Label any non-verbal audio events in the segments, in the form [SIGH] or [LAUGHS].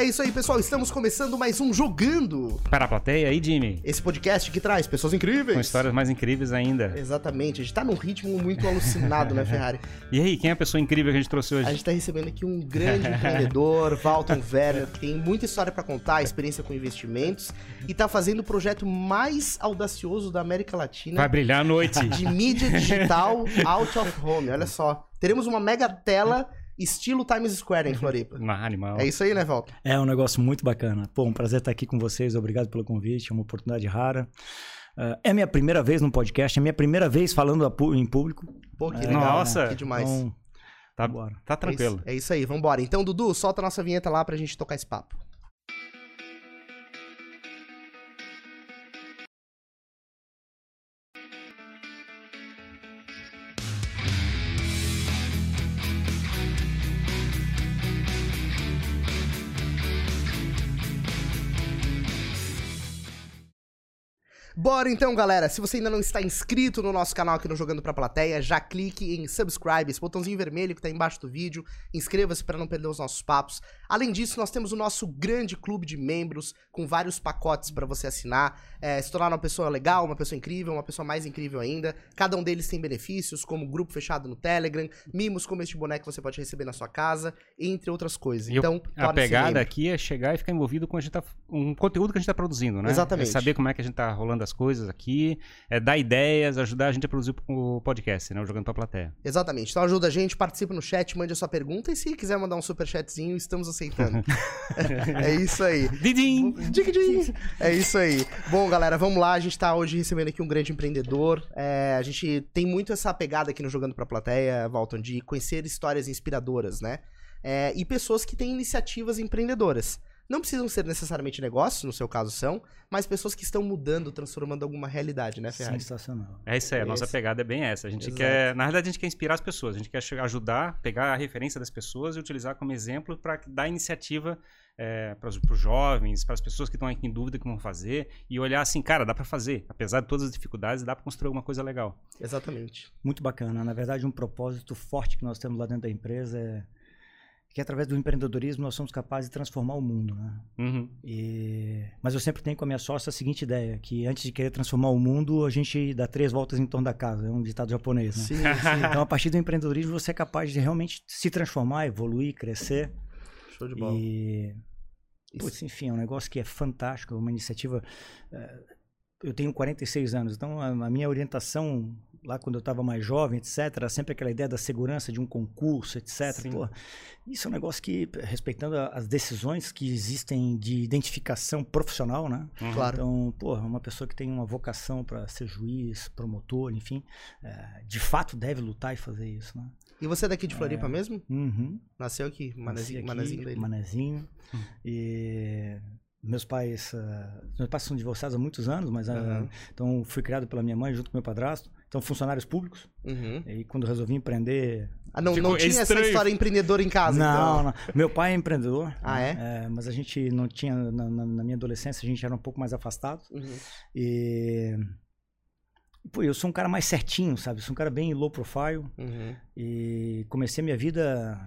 É isso aí, pessoal. Estamos começando mais um Jogando. Para a plateia aí, Jimmy. Esse podcast que traz pessoas incríveis. Com histórias mais incríveis ainda. Exatamente. A gente tá num ritmo muito alucinado, né, [LAUGHS] Ferrari? E aí, quem é a pessoa incrível que a gente trouxe hoje? A gente tá recebendo aqui um grande [LAUGHS] empreendedor, Walton Werner, que tem muita história para contar, experiência com investimentos e tá fazendo o projeto mais audacioso da América Latina. Vai brilhar à noite. De mídia digital [LAUGHS] out of home. Olha só. Teremos uma mega tela estilo Times Square em Floripa. Ah, animal. É isso aí, né, Walter? É um negócio muito bacana. Pô, um prazer estar aqui com vocês. Obrigado pelo convite. É uma oportunidade rara. Uh, é minha primeira vez no podcast, é minha primeira vez falando em público. Pô, que É, legal. Nossa. Que demais. Então, Tá, bora. tá É tranquilo. isso, é isso aí, vambora. Então, Dudu, solta a nossa vinheta lá pra gente tocar esse papo. Bora então, galera. Se você ainda não está inscrito no nosso canal aqui no Jogando Pra Plateia, já clique em subscribe, esse botãozinho vermelho que tá embaixo do vídeo. Inscreva-se para não perder os nossos papos. Além disso, nós temos o nosso grande clube de membros com vários pacotes para você assinar, é, se tornar uma pessoa legal, uma pessoa incrível, uma pessoa mais incrível ainda. Cada um deles tem benefícios, como grupo fechado no Telegram, mimos como este boneco que você pode receber na sua casa, entre outras coisas. E Então, a pegada membro. aqui é chegar e ficar envolvido com a gente tá, um conteúdo que a gente tá produzindo, né? Exatamente. É saber como é que a gente tá rolando as coisas aqui, é dar ideias, ajudar a gente a produzir o podcast, né? O Jogando pra plateia. Exatamente. Então ajuda a gente, participa no chat, mande a sua pergunta e se quiser mandar um superchatzinho, estamos aceitando. [LAUGHS] é isso aí. Didim! Dig. É isso aí. Bom, galera, vamos lá. A gente tá hoje recebendo aqui um grande empreendedor. É, a gente tem muito essa pegada aqui no Jogando Pra Plateia, Walton, de conhecer histórias inspiradoras, né? É, e pessoas que têm iniciativas empreendedoras. Não precisam ser necessariamente negócios, no seu caso são, mas pessoas que estão mudando, transformando alguma realidade, né, Ferrari? Sensacional. É isso aí, a nossa Esse. pega é bem essa. A gente Exato. quer, na verdade, a gente quer inspirar as pessoas, a gente quer ajudar, pegar a referência das pessoas e utilizar como exemplo para dar iniciativa para os jovens, para as pessoas que estão aqui em dúvida o que vão fazer e olhar assim, cara, dá para fazer, apesar de todas as dificuldades, dá para construir alguma coisa legal. Exatamente. Muito bacana. Na verdade, um propósito forte que nós temos lá dentro da empresa é que através do empreendedorismo nós somos capazes de transformar o mundo, né? Uhum. E- Mas eu sempre tenho com a minha sócia a seguinte ideia, que antes de querer transformar o mundo, a gente dá três voltas em torno da casa. É um ditado japonês, né? Sim, sim. [LAUGHS] Então, a partir do empreendedorismo, você é capaz de realmente se transformar, evoluir, crescer. Show de bola. E, putz, enfim, é um negócio que é fantástico, é uma iniciativa. eh, eu tenho 46 anos, então a minha orientação lá quando eu estava mais jovem, etc., era sempre aquela ideia da segurança de um concurso, etc. Isso é um negócio que, respeitando a- as decisões que existem de identificação profissional, né? Uhum. Claro. Então, porra, uma pessoa que tem uma vocação para ser juiz, promotor, enfim, eh, de fato deve lutar e fazer isso, né? E você é daqui de Floripa mesmo? Uhum. Nasceu aqui, manezinho, aqui, manezinho dele. Manezinho. Hum. E meus pais, ah, meus pais são divorciados há muitos anos, mas ah, Aham. então fui criado pela minha mãe junto com meu padrasto. Então funcionários públicos. Uhum. E quando resolvi empreender, Ah, não, não tinha essa estranho. história empreendedora em casa, não, então? não. Meu pai é empreendedor. Ah, né? mas a gente não tinha na, na- na minha adolescência a gente era um pouco mais afastado. Uhum. E pô, eu sou um cara mais certinho, sabe? Eu sou um cara bem low profile. Uhum. E comecei minha vida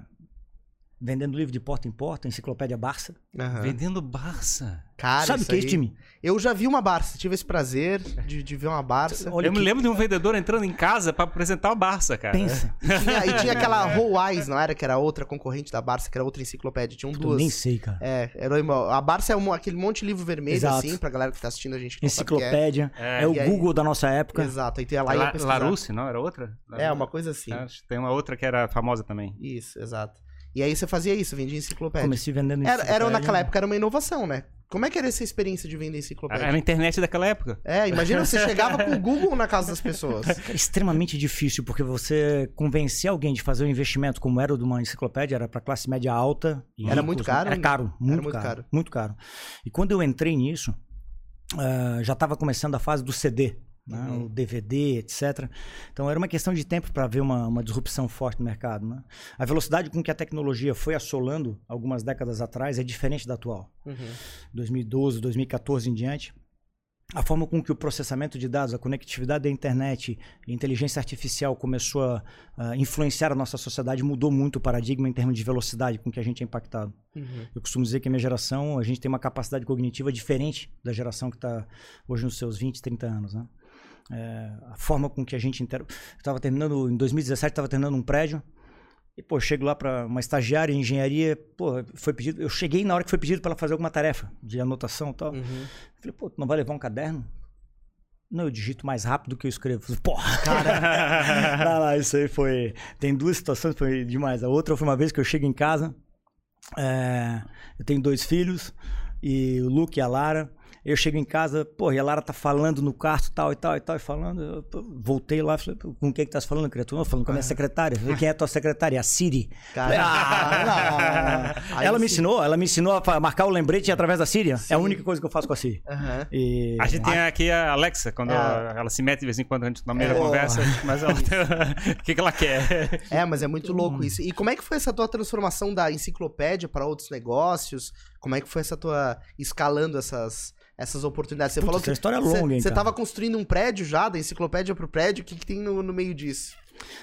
vendendo livro de porta em porta, enciclopédia Barça. Aham. Vendendo Barça. Cara, Sabe o que é isso, Jimmy? Eu já vi uma Barça, tive esse prazer de, de ver uma Barça. Olha eu me que- lembro de um vendedor entrando em casa para apresentar o Barça, cara. Pensa. E tinha, e tinha aquela Eyes, não era? Que era outra concorrente da Barça, que era outra enciclopédia. Tinham Eu duas. nem sei, cara. É, era uma- a Barça é um- aquele monte de livro vermelho, Exato. assim, pra galera que tá assistindo a gente que não sabe o que Enciclopédia. É, É, o e aí- Google da nossa época. é. Exato, aí tem lá e ia La. Larousse, não? Era outra? É, uma coisa assim. Tem uma outra que era famosa também. Isso, exato. E aí você fazia isso, vendia enciclopédia. Comecei vendendo Era, era enciclopédia. naquela época era uma inovação, né? Como é que era essa experiência de vender enciclopédia? Era a internet daquela época. É, imagina você [LAUGHS] chegava com o Google na casa das pessoas. Cara, [LAUGHS] extremamente difícil, porque você convencer alguém de fazer um investimento como era o de uma enciclopédia, era para classe média alta. e Era ricos, muito né? caro? Era caro, muito, muito caro, caro. Muito caro. E quando eu entrei nisso, ah, já estava começando a fase do CD. Né, Uhum. O DVD, etc. Então era uma questão de tempo para ver uma, uma disrupção forte no mercado. Né? A velocidade com que a tecnologia foi assolando algumas décadas atrás é diferente da atual. Uhum. 2012, 2014 em diante. a forma com que o processamento de dados, a conectividade da internet, a inteligência artificial começou a, a influenciar a nossa sociedade mudou muito o paradigma em termos de velocidade com que a gente é impactado. Uhum. Eu costumo dizer que a minha geração, a gente tem uma capacidade cognitiva diferente da geração que está hoje nos seus 20, 30 anos, né? É, a forma com que a gente inter... estava terminando em 2017 estava terminando um prédio e pô chego lá para uma estagiária em engenharia pô foi pedido eu cheguei na hora que foi pedido para ela fazer alguma tarefa de anotação e tal. Uhum. falei pô tu não vai levar um caderno? Não eu digito mais rápido do que eu escrevo. Falei, porra cara [LAUGHS] não, não, isso aí foi tem duas situações foi demais. A outra foi uma vez que eu chego em casa é, eu tenho dois filhos e o Luke e a Lara eu chego em casa, pô, e a Lara tá falando no quarto, tal e tal e tal, e falando. Eu pô, voltei lá, falei, "Pô, com quem que tá falando, criatura? Eu falando com a minha secretária. Falei, quem é a tua secretária? A Siri. Cara, Ah, não. Aí ela me sim. ensinou, ela me ensinou a marcar o lembrete através da Siri. É a única coisa que eu faço com a Siri. Aham. E... A gente tem aqui a Alexa, quando É. ela, ela se mete de vez em quando a gente, na da É. conversa, mas ela [LAUGHS] o que, que ela quer? É, mas é muito Hum. louco isso. E como é que foi essa tua transformação da enciclopédia para outros negócios? Como é que foi essa tua escalando essas, essas oportunidades? Você Putz, falou essa que história é longa, você estava construindo um prédio já, da enciclopédia pro prédio. O que, que tem no, no meio disso?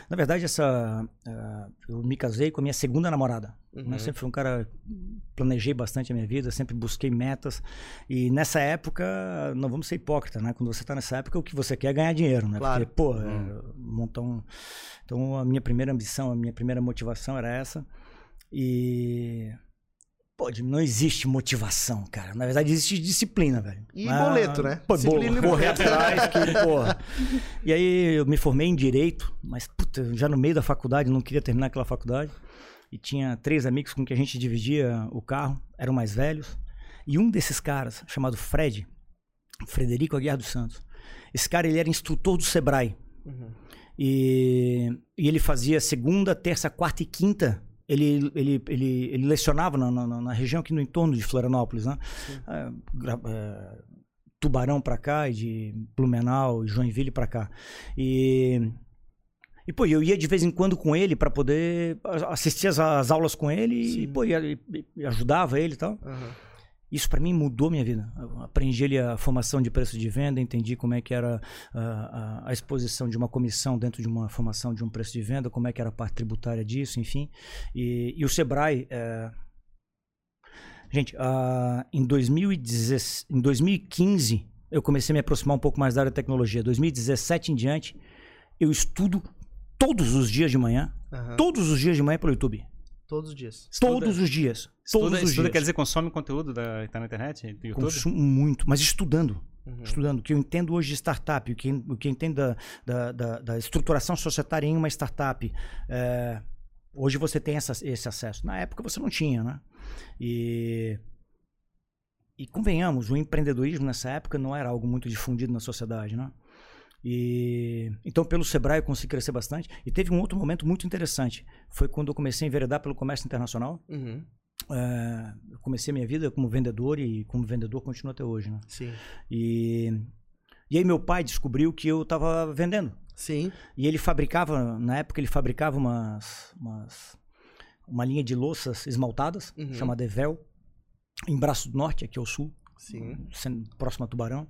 Na verdade, essa. ah, eu me casei com a minha segunda namorada. Uhum. Eu sempre fui um cara. Planejei bastante a minha vida, sempre busquei metas. E nessa época, não vamos ser hipócrita, né? Quando você tá nessa época, o que você quer é ganhar dinheiro, né? Claro. Porque, pô, é, montar um. Então, a minha primeira ambição, a minha primeira motivação era essa. E. Pô, não existe motivação, cara. Na verdade, existe disciplina, velho. E Ah, boleto, né? Pô, Disciplina e bo- correr atrás, que, porra. [LAUGHS] E aí eu me formei em Direito, mas, puta, já no meio da faculdade, não queria terminar aquela faculdade. E tinha três amigos com que a gente dividia o carro, eram mais velhos. E um desses caras, chamado Fred, Frederico Aguiar dos Santos, esse cara, ele era instrutor do Sebrae. Uhum. E, e ele fazia segunda, terça, quarta e quinta. Ele, ele, ele, ele lecionava na, na, na região aqui no entorno de Florianópolis, né? É, gra- é, Tubarão pra cá, e de Blumenau, e Joinville pra cá. E, e pô, eu ia de vez em quando com ele pra poder assistir as, as aulas com ele e, pô, e, e- ajudava ele e tal. Aham. Isso pra mim mudou minha vida. Eu aprendi ali a formação de preço de venda, entendi como é que era a, a- a exposição de uma comissão dentro de uma formação de um preço de venda, como é que era a parte tributária disso, enfim. E, e o Sebrae. é, Gente, ah, em, 2016, em 2015 eu comecei a me aproximar um pouco mais da área de tecnologia. 2017 em diante, eu estudo todos os dias de manhã, Aham. todos os dias de manhã pelo YouTube. Todos os dias. Todos os dias. Todos Estuda, os estuda dias. quer dizer consome conteúdo da, tá na internet, do YouTube? Consumo muito, mas estudando. Uhum. Estudando. O que eu entendo hoje de startup, o que, o que eu entendo da, da, da- da estruturação societária em uma startup. é, hoje você tem essa- esse acesso. Na época você não tinha, né? E, e convenhamos, o empreendedorismo nessa época não era algo muito difundido na sociedade, né? E, então, pelo Sebrae eu consegui crescer bastante. E teve um outro momento muito interessante. Foi quando eu comecei a enveredar pelo comércio internacional. Uhum. É, eu comecei a minha vida como vendedor e como vendedor continuo até hoje, né? Sim. E, e aí meu pai descobriu que eu estava vendendo. Sim. E ele fabricava, na época ele fabricava umas, umas uma linha de louças esmaltadas, Uhum. chamada Evel, em Braço do Norte, aqui ao sul, Sim. próximo a Tubarão.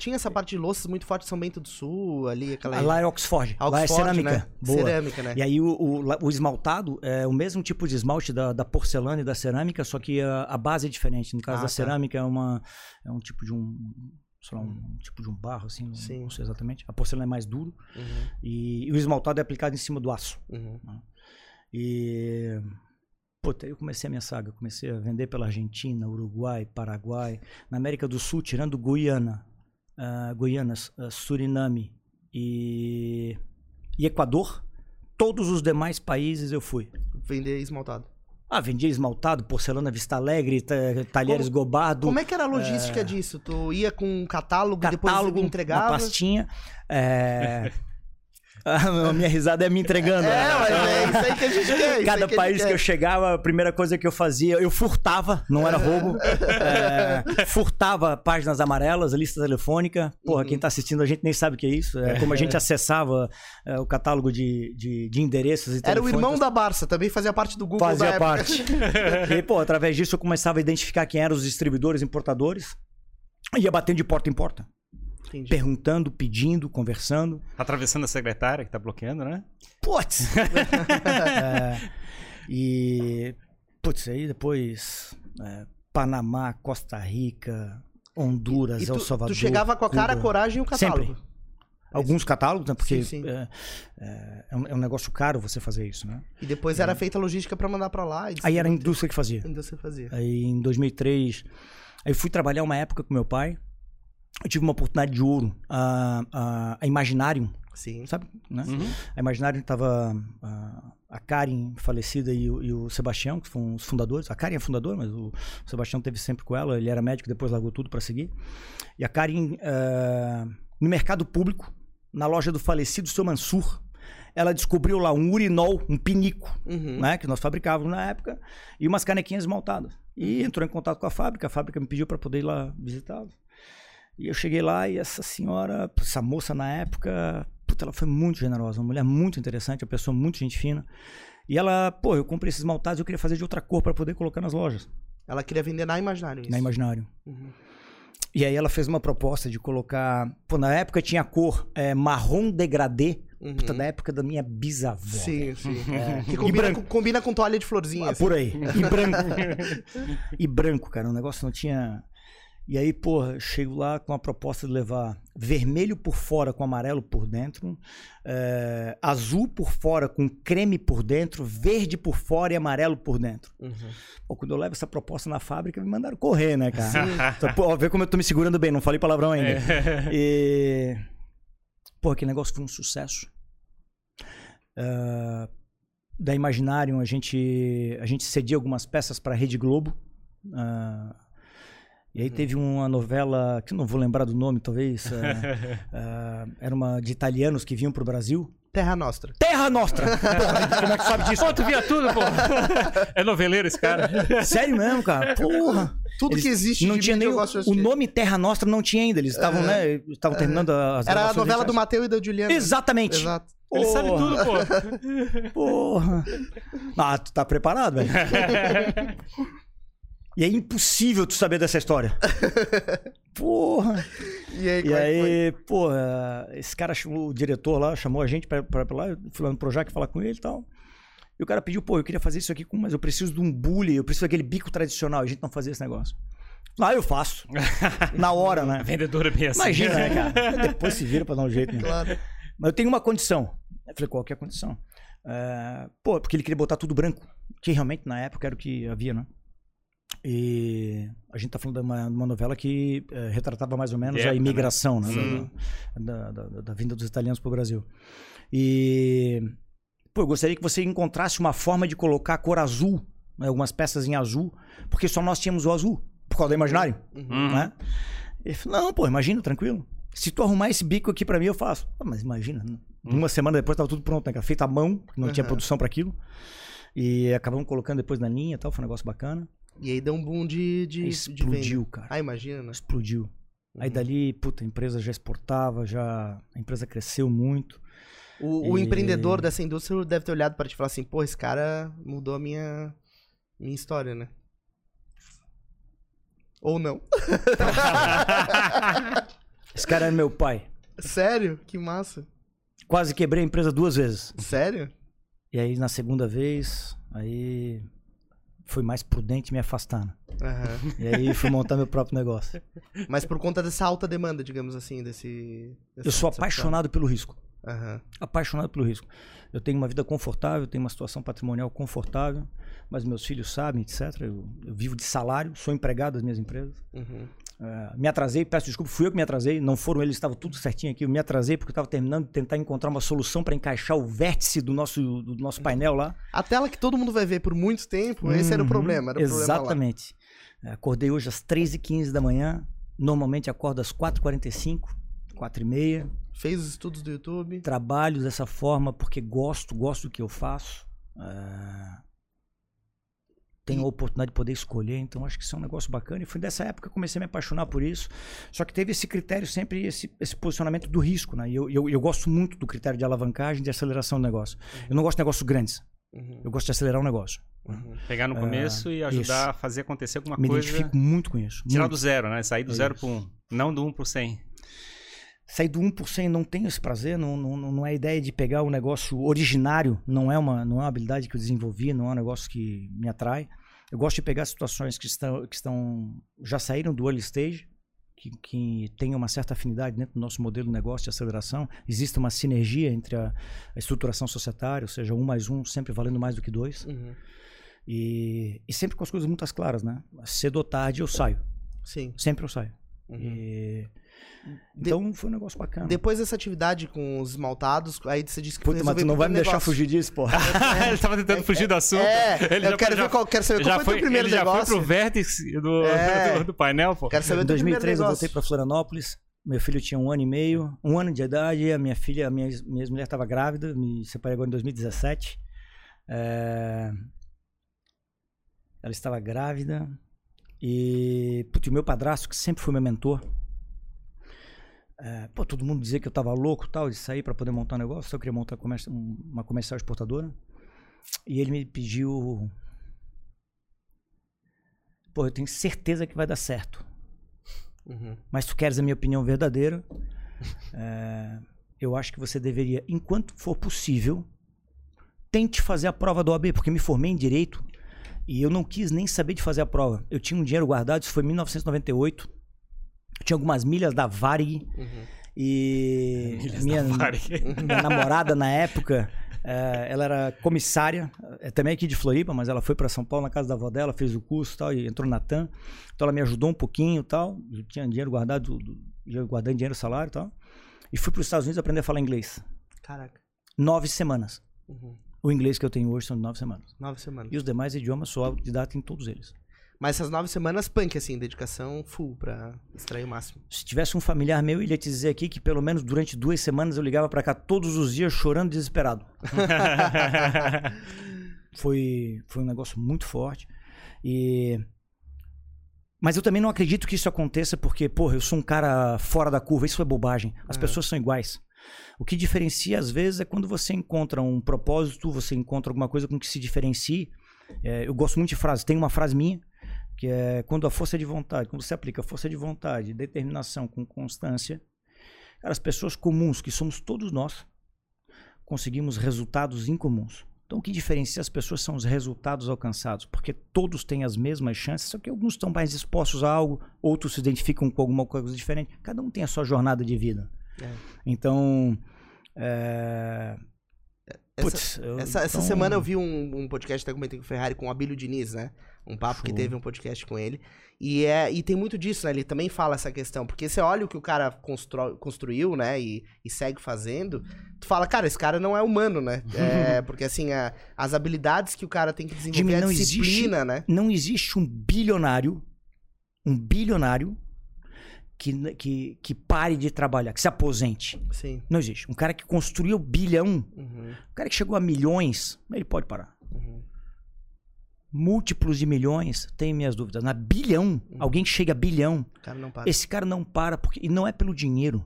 Tinha essa parte de louças muito forte São Bento do Sul, ali, aquela. Lá é Oxford, lá é Oxford, cerâmica. né? Boa. Cerâmica, né? E aí o, o, o esmaltado é o mesmo tipo de esmalte da, da porcelana e da cerâmica, só que a, a base é diferente. No caso Ah, da tá. cerâmica é uma é um tipo de um sei lá, um tipo de um barro assim, não, não sei exatamente. A porcelana é mais duro Uhum, e, e o esmaltado é aplicado em cima do aço. uhum. E Puta, aí eu comecei a minha saga. Comecei a vender pela Argentina, Uruguai, Paraguai. Na América do Sul, tirando Guiana, ah, Guianas, ah, Suriname e, e Equador, todos os demais países eu fui. Vender esmaltado. Ah, vendia esmaltado, porcelana Vista Alegre, ta- talheres Gobardo. Como é que era a logística disso? Tu ia com um catálogo, e depois catálogo, me uma entregava? pastinha. É... [LAUGHS] [LAUGHS] a minha risada é me entregando. É, né? mas é isso aí que a gente quer. Cada que país que eu chegava, a primeira coisa que eu fazia, eu furtava, não era roubo. é, furtava páginas amarelas, lista telefônica. Porra, Uhum. quem tá assistindo a gente nem sabe o que é isso. É como a gente acessava é, o catálogo de, de, de endereços e Era o irmão da Barça, também fazia parte do Google Fazia parte. e, pô, através disso eu começava a identificar quem eram os distribuidores, importadores. Ia batendo de porta em porta. Entendi. perguntando, pedindo, conversando. Atravessando a secretária que tá bloqueando, né? Putz! [LAUGHS] É, e. Putz, aí depois. é, Panamá, Costa Rica, Honduras, E tu, El Salvador. tu chegava com a cara, a coragem e o catálogo. Sempre. Alguns catálogos, né? Porque Sim, sim. É, é- é um, é um negócio caro você fazer isso, né? E depois era feita a logística pra mandar pra lá. E Aí era a indústria que fazia. Ainda você fazia. Aí em 2003, aí eu fui trabalhar uma época com meu pai. Eu tive uma oportunidade de ouro. A, a, a Imaginarium, Sim. sabe? Né? Uhum. A Imaginarium tava a, a Karen falecida e o, e o Sebastião, que foram os fundadores. A Karen é fundadora, mas o Sebastião teve sempre com ela. Ele era médico, depois largou tudo para seguir. E a Karen, eh, no mercado público, na loja do falecido seu Mansur, ela descobriu lá um urinol, um pinico, Uhum. né, que nós fabricávamos na época, e umas canequinhas esmaltadas. E entrou em contato com a fábrica, a fábrica me pediu para poder ir lá visitá-los. E eu cheguei lá e essa senhora, essa moça na época, puta, ela foi muito generosa, uma mulher muito interessante, uma pessoa muito gente fina. E ela, pô, eu comprei esses maltados e eu queria fazer de outra cor para poder colocar nas lojas, Ela queria vender na Imaginário isso. na Imaginário. Uhum. E aí ela fez uma proposta de colocar, pô, na época tinha a cor é, marrom degradê, Uhum. puta, da época da minha bisavó. Sim, sim. [LAUGHS] É. Que combina com, combina com toalha de florzinha. Ah, assim. por aí. E branco. [LAUGHS] e branco, cara. O negócio não tinha. E aí, porra, chego lá com a proposta de levar vermelho por fora com amarelo por dentro, é, azul por fora com creme por dentro, verde por fora e amarelo por dentro. Uhum. Pô, quando eu levo essa proposta na fábrica, me mandaram correr, né, cara? [LAUGHS] Então, pô, vê como eu tô me segurando bem, não falei palavrão ainda. E. Pô, aquele negócio foi um sucesso. Ah, da Imaginarium, a gente, a gente cedia algumas peças para a Rede Globo. Ah, e aí teve uma novela, que eu não vou lembrar do nome, talvez. [LAUGHS] ah, ah, era uma de italianos que vinham pro Brasil. Terra Nostra. Terra Nostra! [LAUGHS] Porra, como é que sabe disso? Pô, tu via tudo, pô. [LAUGHS] É noveleiro esse cara. Sério mesmo, cara? Porra! Tudo Eles que existe não de tinha nem eu o, o nome Terra Nostra não tinha ainda. Eles estavam, né? Estavam terminando as Era a novela do. Mateu e da Juliana. Exatamente. Exato. Ele sabe tudo, pô. Porra. Ah, tu tá preparado, velho? E é impossível tu saber dessa história. [LAUGHS] Porra. E aí, E é foi? aí, porra, esse cara chamou o diretor lá, chamou a gente pra, pra, pra lá, eu fui lá no Projac falar com ele e tal. E o cara pediu, pô, eu queria fazer isso aqui, com, mas eu preciso de um bully, eu preciso daquele bico tradicional. A gente não fazia esse negócio. Ah, eu faço. [LAUGHS] Na hora, né? Vendedora bem assim. Imagina, né, cara? [LAUGHS] Depois se vira pra dar um jeito, né? Claro. Mas eu tenho uma condição. Eu falei, qual que é a condição? É, pô, porque ele queria botar tudo branco. Que realmente na época era o que havia, né? E a gente tá falando de uma, uma novela que eh, retratava mais ou menos De a época, imigração, né? Sim. Da, da, da- da vinda dos italianos pro Brasil. E. Pô, eu gostaria que você encontrasse uma forma de colocar a cor azul, né, algumas peças em azul, porque só nós tínhamos o azul, por causa do imaginário Uhum. né? Ele falou, não, pô, imagina, tranquilo. Se tu arrumar esse bico aqui pra mim, eu faço. Ah, mas imagina, né? uma semana depois tava tudo pronto, né? cara? Feito à mão, não tinha Aham. produção pra aquilo. E acabamos colocando depois na linha e tal, foi um negócio bacana. E aí deu um boom de, de, de Explodiu, venda. cara. Ah, imagina, né? Explodiu. Aí Uhum. dali, puta, a empresa já exportava, já a empresa cresceu muito. O, o E- empreendedor dessa indústria deve ter olhado pra ti e falar assim, pô, esse cara mudou a minha, minha história, né? Ou não. [LAUGHS] Esse cara era meu pai. Sério? Que massa. Quase quebrei a empresa duas vezes. Sério? E aí na segunda vez, aí fui mais prudente me afastar. né? Aham. E aí fui montar meu próprio negócio. Mas por conta dessa alta demanda, digamos assim, desse... dessa- Eu sou apaixonado pelo risco. Aham. apaixonado pelo risco. Eu tenho uma vida confortável, tenho uma situação patrimonial confortável, mas meus filhos sabem, etc. Eu, eu vivo de salário, sou empregado das minhas empresas. Uhum. Eh, me atrasei, peço desculpa, fui eu que me atrasei, não foram eles, estava tudo certinho aqui. Eu me atrasei porque eu estava terminando de tentar encontrar uma solução para encaixar o vértice do nosso, do nosso painel lá. A tela que todo mundo vai ver por muito tempo, esse era o Uhum, problema. Era o problema. Exatamente. Eh, Acordei hoje às 3h15 da manhã, normalmente acordo às 4h45, 4h30. Fez os estudos do YouTube. trabalho dessa forma porque gosto, gosto do que eu faço. É, Tenho a oportunidade de poder escolher, então acho que isso é um negócio bacana. E foi dessa época que eu comecei a me apaixonar por isso. Só que teve esse critério sempre, esse, esse posicionamento do risco. Né? E eu, eu, eu gosto muito do critério de alavancagem, de aceleração do negócio. Eu não gosto de negócios grandes, Uhum. eu gosto de acelerar o negócio. Uhum. Pegar no começo e ajudar isso. a fazer acontecer alguma me coisa. identifico muito com isso. Tirar muito. do zero, né? Sair do É zero pro um. Não do um pro cem. sair do 1% não tenho esse prazer, não, não, não é a ideia de pegar um negócio originário, não é, uma, não é uma habilidade que eu desenvolvi, não é um negócio que me atrai. Eu gosto de pegar situações que estão, que estão já saíram do early stage, que, que tem uma certa afinidade dentro do nosso modelo de negócio de aceleração. Existe uma sinergia entre a, a estruturação societária, ou seja, um mais um sempre valendo mais do que dois. Uhum. E, e sempre com as coisas muito claras, né? Cedo ou tarde eu saio. Sim. Sempre eu saio. Uhum. E- Então foi um negócio bacana. Depois dessa atividade com os esmaltados, aí você disse que Puta, mas tu não vai me deixar negócio. fugir disso, porra. [LAUGHS] [LAUGHS] ele tava tentando fugir do assunto. É, Ele eu já quero foi- ver qual, quero saber já qual foi o foi, teu primeiro ele já foi negócio. pro vértice do, É. do, [LAUGHS] do painel, pô. Quero saber Em o teu primeiro 2003 eu negócio. voltei para Florianópolis. Meu filho tinha um ano e meio, um ano de idade. A minha filha, a minha, minha ex-mulher estava grávida. Me separei agora em 2017. É, Ela estava grávida. E putz, o meu padrasto, que sempre foi meu mentor. É, pô, todo mundo dizia que eu tava louco tal, de sair para poder montar um negócio. Eu queria montar comércio- um- uma comercial exportadora. E ele me pediu. Pô, eu tenho certeza que vai dar certo Uhum. mas tu queres a minha opinião verdadeira, é, eu acho que você deveria, enquanto for possível, tente fazer a prova da OAB, porque me formei em Direito e eu não quis nem saber de fazer a prova. Eu tinha um dinheiro guardado, isso foi em 1998. Eu tinha algumas milhas da Varig Uhum. e Milhas minha, Varig. [LAUGHS] minha namorada na época, eh, ela era comissária, é também aqui de Floripa, mas ela foi para São Paulo na casa da avó dela, fez o curso e tal, e entrou na TAM. Então ela me ajudou um pouquinho e tal. Eu tinha dinheiro guardado, guardando dinheiro, salário e tal. E fui para os Estados Unidos aprender a falar inglês. Caraca. Nove semanas. Uhum. O inglês que eu tenho hoje são nove semanas. Nove semanas. E os demais idiomas sou autodidata em todos eles. Mas essas nove semanas, punk, assim, dedicação full pra extrair o máximo. Se tivesse um familiar meu, ele ia te dizer aqui que pelo menos durante duas semanas eu ligava para cá todos os dias chorando desesperado. [LAUGHS] foi, foi um negócio muito forte. E mas eu também não acredito que isso aconteça porque, porra, eu sou um cara fora da curva, isso é bobagem. As Aham. pessoas são iguais. O que diferencia às vezes é quando você encontra um propósito, você encontra alguma coisa com que se diferencie. É, eu gosto muito de frases. Tem uma frase minha que é quando a força de vontade, quando você aplica força de vontade, determinação com constância, as pessoas comuns, que somos todos nós, conseguimos resultados incomuns. Então, o que diferencia as pessoas são os resultados alcançados, porque todos têm as mesmas chances, só que alguns estão mais expostos a algo, outros se identificam com alguma coisa diferente. Cada um tem a sua jornada de vida. É. Então, é... Essa, Putz, eu- essa, essa então- semana eu vi um, um podcast, até comentei com o Ferrari, com o Abílio Diniz, né? Um papo que Show. teve um podcast com ele. E, é, e tem muito disso, né? Ele também fala essa questão. Porque você olha o que o cara construiu, né? E, e segue fazendo. Tu fala, cara, esse cara não é humano, né? [LAUGHS] É, porque assim, a- as habilidades que o cara tem que desenvolver, Jimmy, a não disciplina, né? não existe um bilionário, um bilionário que, que, que pare de trabalhar, que se aposente. Sim. Não existe. Um cara que construiu bilhão, Uhum, um cara que chegou a milhões, ele pode parar. uhum. Múltiplos de milhões, tenho minhas dúvidas. Na bilhão, alguém que chega a bilhão, cara não para. esse cara não para, porque, e não é pelo dinheiro.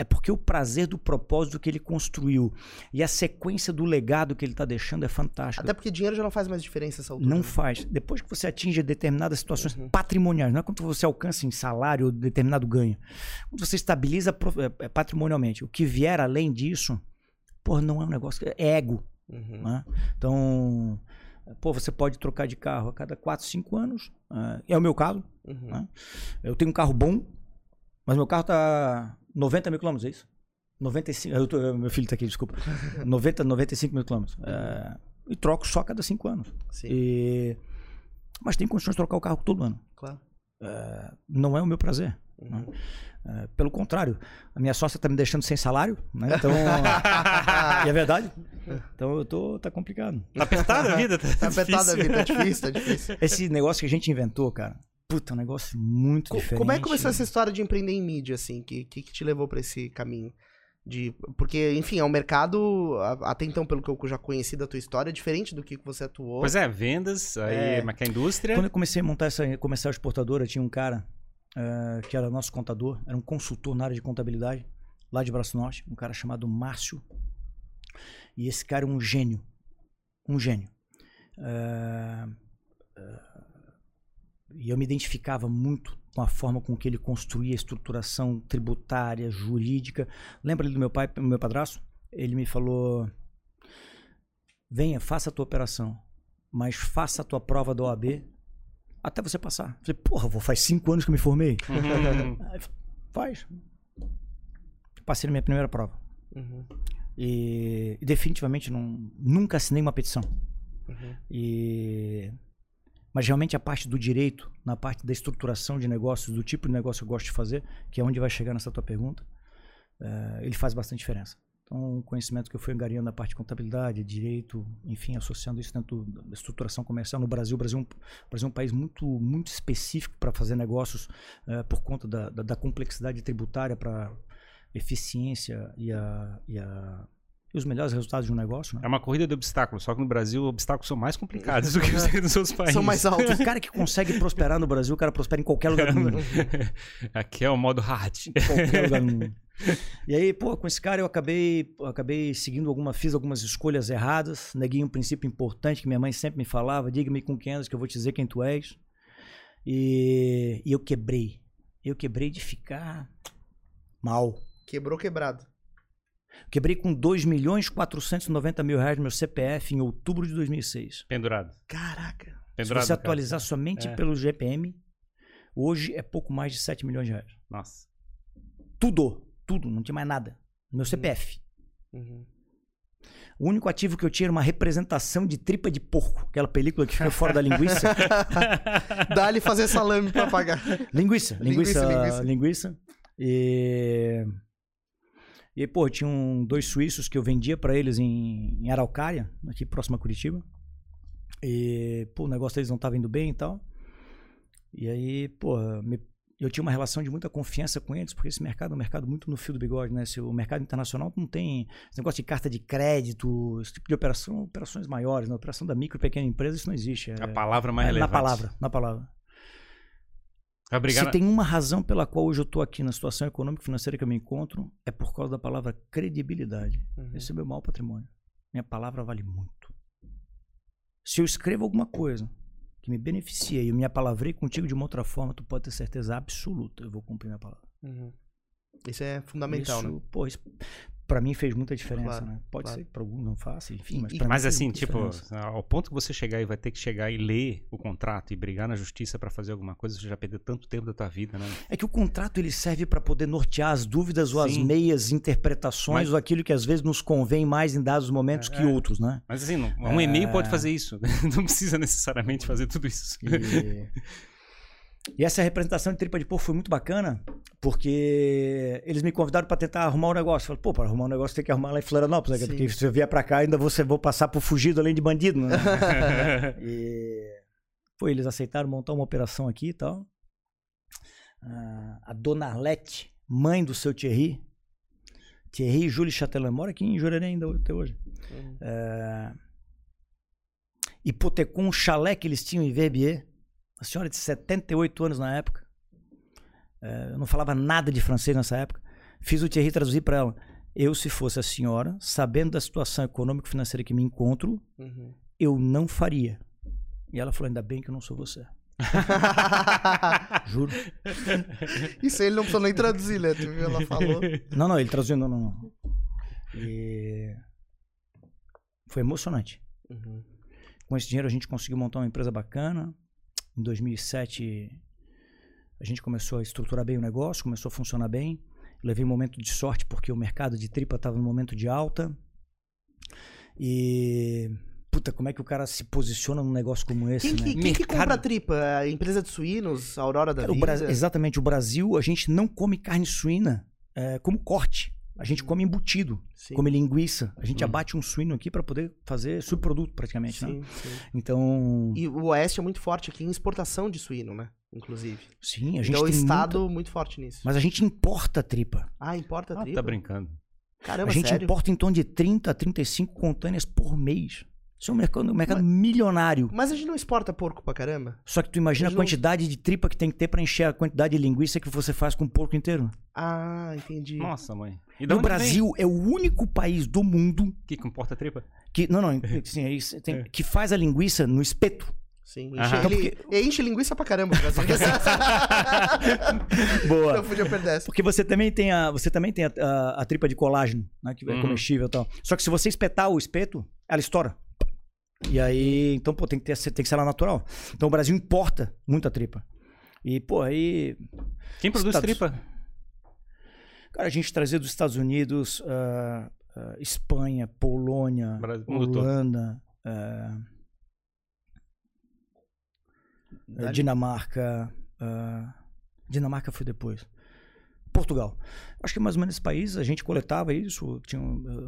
É porque o prazer do propósito que ele construiu e a sequência do legado que ele está deixando é fantástico. Até porque dinheiro já não faz mais diferença essa altura. Não né? faz. Depois que você atinge determinadas situações Uhum. patrimoniais, não é quando você alcança em salário ou determinado ganho. Quando você estabiliza é, é, patrimonialmente. O que vier além disso, porra, não é um negócio. É ego. Uhum. né? Então, pô, você pode trocar de carro a cada 4, 5 anos. ah, é o meu caso. Uhum. né? Eu tenho um carro bom, mas meu carro tá 90 mil quilômetros, é isso? 95. Eu tô- meu filho tá aqui, desculpa. [LAUGHS] 90, 95 mil quilômetros. É, e troco só a cada 5 anos. Sim, E- Mas tem condições de trocar o carro todo ano. claro. É, não é o meu prazer. Uhum. né? É, pelo contrário, a minha sócia tá me deixando sem salário, né? Então. [LAUGHS] e é verdade. Então eu tô. tá complicado. Tá apertada a vida? Tá, Tá apertada a vida, tá difícil, tá difícil. Esse negócio que a gente inventou, cara. Puta, é um negócio muito Co- diferente. Como é que começou essa história de empreender em mídia, assim? Que, que, que te levou pra esse caminho? De, porque, enfim, é um mercado, até então, pelo que eu já conheci da tua história, diferente do que você atuou. Pois é, vendas, aí É. mas que a indústria. Quando eu comecei a montar essa comercial exportadora, tinha um cara eh, que era nosso contador, era um consultor na área de contabilidade, lá de Braço Norte, um cara chamado Márcio. E esse cara é um gênio. Um gênio. Eh, eh, e eu me identificava muito com a forma com que ele construía a estruturação tributária, jurídica. Lembra ali do meu pai, do meu padrasto? Ele me falou: venha, faça a tua operação, mas faça a tua prova da OAB até você passar. Eu falei, porra, vou, faz cinco anos que eu me formei. Uhum. Aí, faz. Passei na minha primeira prova. Uhum. E, e definitivamente não, nunca assinei uma petição. Uhum. E, mas realmente a parte do direito, na parte da estruturação de negócios, do tipo de negócio que eu gosto de fazer, que é onde vai chegar nessa tua pergunta, eh, ele faz bastante diferença. Então, o conhecimento que eu fui angariando na parte de contabilidade, direito, enfim, associando isso dentro da estruturação comercial no Brasil. O Brasil, é um- Brasil é um país muito, muito específico para fazer negócios eh, por conta da, da, da complexidade tributária para eficiência e, a, e, a, e os melhores resultados de um negócio. Né? É uma corrida de obstáculos, só que no Brasil os obstáculos são mais complicados do que [LAUGHS] os dos outros países. São mais altos. O cara que consegue prosperar no Brasil, o cara prospera em qualquer lugar do mundo. [LAUGHS] Aqui é o modo hard. qualquer lugar do mundo. E aí, pô, com esse cara eu acabei, eu acabei seguindo alguma, fiz algumas escolhas erradas, neguei um princípio importante que minha mãe sempre me falava, diga-me com quem andas que eu vou te dizer quem tu és. E, e eu quebrei. Eu quebrei de ficar mal. Quebrou quebrado. Quebrei com 2 milhões 490 mil reais no meu CPF em outubro de 2006. Pendurado. Caraca. Se Pendurado. você cara. atualizar somente É. pelo GPM, hoje é pouco mais de 7 milhões de reais. Nossa. Tudo, tudo, não tinha mais nada. No meu CPF. Uhum. O único ativo que eu tinha era uma representação de tripa de porco, aquela película que fica fora da linguiça. [LAUGHS] Dá-lhe fazer salame pra pagar. linguiça, linguiça, Linguiça, linguiça. linguiça. E e pô, tinha um, dois suíços que eu vendia pra eles em, em Araucária, aqui próximo a Curitiba. E pô, o negócio deles não tava indo bem e tal. E aí, pô, me- eu tinha uma relação de muita confiança com eles, porque esse mercado é um mercado muito no fio do bigode, né? Se o mercado internacional não tem esse negócio de carta de crédito, esse tipo de operação, operações maiores, né? Operação da micro e pequena empresa, isso não existe. É, A palavra mais é na relevante. palavra, na palavra. Vai brigar Se tem uma razão pela qual hoje eu estou aqui na situação econômica e financeira que eu me encontro, é por causa da palavra credibilidade. Uhum. Esse é o meu maior patrimônio. Minha palavra vale muito. Se eu escrevo alguma coisa que me beneficia e eu me apalavrei contigo de uma outra forma, tu pode ter certeza absoluta, eu vou cumprir minha palavra. Uhum. Isso é fundamental, isso, né? pô, isso pra mim fez muita diferença, Claro, né? Pode claro. ser que pra alguns não faça, enfim, mas e- pra mim Mas assim, tipo, diferença. ao ponto que você chegar e vai ter que chegar e ler o contrato e brigar na justiça pra fazer alguma coisa, você já perdeu tanto tempo da tua vida, né? É que o contrato ele serve para poder nortear as dúvidas ou as Sim. meias interpretações Mas- ou aquilo que às vezes nos convém mais em dados momentos É, que é. outros, né? Mas assim, um e-mail pode É. fazer isso. [LAUGHS] Não precisa necessariamente fazer tudo isso. E, e essa representação de tripa de porco foi muito bacana, porque eles me convidaram para tentar arrumar um negócio. Eu falei, pô, para arrumar um negócio tem que arrumar lá em Florianópolis, né? Sim. porque se eu vier para cá ainda você vou passar por fugido além de bandido, né? [LAUGHS] E pô, eles aceitaram montar uma operação aqui e tal. Ah, a dona Arlete, mãe do seu Thierry, Thierry Júlio Chatelin, mora aqui em Jurerê ainda até hoje. Uhum. É, hipotecou um chalé que eles tinham em Verbier. Uma senhora de 78 anos na época. É, eu não falava nada de francês nessa época. Fiz o Thierry traduzir para ela. Eu, se fosse a senhora, sabendo da situação econômico-financeira que me encontro, Uhum. eu não faria. E ela falou: ainda bem que eu não sou você. [LAUGHS] Juro. Isso aí ele não precisou nem traduzir, né? Tu viu? Ela falou. Não, não, ele traduziu, não, não, não. E... Foi emocionante. Uhum. Com esse dinheiro a gente conseguiu montar uma empresa bacana. Em 2007 a gente começou a estruturar bem o negócio, começou a funcionar bem. Levei um momento de sorte porque o mercado de tripa estava no momento de alta. E puta, como é que o cara se posiciona num negócio como esse, Quem, né? que, quem que compra tripa? A empresa de suínos? A Aurora da Cara, o exatamente, o Brasil a gente não come carne suína é, como corte. A gente come embutido, Sim. come linguiça. A gente Hum. abate um suíno aqui para poder fazer subproduto praticamente, né? Sim, sim. Então, E o Oeste é muito forte aqui em exportação de suíno, né? Inclusive. sim, a gente Então o tem Estado muita- muito forte nisso. Mas a gente importa tripa. Ah, importa Ah, tripa? tá brincando. Caramba, a gente sério? importa em torno de 30 a 35 contêineres por mês. Isso é um mercado, um mercado milionário. Mas a gente não exporta porco pra caramba? Só que tu imagina Mas a não- quantidade de tripa que tem que ter para encher a quantidade de linguiça que você faz com o porco inteiro. Ah, entendi. Nossa, mãe. E o Brasil é o único país do mundo vem? Que comporta tripa? que não, não, [LAUGHS] assim, é isso, tem- que faz a linguiça no espeto. Sim, enche, ele, ele enche linguiça pra caramba. [LAUGHS] Boa. Não podia perder essa. Porque você também tem a, você também tem a, a- a tripa de colágeno, né? Que é Uhum. comestível e tal. Só que se você espetar o espeto, ela estoura. E aí, então, pô, tem que, ter, tem que ser ela natural. Então o Brasil importa muita tripa. E, pô, aí. Quem produz Estados- tripa? Cara, a gente trazia dos Estados Unidos, ah, ah, Espanha, Polônia, Brasil-. Holanda, Dali. Dinamarca. Dinamarca foi depois. Portugal. Acho que mais ou menos esse país a gente coletava isso. Tinha,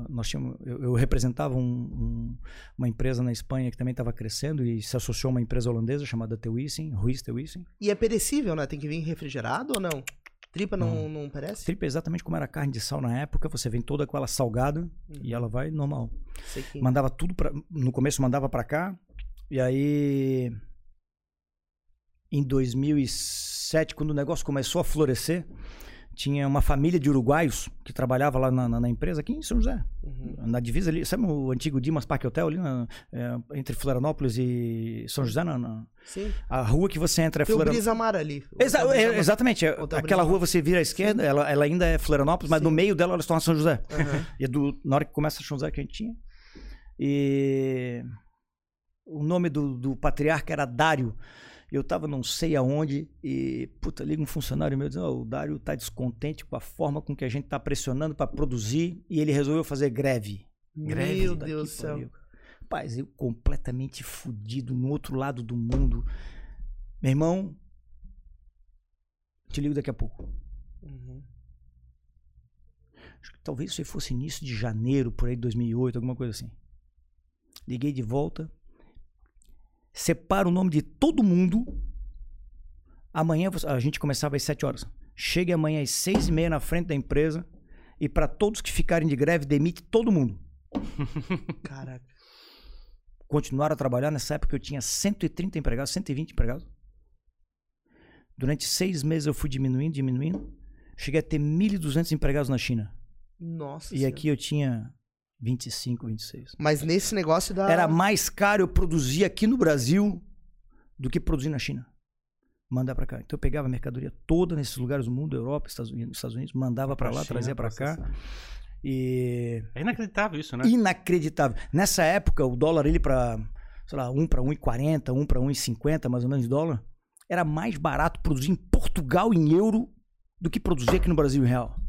nós tínhamos, eu, eu representava um- um- uma empresa na Espanha que também estava crescendo e se associou a uma empresa holandesa chamada Teuissing, Ruiz Teuissing. E é perecível, né? Tem que vir refrigerado ou não? Tripa não, não perece? Tripa é exatamente como era a carne de sal na época. Você vem toda com ela salgada e ela vai normal. Que... Mandava tudo para no começo mandava para cá e aí em 2007 quando o negócio começou a florescer tinha uma família de uruguaios que trabalhava lá na, na- na empresa aqui em São José Uhum. na divisa ali sabe o antigo Dimas Park Hotel ali na- é, entre Florianópolis e São José na, Sim. a rua que você entra é Tem Florianópolis Brisa Mar ali. Exa- é, exatamente. Aquela rua você vira à esquerda, ela, ela ainda é Florianópolis, mas Sim. no meio dela ela se torna São José. Aham. E é do, na hora que começa São José que a gente tinha. E o nome do, do patriarca era Dário. Eu tava não sei aonde e, puta, liga um funcionário meu dizendo, "Ó, o Dário tá descontente com a forma com que a gente tá pressionando para produzir e ele resolveu fazer greve. Greve Meu Deus do céu. Rapaz, eu completamente fudido no outro lado do mundo. Meu irmão, te ligo daqui a pouco. Uhum. Acho que talvez isso aí fosse início de janeiro, por aí, 2008, alguma coisa assim. Liguei de volta. Separa o nome de todo mundo. Amanhã a gente começava às 7 horas. Chegue amanhã às 6 e meia na frente da empresa. E para todos que ficarem de greve, demite todo mundo. [LAUGHS] Caraca. Continuaram a trabalhar. Nessa época eu tinha 130 empregados, 120 empregados. Durante seis meses eu fui diminuindo, diminuindo. Cheguei a ter 1.200 empregados na China. Nossa E Senhora. aqui eu tinha 25, 26. Mas nesse negócio da... Era mais caro eu produzir aqui no Brasil do que produzir na China. Mandar pra cá. Então eu pegava a mercadoria toda nesses lugares do mundo, Europa, Estados Unidos, Estados Unidos mandava pra lá, China, trazia pra cá. E É inacreditável isso, né? inacreditável. Nessa época, o dólar ele para, sei lá, 1 para 1,40, 1 para 1,50 mais ou menos de dólar, era mais barato produzir em Portugal em euro do que produzir aqui no Brasil em real.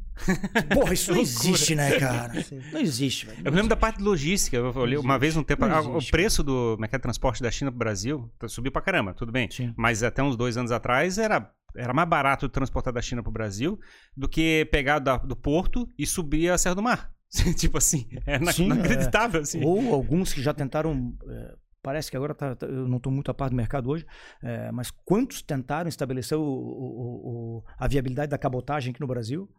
Porra, isso não existe, né, cara? Sim. Não existe, velho. Eu me lembro da parte de logística. Eu olhei uma vez um tempo. Não ah, o preço do mercado de transporte da China pro Brasil tá- subiu pra caramba, tudo bem. Sim. Mas até uns dois anos atrás era, era mais barato transportar da China pro Brasil do que pegar da- do porto e subir a Serra do Mar. [LAUGHS] tipo assim, é ina- Sim, é. inacreditável. Assim. Ou alguns que já tentaram. é, parece que agora tá- tá- eu não estou muito a par do mercado hoje, é, mas quantos tentaram estabelecer o- o- o- a viabilidade da cabotagem aqui no Brasil?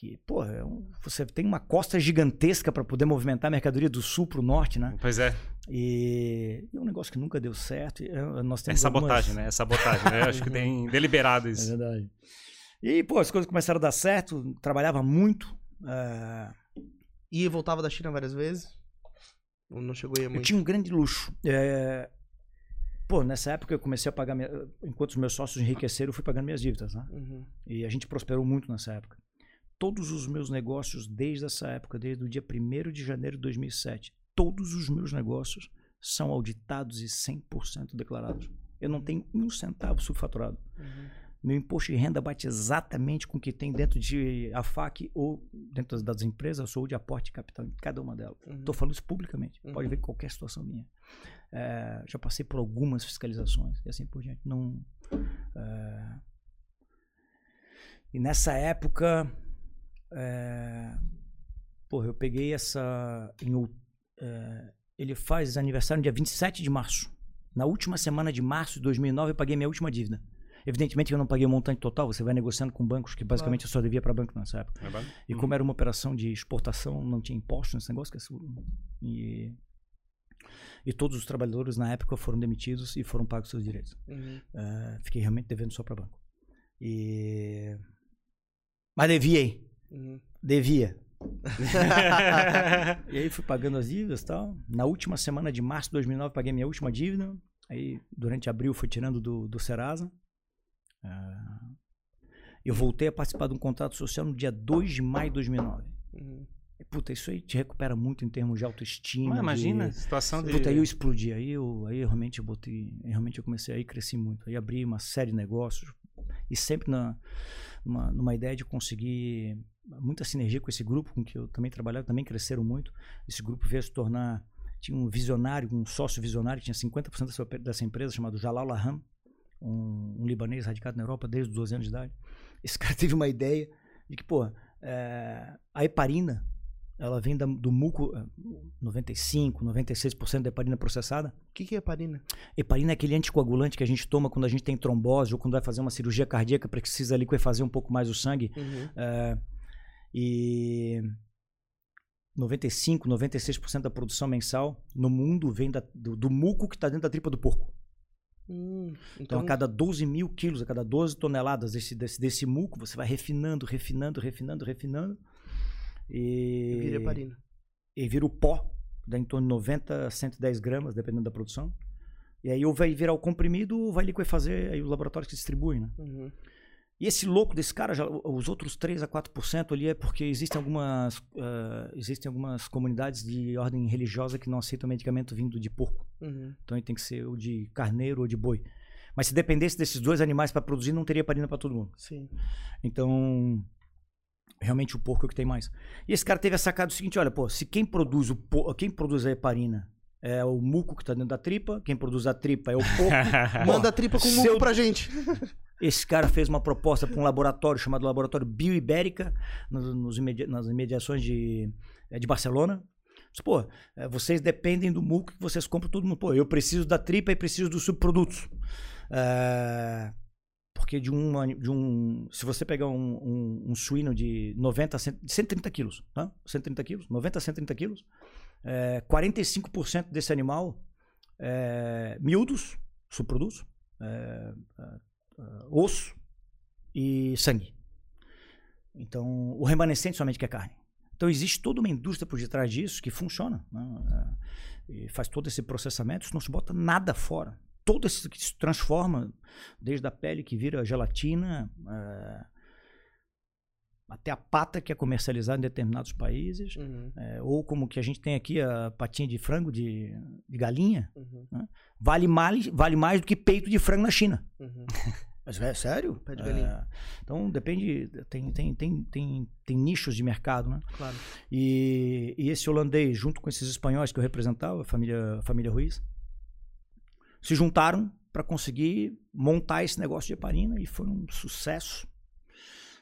Que, pô, é um- você tem uma costa gigantesca para poder movimentar a mercadoria do sul para o norte, né? Pois é, E, é um negócio que nunca deu certo. e, é, nós é temos sabotagem, algumas- né? É sabotagem, né? Acho que tem [LAUGHS] deliberado É isso. verdade. E, pô, as coisas começaram a dar certo, trabalhava muito. é, E voltava da China várias vezes? Ou não chegou aí a Eu muito? tinha um grande luxo. É, Pô, nessa época eu comecei a pagar. Minha... Enquanto os meus sócios enriqueceram, eu fui pagando minhas dívidas, né? Uhum. E a gente prosperou muito nessa época. Todos os meus negócios, desde essa época, desde o dia 1 de janeiro de 2007, todos os meus negócios são auditados e 100% declarados. Eu não tenho um centavo subfaturado. Uhum. Meu imposto de renda bate exatamente com o que tem dentro de AFAC ou dentro das, empresas, sou de aporte de capital em cada uma delas. Uhum. Estou falando isso publicamente. Uhum. Pode ver qualquer situação minha. É, já passei por algumas fiscalizações e assim por diante. Não, é, E nessa época, é, porra, eu peguei essa. Em, é, ele faz aniversário no dia 27 de março. Na última semana de março de 2009, eu paguei minha última dívida. Evidentemente que eu não paguei o montante total, você vai negociando com bancos, que basicamente eu só devia para banco nessa época. É? E como era uma operação de exportação, não tinha imposto nesse negócio. Que é su- e, e todos os trabalhadores na época foram demitidos e foram pagos seus direitos. Uhum. Eh, fiquei realmente devendo só para banco. E... Mas deviei. Uhum. Devia. [LAUGHS] E aí fui pagando as dívidas e tal. Na última semana de março de 2009 paguei minha última dívida. Aí, durante abril, foi tirando do, do Serasa. Ah, eu voltei a participar de um contrato social no dia 2 de maio de 2009. Uhum. E, Puta, isso aí te recupera muito em termos de autoestima. Mas imagina, de- situação de. Puta, aí eu explodi. Aí eu, aí eu realmente eu botei. aí realmente eu comecei aí cresci muito. Aí abri uma série de negócios. E sempre na, numa, numa ideia de conseguir muita sinergia com esse grupo com que eu também trabalhava, também cresceram muito. Esse grupo veio se tornar. Tinha um visionário, um sócio visionário, que tinha 50% dessa, dessa empresa, chamado Jalal Laham, um, um libanês radicado na Europa desde os 12 anos de idade. [LAUGHS] Esse cara teve uma ideia de que, pô, é, a heparina, ela vem da- do muco, eh, 95, 96% da heparina processada. O que, que é heparina? Heparina é aquele anticoagulante que a gente toma quando a gente tem trombose ou quando vai fazer uma cirurgia cardíaca, precisa liquefazer um pouco mais o sangue. Uhum. É, e 95, 96% da produção mensal no mundo vem da- do, do muco que está dentro da tripa do porco. Hum, Então, então, a cada 12 mil quilos, a cada 12 toneladas desse, desse, desse muco, você vai refinando, refinando, refinando, refinando. E vira heparina. e vira o pó, dá em torno de 90 a 110 gramas, dependendo da produção. E aí ou vai virar o comprimido ou vai liquefazer aí os laboratórios que distribuem, né? Uhum. E esse louco desse cara, já, os outros 3 a 4% ali é porque existem algumas, ah, existem algumas comunidades de ordem religiosa que não aceitam medicamento vindo de porco. Uhum. Então aí tem que ser ou de carneiro ou de boi. Mas se dependesse desses dois animais para produzir, não teria heparina para todo mundo. Sim. Então, realmente o porco é o que tem mais. E esse cara teve a sacada do seguinte, olha, pô, se quem produz o quem produz a heparina é o muco que está dentro da tripa, quem produz a tripa é o porco. [LAUGHS] Manda a tripa com se muco eu- pra gente. Esse cara fez uma proposta para um laboratório chamado Laboratório Bioibérica, nos, nos imedi- nas imediações de, eh, de Barcelona. Disse, Pô, eh, vocês dependem do muco que vocês compram todo mundo. Pô, eu preciso da tripa e preciso dos subprodutos. Eh, porque de um, de um. Se você pegar um, um, um suíno de 90 a 100, de 130 quilos, tá? 130 quilos, 90 a 130 quilos, eh, 45% desse animal é miúdos, subprodutos, é, ah, osso e sangue. Então, o remanescente somente que é carne. Então, existe toda uma indústria por detrás disso que funciona. né? É, e faz todo esse processamento, isso não se bota nada fora. Todo isso que se transforma, desde a pele que vira gelatina, é, até a pata que é comercializada em determinados países, Uhum. é, ou como que a gente tem aqui a patinha de frango de, de galinha, Uhum. vale mais, vale mais do que peito de frango na China. Uhum. [LAUGHS] Mas é sério? Pé de galinha. É, então depende, tem, tem, tem, tem, tem nichos de mercado, né? Claro. E, e esse holandês, junto com esses espanhóis que eu representava, a família, a família Ruiz, se juntaram para conseguir montar esse negócio de heparina e foi um sucesso.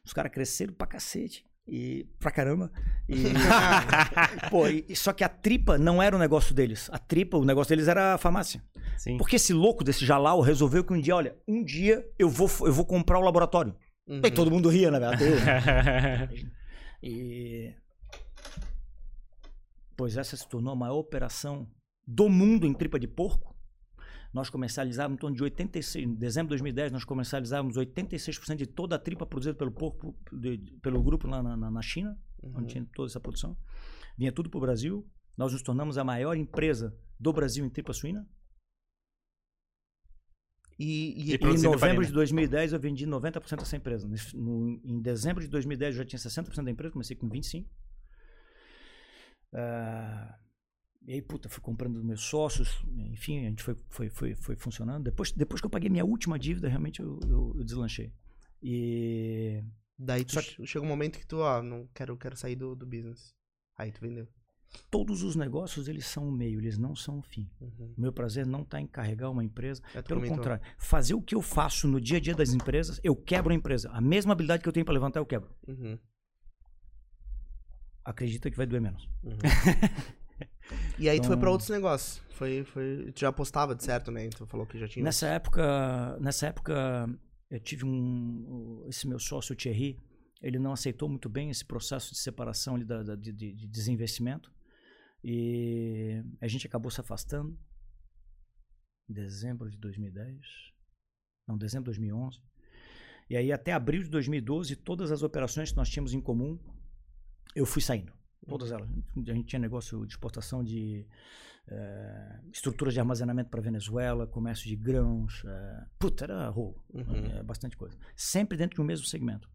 Os caras cresceram pra cacete. E pra caramba. E, [LAUGHS] pô, e- só que a tripa não era o negócio deles. A tripa, o negócio deles era a farmácia. Sim. Porque esse louco desse Jalal resolveu que um dia, olha, um dia eu vou, eu vou comprar o laboratório. Uhum. E todo mundo ria, na verdade. né? [LAUGHS] E. Pois essa se tornou a maior operação do mundo em tripa de porco. Nós comercializávamos em torno de 86, em dezembro de 2010, nós comercializávamos 86% de toda a tripa produzida pelo porco, de- pelo grupo lá na, na- na China, Uhum. onde tinha toda essa produção. Vinha tudo para o Brasil. Nós nos tornamos a maior empresa do Brasil em tripa suína. E, e- E em novembro de 2010 eu vendi 90% dessa empresa. No- em dezembro de 2010 eu já tinha 60% da empresa, comecei com 25%. Ah, e aí, puta, fui comprando dos meus sócios, enfim, a gente foi, foi, foi, foi funcionando. Depois, depois que eu paguei minha última dívida, realmente eu, eu, eu deslanchei. E daí tu che- chega um momento que tu, ó, não quero, quero sair do, do business. Aí tu vendeu. todos os negócios, eles são o meio, eles não são o fim. Uhum. O meu prazer não está em carregar uma empresa. É, Pelo comentou. contrário, fazer o que eu faço no dia a dia das empresas, eu quebro a empresa. A mesma habilidade que eu tenho para levantar, eu quebro. Uhum. Acredita que vai doer menos. Uhum. [LAUGHS] e aí tu foi pra Então- outros negócios. Foi, foi, tu já apostava de certo, né? Tu falou que já tinha. Nessa época, nessa época eu tive um esse meu sócio o Thierry, ele não aceitou muito bem esse processo de separação ali da, da- de, de- de desinvestimento e a gente acabou se afastando em dezembro de 2010, não, dezembro de 2011. E aí até abril de 2012, todas as operações que nós tínhamos em comum, eu fui saindo. Todas elas. A gente tinha negócio de exportação de, é, estruturas de armazenamento para Venezuela, comércio de grãos. É, puta, era rolo. Uhum. É, bastante coisa. Sempre dentro de um mesmo segmento.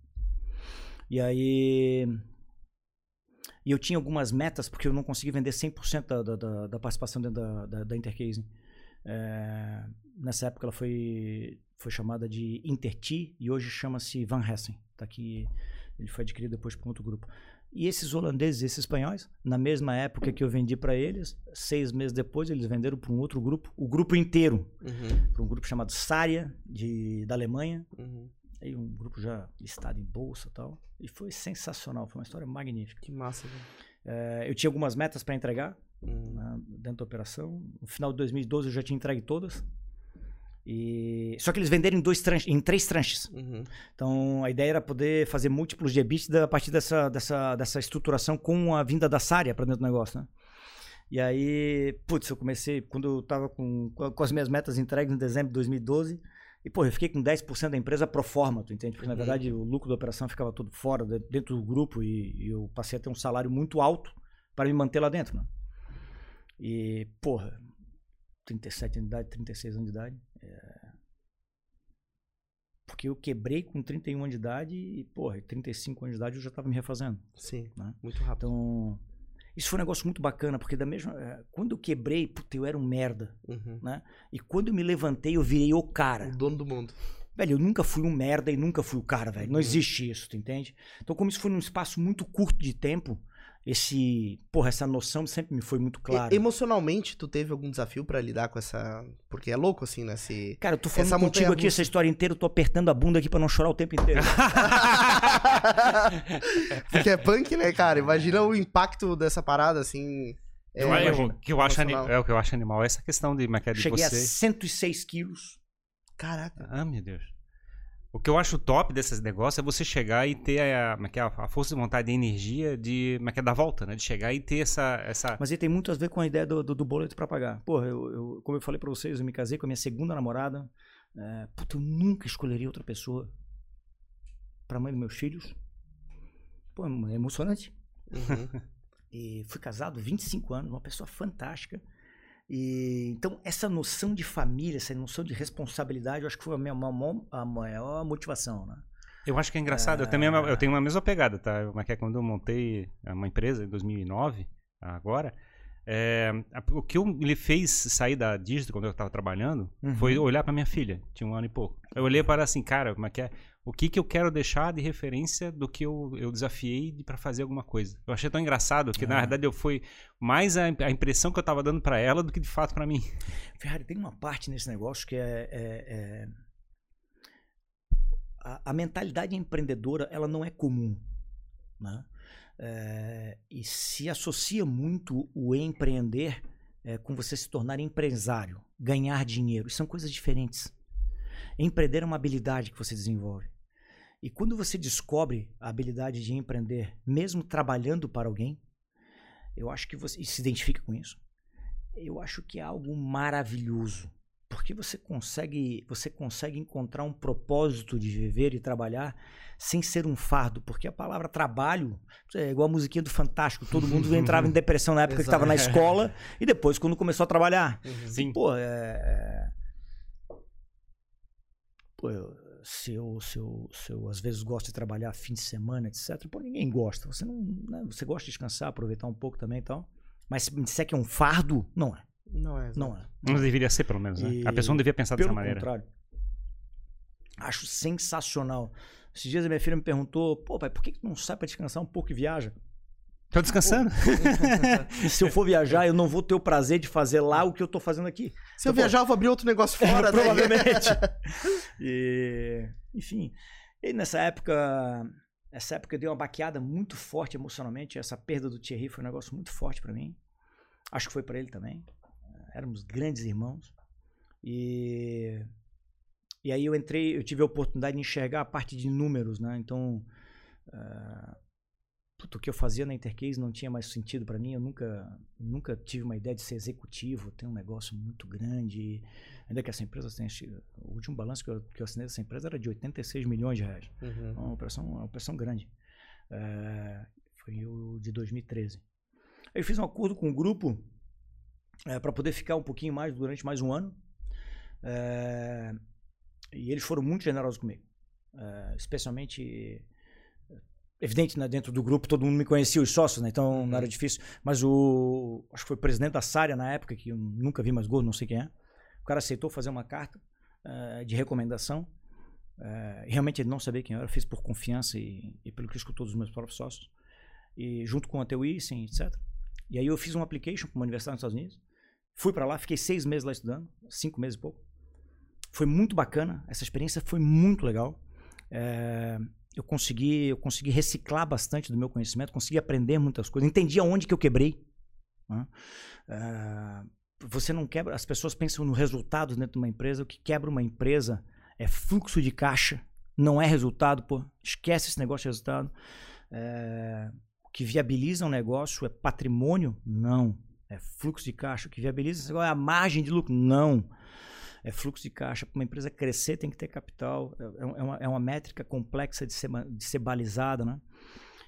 E aí. E eu tinha algumas metas, porque eu não consegui vender 100% da, da, da, participação dentro da, da, da Intercase. É, nessa época ela foi, foi chamada de Interti e hoje chama-se Van Hessen. Tá aqui, ele foi adquirido depois por outro grupo. E esses holandeses, esses espanhóis, na mesma época que eu vendi para eles, seis meses depois eles venderam para um outro grupo, o grupo inteiro, Uhum. para um grupo chamado Saria, de, da Alemanha. Uhum. Aí um grupo já listado em bolsa e tal. E foi sensacional, foi uma história magnífica. Que massa. É, eu tinha algumas metas para entregar Uhum. né, dentro da operação. No final de 2012 eu já tinha entregue todas. E... Só que eles venderam em, dois tranches, em três tranches. Uhum. Então a ideia era poder fazer múltiplos de EBITDA a partir dessa, dessa, dessa estruturação com a vinda da Sária para dentro do negócio, né? E aí, putz, eu comecei, quando eu tava com, com as minhas metas entregues em dezembro de 2012, e pô, eu fiquei com 10% da empresa pro forma, tu entende? Porque na Uhum. verdade o lucro da operação ficava todo fora, de- dentro do grupo, e, e eu passei a ter um salário muito alto para me manter lá dentro, né? E, porra, 37 anos de idade, 36 anos de idade. É, Porque eu quebrei com 31 anos de idade e, porra, 35 anos de idade eu já estava me refazendo. Sim, Né? muito rápido. Então, isso foi um negócio muito bacana, porque da mesma. é, Quando eu quebrei, puta, eu era um merda. Uhum. Né? E quando eu me levantei, eu virei o cara. O dono do mundo. Velho, eu nunca fui um merda e nunca fui o cara, velho. Não Uhum. existe isso, tu entende? Então, como isso foi num espaço muito curto de tempo, esse. Porra, essa noção sempre me foi muito E- clara. emocionalmente, tu teve algum desafio pra lidar com essa. Porque é louco, assim, né? Se... Cara, eu tô falando Essa contigo aqui essa história inteira, eu tô apertando a bunda aqui pra não chorar o tempo inteiro. [LAUGHS] Porque é punk, né, cara? Imagina o impacto dessa parada, assim. É, Eu- eu- imagina. o que eu acho ani- emocional. é o que eu acho animal é essa questão de, é é, de Cheguei a você. 106 quilos. Caraca. Ah, meu Deus. O que eu acho top desses negócios é você chegar e ter a, como é é, a força de vontade e energia de é dar volta, né? De chegar e ter essa. essa... Mas ele tem muito a ver com a ideia do, do, do boleto pra pagar. Porra, eu, eu- como eu falei pra vocês, eu me casei com a minha segunda namorada. É, puta, eu nunca escolheria outra pessoa pra mãe dos meus filhos. Pô, é emocionante. Uhum. [LAUGHS] E fui casado 25 anos, uma pessoa fantástica. E, então, essa noção de família, essa noção de responsabilidade, eu acho que foi a minha maior, a maior motivação, né? Eu acho que é engraçado. Eu, também, eu tenho uma mesma pegada, tá? É é quando eu montei uma empresa em 2009, agora. É, o que eu, me fez sair da Digital quando eu estava trabalhando Uhum. foi olhar para minha filha, tinha um ano e pouco. Eu olhei para assim, cara, como é que é? O que, que eu quero deixar de referência do que eu, eu desafiei para fazer alguma coisa? Eu achei tão engraçado que, na Ah. verdade, eu fui mais a, a impressão que eu estava dando para ela do que de fato para mim. [LAUGHS] Ferrari, tem uma parte nesse negócio que é. é- é- A, a mentalidade empreendedora ela não é comum. Né? É, e se associa muito o empreender é, com você se tornar empresário, ganhar dinheiro. São coisas diferentes. Empreender é uma habilidade que você desenvolve. E quando você descobre a habilidade de empreender, mesmo trabalhando para alguém, eu acho que você se identifica com isso eu acho que é algo maravilhoso. Porque você consegue, você consegue encontrar um propósito de viver e trabalhar sem ser um fardo. Porque a palavra trabalho é igual a musiquinha do Fantástico. Todo mundo [LAUGHS] entrava em depressão na época que estava na escola e depois quando começou a trabalhar. Sim. Pô, é. é- Pô, eu- se eu, se, eu, se eu às vezes gosto de trabalhar fim de semana, etc. Pô, ninguém gosta. Você não. né, Você gosta de descansar, aproveitar um pouco também e tal. Mas se me disser que é um fardo, não é. Não é. Não é. Não deveria ser, pelo menos, né? E- A pessoa não devia pensar Pelo dessa maneira. contrário. Acho sensacional. Esses dias a minha filha me perguntou, pô, pai, por que que tu não sai pra descansar um pouco e viaja? Tô descansando. [LAUGHS] Se eu for viajar, eu não vou ter o prazer de fazer lá o que eu tô fazendo aqui. Se eu viajar, eu vou abrir outro negócio [LAUGHS] fora, né? Provavelmente. [LAUGHS] E, enfim. E nessa época, essa época eu dei uma baqueada muito forte emocionalmente. Essa perda do Thierry foi um negócio muito forte pra mim. Acho que foi pra ele também. Éramos grandes irmãos. E e aí eu entrei, eu tive a oportunidade de enxergar a parte de números, né? Então, ah, puto, o que eu fazia na Intercase não tinha mais sentido pra mim. Eu nunca, nunca tive uma ideia de ser executivo, ter um negócio muito grande. Ainda que essa empresa tenha. O último balanço que eu, que eu assinei dessa empresa era de 86 milhões de reais. Uhum. Uma operação, uma operação grande. É, foi o de 2013. Aí eu fiz um acordo com um grupo é, para poder ficar um pouquinho mais durante mais um ano. É, e eles foram muito generosos comigo. É, especialmente. Evidente, né, dentro do grupo todo mundo me conhecia, os sócios, né, então não era difícil. Mas o. Acho que foi o presidente da Sária na época, que eu nunca vi mais gordo, não sei quem é. O cara aceitou fazer uma carta é, de recomendação. É, realmente ele não sabia quem eu era, fiz por confiança e, e pelo que escutou dos meus próprios sócios. E junto com a TUI, sim, etc. E aí eu fiz um application para uma universidade nos Estados Unidos. Fui para lá, fiquei seis meses lá estudando, cinco meses e pouco. Foi muito bacana, essa experiência foi muito legal. É, eu consegui, eu consegui reciclar bastante do meu conhecimento, consegui aprender muitas coisas, entendi aonde que eu quebrei. Né? É, você não quebra, as pessoas pensam no resultado dentro de uma empresa, o que quebra uma empresa é fluxo de caixa, não é resultado, pô, esquece esse negócio de resultado. É, o que viabiliza um negócio é patrimônio? Não. É fluxo de caixa. Que viabiliza é a margem de lucro? Não é fluxo de caixa. Para uma empresa crescer, tem que ter capital. É, é, é, uma, é uma métrica complexa de ser, de ser balizada, né?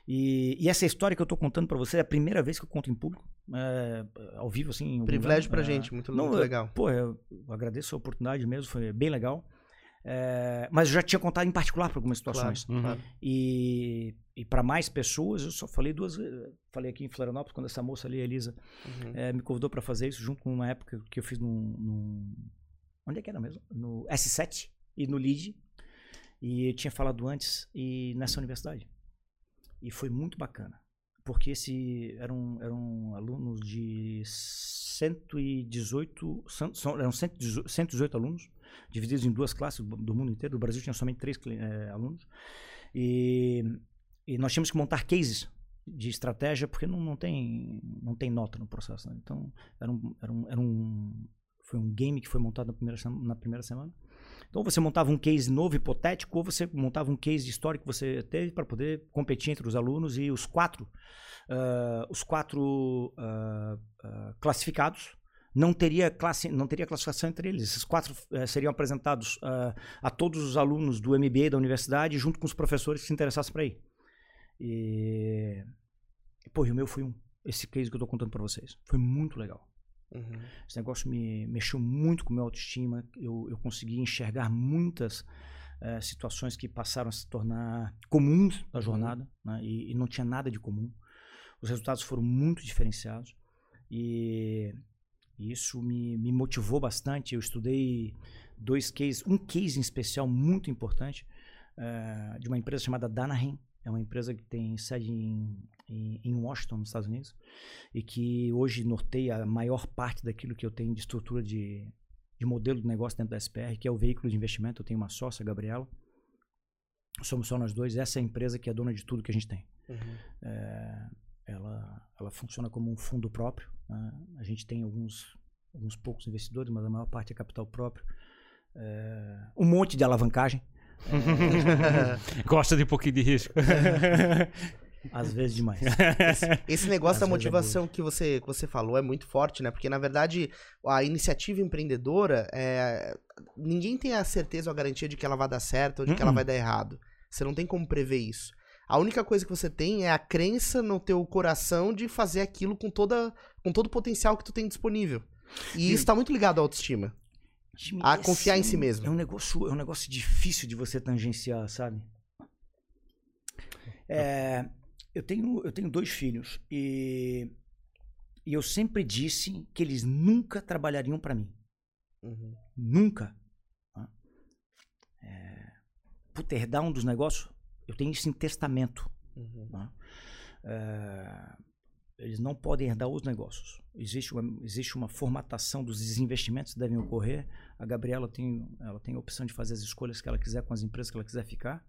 E, e, essa história que eu estou contando para você é a primeira vez que eu conto em público, é, ao vivo, assim. Privilégio para é, gente, muito, não, muito legal. Pô, eu agradeço a oportunidade mesmo, foi bem legal. É, mas eu já tinha contado em particular para algumas situações. Claro. E, e para mais pessoas, eu só falei duas Falei aqui em Florianópolis, quando essa moça ali, a Elisa, uhum. é, me convidou para fazer isso, junto com uma época que eu fiz num, num Onde é que era mesmo? No S7 e no LID. E eu tinha falado antes e nessa universidade. E foi muito bacana. Porque esse eram, eram alunos de 118, são, eram 118 alunos, divididos em duas classes do mundo inteiro. Do Brasil tinha somente três é, alunos. E, e nós tínhamos que montar cases de estratégia, porque não, não, tem, não tem nota no processo. Né? Então, era um, era um, era um foi um game que foi montado na primeira, na primeira semana. Então você montava um case novo, hipotético, ou você montava um case histórico que você teve para poder competir entre os alunos e os quatro, uh, os quatro uh, uh, classificados não teria classe, não teria classificação entre eles. Esses quatro eh, seriam apresentados a todos os alunos do MBA da universidade, junto com os professores que se interessassem para ir. E, pô, e o meu foi um. Esse case que eu estou contando para vocês. Foi muito legal. Uhum. Esse negócio me mexeu muito com a minha autoestima. Eu, eu consegui enxergar muitas uh, situações que passaram a se tornar comuns na uhum. jornada uhum. né? e, e, não tinha nada de comum. Os resultados foram muito diferenciados e, e isso me, me motivou bastante. Eu estudei dois cases, um case em especial muito importante uh, de uma empresa chamada Danahem. É uma empresa que tem sede em, em, em, Washington, nos Estados Unidos, e que hoje norteia a maior parte daquilo que eu tenho de estrutura de, de modelo de negócio dentro da SPR, que é o veículo de investimento. Eu tenho uma sócia, a Gabriela. Somos só nós dois. Essa é a empresa que é dona de tudo que a gente tem. Uhum. É, ela, ela funciona como um fundo próprio. Né? A gente tem alguns, alguns poucos investidores, mas a maior parte é capital próprio. É, um monte de alavancagem. [LAUGHS] É... Gosta de um pouquinho de risco. [LAUGHS] Às vezes demais. [LAUGHS] Esse, esse negócio Às da é motivação é que, você, que você falou é muito forte, né? Porque, na verdade, a iniciativa empreendedora, é, ninguém tem a certeza ou a garantia de que ela vai dar certo ou de uh -uh. que ela vai dar errado. Você não tem como prever isso. A única coisa que você tem é a crença no teu coração de fazer aquilo com, toda, com todo o potencial que tu tem disponível. E, e isso está muito ligado à autoestima. A confiar em si mesmo. É um negócio, é um negócio difícil de você tangenciar, sabe? É, eu, tenho, eu tenho dois filhos e, e eu sempre disse que eles nunca trabalhariam para mim. Uhum. Nunca. É, puta, herdar um dos negócios, eu tenho isso em testamento. Uhum. É, eles não podem herdar os negócios. Existe uma, existe uma formatação dos desinvestimentos que devem ocorrer. A Gabriela tem, ela tem a opção de fazer as escolhas que ela quiser com as empresas que ela quiser ficar.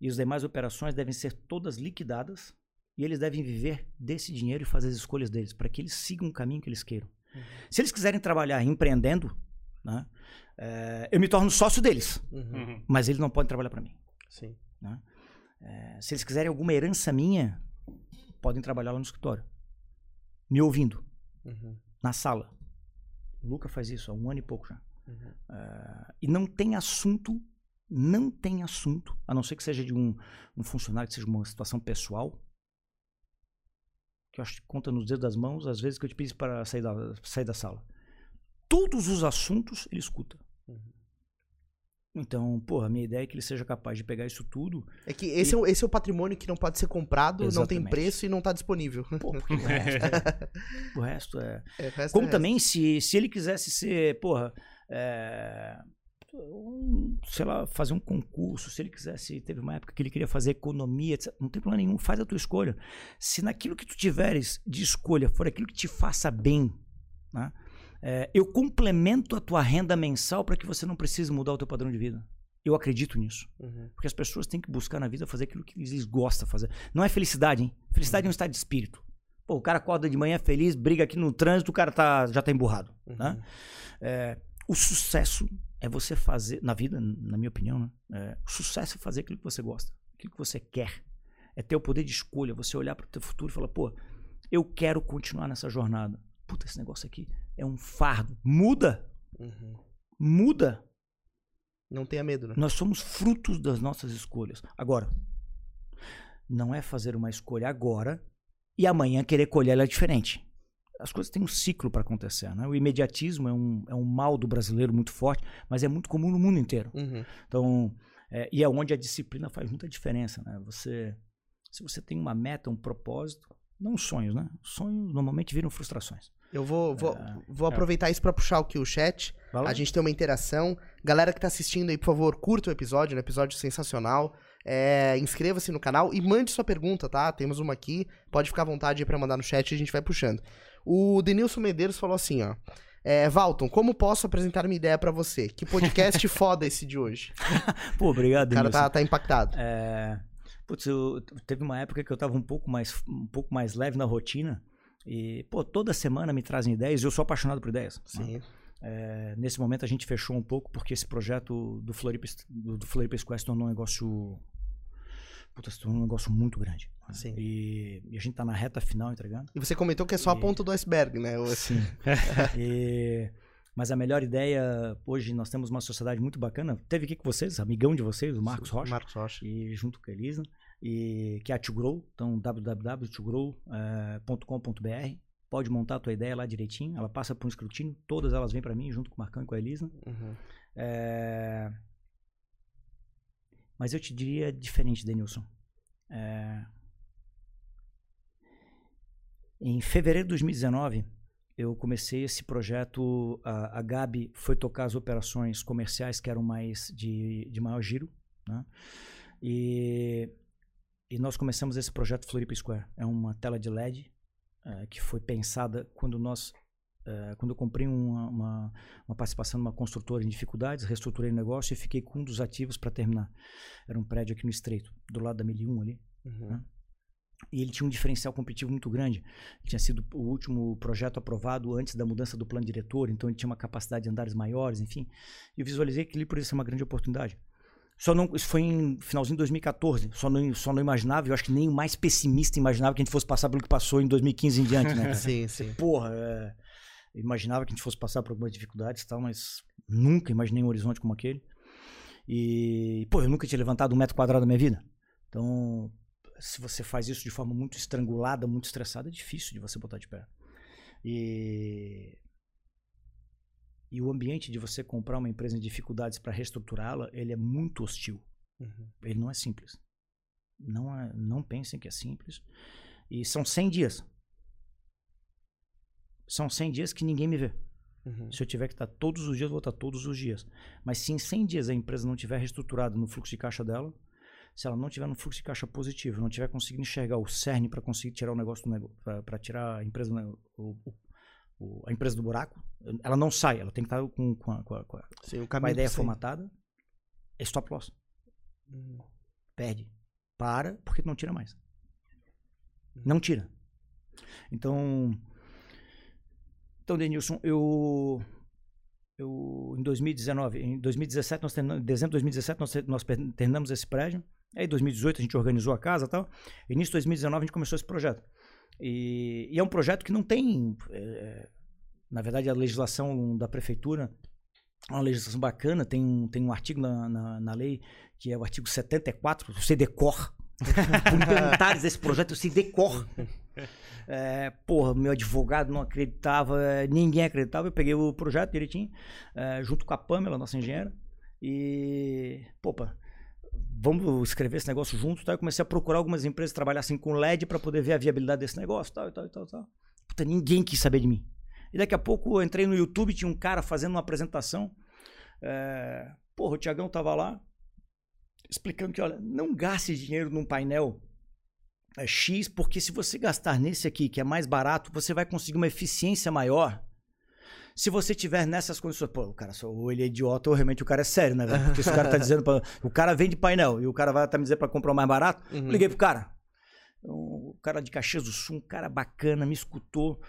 E as demais operações devem ser todas liquidadas e eles devem viver desse dinheiro e fazer as escolhas deles, para que eles sigam o caminho que eles queiram. Uhum. Se eles quiserem trabalhar empreendendo, né, é, eu me torno sócio deles, uhum. uhum. mas eles não podem trabalhar para mim. Sim. Né? É, se eles quiserem alguma herança minha, podem trabalhar lá no escritório, me ouvindo, uhum. na sala. O Luca faz isso há um ano e pouco já. Uhum. Uh, e não tem assunto, não tem assunto, a não ser que seja de um, um funcionário, que seja uma situação pessoal, que eu acho que conta nos dedos das mãos, às vezes que eu te pedi para sair da, sair da sala. Todos os assuntos ele escuta. Então, porra, a minha ideia é que ele seja capaz de pegar isso tudo. É que esse, é, o, esse é o patrimônio que não pode ser comprado, não tem Exatamente. preço e não tá disponível. Pô, porque o [LAUGHS] resto, o resto é. É, o resto Como é também, se, se ele quisesse ser, porra, é, um, sei lá, fazer um concurso, se ele quisesse, teve uma época que ele queria fazer economia, etc, não tem problema nenhum, faz a tua escolha. Se naquilo que tu tiveres de escolha for aquilo que te faça bem, né, é, eu complemento a tua renda mensal para que você não precise mudar o teu padrão de vida. Eu acredito nisso. Uhum. Porque as pessoas têm que buscar na vida fazer aquilo que eles gostam de fazer. Não é felicidade, hein? Felicidade é um estado de espírito. Pô, o cara acorda de manhã feliz, briga aqui no trânsito, o cara tá, já tá emburrado. Né? É, o sucesso é você fazer, na vida, na minha opinião, né? É, o sucesso é fazer aquilo que você gosta, aquilo que você quer. É ter o poder de escolha, você olhar para o teu futuro e falar, pô, eu quero continuar nessa jornada. Puta, esse negócio aqui é um fardo. Muda, Uhum. muda. Não tenha medo, né? Nós somos frutos das nossas escolhas. Agora, não é fazer uma escolha agora e amanhã querer colher ela diferente. As coisas têm um ciclo para acontecer. Né? O imediatismo é um, é um mal do brasileiro muito forte, mas é muito comum no mundo inteiro. Uhum. Então, é, e é onde a disciplina faz muita diferença. Né? Você, se você tem uma meta, um propósito, não sonhos, né? Sonhos normalmente viram frustrações. Eu vou, vou, É, vou aproveitar isso pra puxar aqui o chat. Lá. A gente tem uma interação. Galera que tá assistindo aí, por favor, curta o episódio, um episódio sensacional. É, Inscreva-se no canal e mande sua pergunta, tá? Temos uma aqui. Pode ficar à vontade aí pra mandar no chat e a gente vai puxando. O Denilson Medeiros falou assim, ó. É, Valton, como posso apresentar minha ideia pra você? Que podcast [LAUGHS] foda esse de hoje. [LAUGHS] Pô, obrigado, O cara tá, tá impactado. É, putz, eu, teve uma época que eu tava um pouco mais, um pouco mais leve na rotina. E, pô, toda semana me trazem ideias e eu sou apaixonado por ideias. né? Sim. É, nesse momento a gente fechou um pouco porque esse projeto do Floripa, do, do Floripa Square tornou um negócio. Puta, se tornou um negócio muito grande. né? Sim. E, e a gente tá na reta final entregando. E você comentou que é só a E- ponta do iceberg, né? O- Sim. [LAUGHS] E- mas a melhor ideia, hoje nós temos uma sociedade muito bacana. Teve aqui com vocês, amigão de vocês, o Marcos Rocha Marcos Rocha. e junto com a Elisa, e, que é a To Grow, então www.togrow.com.br. Pode montar a tua ideia lá direitinho, ela passa por um escrutínio, todas elas vêm para mim, junto com o Marcão e com a Elisa. Uhum. É, Mas eu te diria diferente, Denilson. É, Em fevereiro de 2019, eu comecei esse projeto. A, a Gabi foi tocar as operações comerciais que eram mais de, de maior giro. Né? E, e nós começamos esse projeto Floripa Square. É uma tela de LED eh, que foi pensada quando nós. Eh, quando eu comprei uma, uma, uma participação numa construtora em dificuldades, reestruturei o negócio e fiquei com um dos ativos para terminar. Era um prédio aqui no Estreito, do lado da 1001 ali. Uhum. E ele tinha um diferencial competitivo muito grande. Ele tinha sido o último projeto aprovado antes da mudança do plano diretor, então ele tinha uma capacidade de andares maiores, enfim. E eu visualizei que ele poderia ser uma grande oportunidade. Só não, isso foi em finalzinho de 2014. Só não, só não imaginava, eu acho que nem o mais pessimista imaginava que a gente fosse passar pelo que passou em 2015 em diante, né? [LAUGHS] Sim, sim. Porra, é, eu imaginava que a gente fosse passar por algumas dificuldades e tal, mas nunca imaginei um horizonte como aquele. E, pô, eu nunca tinha levantado um metro quadrado na minha vida. Então, se você faz isso de forma muito estrangulada, muito estressada, é difícil de você botar de pé. E, e o ambiente de você comprar uma empresa em dificuldades para reestruturá-la, ele é muito hostil. Uhum. Ele não é simples. Não, é, não pensem que é simples. E são 100 dias. São 100 dias que ninguém me vê. Uhum. Se eu tiver que estar todos os dias, eu vou estar todos os dias. Mas se em 100 dias a empresa não tiver reestruturada no fluxo de caixa dela, se ela não tiver no fluxo de caixa positivo, não tiver conseguindo enxergar o cerne para conseguir tirar o negócio do negócio, para tirar a empresa, do nego- o- o- a empresa do buraco, ela não sai, ela tem que estar com, com a, com a- com a- Sim, com a ideia sim. formatada. É stop loss. Uhum. Perde. Para, porque não tira mais. Não tira. Então, então Denilson, eu, eu em 2019, em 2017, nós terminamos, em dezembro de 2017, nós, nós terminamos esse prédio. Aí, em 2018, a gente organizou a casa e tal. Início de 2019, a gente começou esse projeto. E, e é um projeto que não tem, eh, na verdade, a legislação da prefeitura é uma legislação bacana. Tem um, tem um artigo na, na, na lei que é o artigo 74, você decor. Por perguntares desse projeto, eu sei decor. É, porra, meu advogado não acreditava, ninguém acreditava. Eu peguei o projeto direitinho, é, junto com a Pamela, nossa engenheira. E, popa, vamos escrever esse negócio junto. Tá? Eu comecei a procurar algumas empresas que trabalhassem com LED para poder ver a viabilidade desse negócio, tal, tal, tal, tal. Puta, ninguém quis saber de mim. E daqui a pouco eu entrei no YouTube, tinha um cara fazendo uma apresentação. É, porra, o Tiagão tava lá, explicando que, olha, não gaste dinheiro num painel X, porque se você gastar nesse aqui, que é mais barato, você vai conseguir uma eficiência maior. Se você tiver nessas condições, pô, o cara, ou ele é idiota ou realmente o cara é sério, né, velho? Porque se o cara tá [LAUGHS] dizendo, pra, o cara vende painel e o cara vai tá me dizer para comprar o mais barato, Uhum. liguei pro cara. O cara de Caxias do Sul, um cara bacana, me escutou.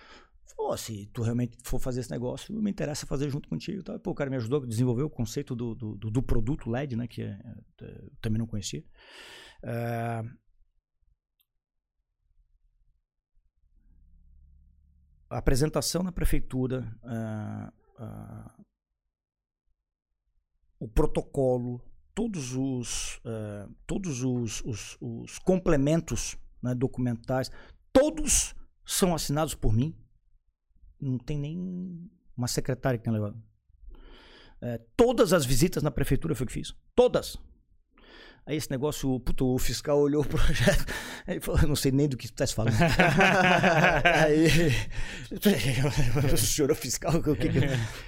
Falou, "Ó, se tu realmente for fazer esse negócio, me interessa fazer junto contigo. tal. Pô, o cara me ajudou a desenvolver o conceito do, do, do- produto LED, né? Que é, é, eu também não conhecia. É, a apresentação na prefeitura, o protocolo, todos os, todos os, os- os complementos né, documentais, todos são assinados por mim. Não tem nem uma secretária que tenha levado. É, todas as visitas na prefeitura foi o que fiz. Todas. Aí esse negócio, puto, o fiscal olhou o projeto, [LAUGHS] ele falou, não sei nem do que tu estás falando. [LAUGHS] aí, [LAUGHS] o senhor é fiscal, o que que...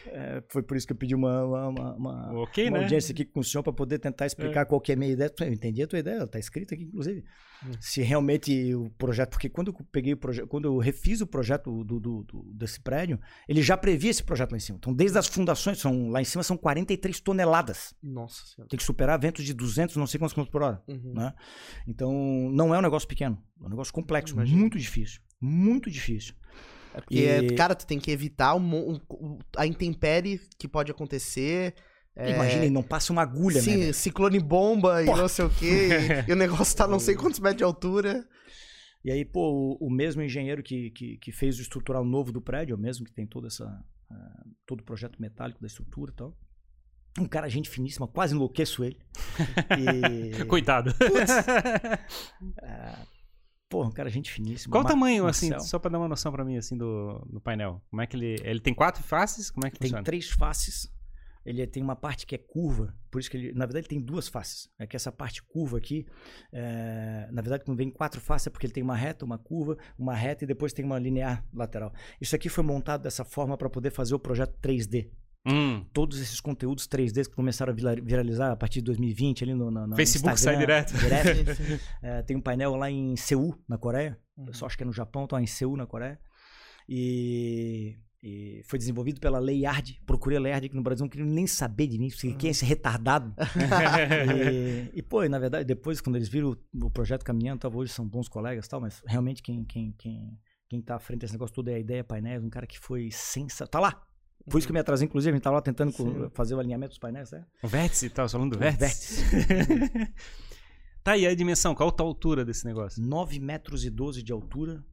É, foi por isso que eu pedi uma, uma, uma, uma- Ok, uma né? audiência aqui com o senhor para poder tentar explicar qual que é a minha ideia. Eu entendi a tua ideia, está escrita aqui, inclusive. Se realmente o projeto, porque quando eu peguei o projeto, quando eu refiz o projeto do, do- do- desse prédio, ele já previa esse projeto lá em cima. Então, desde as fundações, são, lá em cima são 43 toneladas. Nossa senhora. Tem que superar ventos de 200, não sei quantos quilômetros por hora. Uhum. Né? Então, não é um negócio pequeno. É um negócio complexo, muito difícil. Muito difícil. É porque, E- cara, tu tem que evitar o mo- o- a intempérie que pode acontecer. É, Imagina, não passa uma agulha, Sim, né? velho? ciclone bomba e Porra. não sei o quê. E, [LAUGHS] e o negócio tá não sei quantos metros de altura. E aí, pô, o, o mesmo engenheiro que, que, que fez o estrutural novo do prédio, é o mesmo que tem toda essa, ah, todo o projeto metálico da estrutura e tal. Um cara, gente finíssima, quase enlouqueço ele. [LAUGHS] E, Coitado. [LAUGHS] pô, um cara, gente finíssima. Qual o Ma- tamanho, assim, só pra dar uma noção pra mim, assim, do, do painel? Como é que ele... Ele tem quatro faces? Como é que Tem funciona? três faces. Ele tem uma parte que é curva, por isso que ele, na verdade, ele tem duas faces. É que essa parte curva aqui, é, na verdade, quando vem quatro faces é porque ele tem uma reta, uma curva, uma reta e depois tem uma linear lateral. Isso aqui foi montado dessa forma para poder fazer o projeto 3D. Hum, Todos esses conteúdos 3D que começaram a vira- viralizar a partir de 2020 ali no, no, no Facebook sai Instagram, direto. direto. [LAUGHS] É, tem um painel lá em Seul, na Coreia. Uhum. Eu só acho que é no Japão, tá em Seul, na Coreia. E, e foi desenvolvido pela Leiard. Procurei a Leiard aqui no Brasil, não queria nem saber de mim. porque Quem é esse retardado? [LAUGHS] e, e, pô, na verdade, depois, quando eles viram o, o projeto caminhando, tava, hoje são bons colegas e tal, mas realmente quem, quem, quem, quem tá à frente desse negócio todo é a ideia painéis, um cara que foi sensacional. Tá lá! Por isso que eu me atrasei, inclusive, a gente tava lá tentando Sim. fazer o alinhamento dos painéis, né? o vértice, tá falando do O vértice? [LAUGHS] tá, e a dimensão? Qual a altura desse negócio? 9 metros e 12 de altura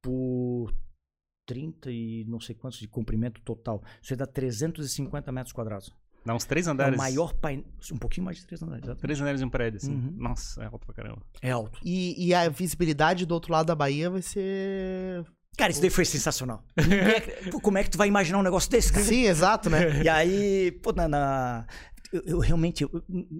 por 30 e não sei quantos de comprimento total. Isso aí dá 350 metros quadrados. Dá uns três É andares. o maior painel. Um pouquinho mais de 3 andares. exatamente. Três andares de um prédio, assim. Uhum. Nossa, é alto pra caramba. É alto. E, e a visibilidade do outro lado da Bahia vai ser. Cara, isso daí foi sensacional. [LAUGHS] Acre- Pô, como é que tu vai imaginar um negócio desse, cara? Sim, exato, né? [LAUGHS] E aí, pô, na. na- eu, eu realmente. eu-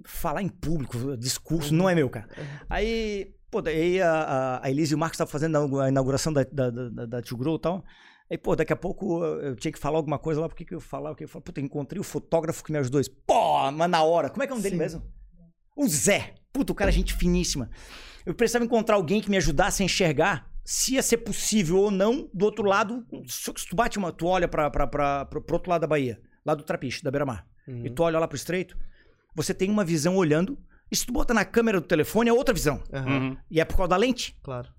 falar em público, discurso, não é meu, cara. Aí, pô, daí a, a, Elise e o Marcos estavam fazendo a inauguração da, da, da, da Tio Grow e tal. Aí, pô, daqui a pouco eu tinha que falar alguma coisa lá, por que eu falava? O que eu falava? Puta, encontrei o fotógrafo que me ajudou. Isso. Pô, mas na hora. Como é que é o nome dele mesmo? O Zé. Puta, o cara é gente finíssima. Eu precisava encontrar alguém que me ajudasse a enxergar se ia ser possível ou não do outro lado. Se se tu bate uma, tu olha pra, pra, pra, pro, pro outro lado da Bahia, lá do Trapiche, da Beira-Mar, Uhum. e tu olha lá pro estreito, você tem uma visão olhando, e se tu bota na câmera do telefone é outra visão. Uhum. E é por causa da lente. Claro.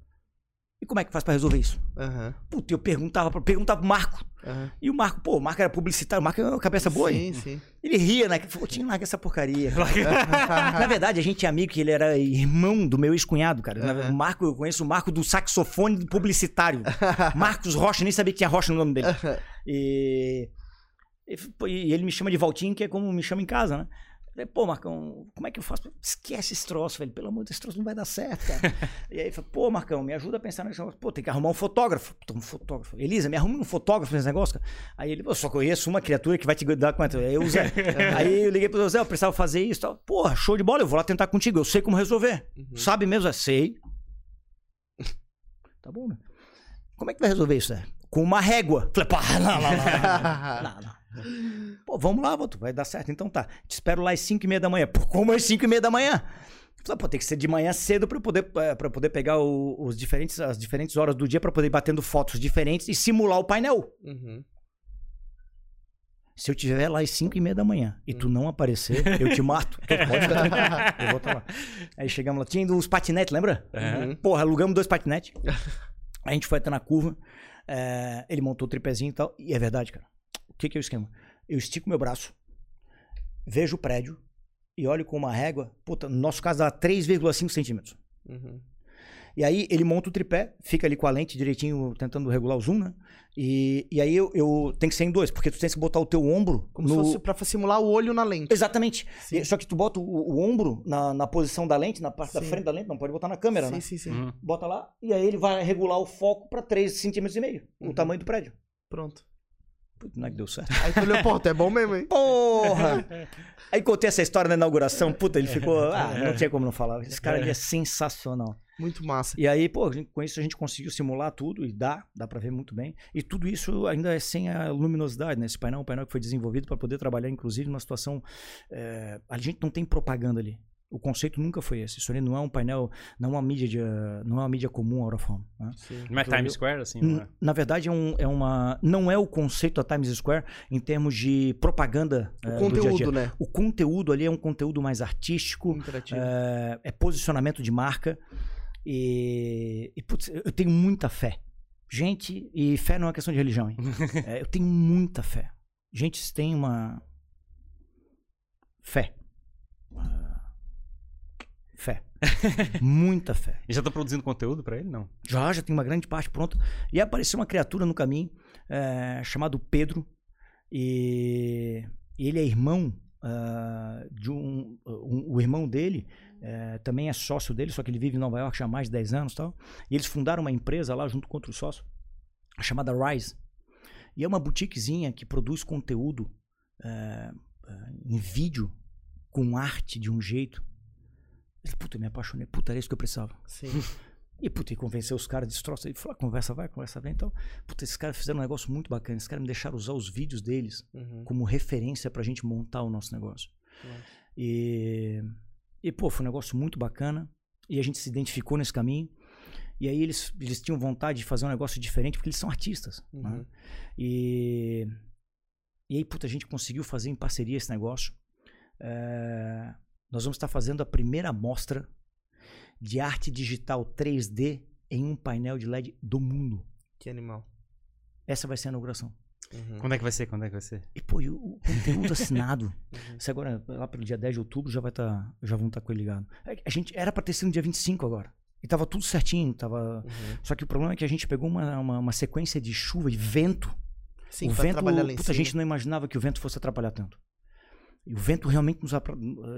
E como é que faz pra resolver isso? Aham, Puta, eu perguntava, pra- perguntava pro Marco. aham. E o Marco, pô, o Marco era publicitário, o Marco é uma cabeça boa, hein? Sim, sim. Ele ria, né? Que falou, tinha larga essa porcaria. [LAUGHS] Na verdade, a gente é amigo, que ele era irmão do meu ex-cunhado, cara. Aham. O Marco, eu conheço o Marco do saxofone do publicitário. [LAUGHS] Marcos Rocha, nem sabia que tinha Rocha no nome dele. E, e ele me chama de Valtinho, que é como me chama em casa, né? Falei, pô, Marcão, como é que eu faço? Esquece esse troço, velho. Pelo amor de Deus, esse troço não vai dar certo, cara. [LAUGHS] e aí, falei, pô, Marcão, me ajuda a pensar nesse negócio. Pô, tem que arrumar um fotógrafo. Pô, um fotógrafo. Elisa, me arruma um fotógrafo nesse negócio, cara. Aí ele, eu só conheço uma criatura que vai te dar quanto? Aí eu, Zé. [LAUGHS] aí eu liguei pro Zé, eu precisava fazer isso e tal. Porra, show de bola, eu vou lá tentar contigo. Eu sei como resolver. Uhum. Sabe mesmo? É, sei. [LAUGHS] tá bom, né? Como é que vai resolver isso, Zé? Com uma régua. Falei, pá, não, não, não. não, não. Pô, vamos lá, Voto, vai dar certo. Então tá. Te espero lá às 5 e meia da manhã. Pô, como às 5 e meia da manhã? Falei, pô, tem que ser de manhã cedo pra eu poder, eh, pra poder pegar o- os diferentes, as diferentes horas do dia pra poder ir batendo fotos diferentes e simular o painel. Uhum. Se eu estiver lá às 5 e meia da manhã e tu não aparecer, eu te mato. [LAUGHS] Tu pode ficar tranquilo. Eu vou estar lá. Aí chegamos lá. Tinha ainda uns patinetes, lembra? Uhum. Porra, alugamos dois patinetes. [LAUGHS] A gente foi até na curva. é, ele montou o tripézinho e tal. E é verdade, cara. O que, que é o esquema? Eu estico meu braço, vejo o prédio e olho com uma régua. Puta, no nosso caso dá 3,5 centímetros. Uhum. E aí ele monta o tripé, fica ali com a lente direitinho, tentando regular o zoom, né? E, e aí eu, eu tenho que ser em dois, porque tu tens que botar o teu ombro Como no... se fosse pra simular o olho na lente. Exatamente. Sim. E- Só que tu bota o, o ombro na, na posição da lente, na parte da Sim. frente da lente, não pode botar na câmera, sim, né? sim, sim. Uhum. Bota lá e aí ele vai regular o foco pra 3 centímetros e meio, Uhum. o tamanho do prédio. Pronto. Putz, não é que deu certo. Aí tu olhou, pô, tu é bom mesmo, hein? Porra! Aí contei essa história na inauguração, puta, ele ficou. Ah, não tinha como não falar. Esse cara ali é sensacional. Muito massa. E aí, pô, com isso a gente conseguiu simular tudo e dá, dá pra ver muito bem. E tudo isso ainda é sem a luminosidade, né? Esse painel é um painel que foi desenvolvido para poder trabalhar, inclusive, numa situação. é, a gente não tem propaganda ali. O conceito nunca foi esse. Isso ali não é um painel, não é uma mídia, de, não é uma mídia comum out of home. Né? Não é Então, Times Square, assim? não é? Na verdade, é, um, é uma. Não é o conceito da Times Square em termos de propaganda. O eh, do dia a conteúdo, dia. né? O conteúdo ali é um conteúdo mais artístico, é, é posicionamento de marca. E, e, putz, eu tenho muita fé. Gente, e fé não é questão de religião, hein? [LAUGHS] É, eu tenho muita fé. Gente, tem uma. Fé. Fé. muita fé. [LAUGHS] E já tá produzindo conteúdo pra ele? Não. Já, já tem uma grande parte pronta. E apareceu uma criatura no caminho é, chamado Pedro. E, ele é irmão ah, de um, um- O irmão dele é, também é sócio dele, só que ele vive em Nova York já há mais de 10 anos e tal. E eles fundaram uma empresa lá junto com outro sócio, chamada Rise. E é uma boutiquezinha que produz conteúdo é, é, em vídeo, com arte de um jeito. Ele, Puta, eu me apaixonei. Puta, era isso que eu precisava. Sim. [LAUGHS] E, puta, e convenceu os caras, destroça. Ele falou, ah, conversa vai, conversa vem. Então, puta, esses caras fizeram um negócio muito bacana. Esses caras me deixaram usar os vídeos deles Uhum. como referência pra gente montar o nosso negócio. Nossa. E, e, pô, foi um negócio muito bacana. E a gente se identificou nesse caminho. E aí eles, eles tinham vontade de fazer um negócio diferente, porque eles são artistas. né? Uhum. E, e aí, puta, a gente conseguiu fazer em parceria esse negócio. É, nós vamos estar fazendo a primeira amostra de arte digital 3D em um painel de LED do mundo. Que animal. Essa vai ser a inauguração. Uhum. Quando é que vai ser? Quando é que vai ser? E, pô, e o conteúdo assinado. [LAUGHS] Uhum. Isso agora, lá pelo dia 10 de outubro, já vai estar. já vão estar com ele ligado. É, A gente era pra ter sido no dia 25 agora. E tava tudo certinho, tava. Uhum. Só que o problema é que a gente pegou uma, uma, uma sequência de chuva e vento Sim, o vento, puta, a gente não imaginava que o vento fosse atrapalhar tanto. E o vento realmente nos eh,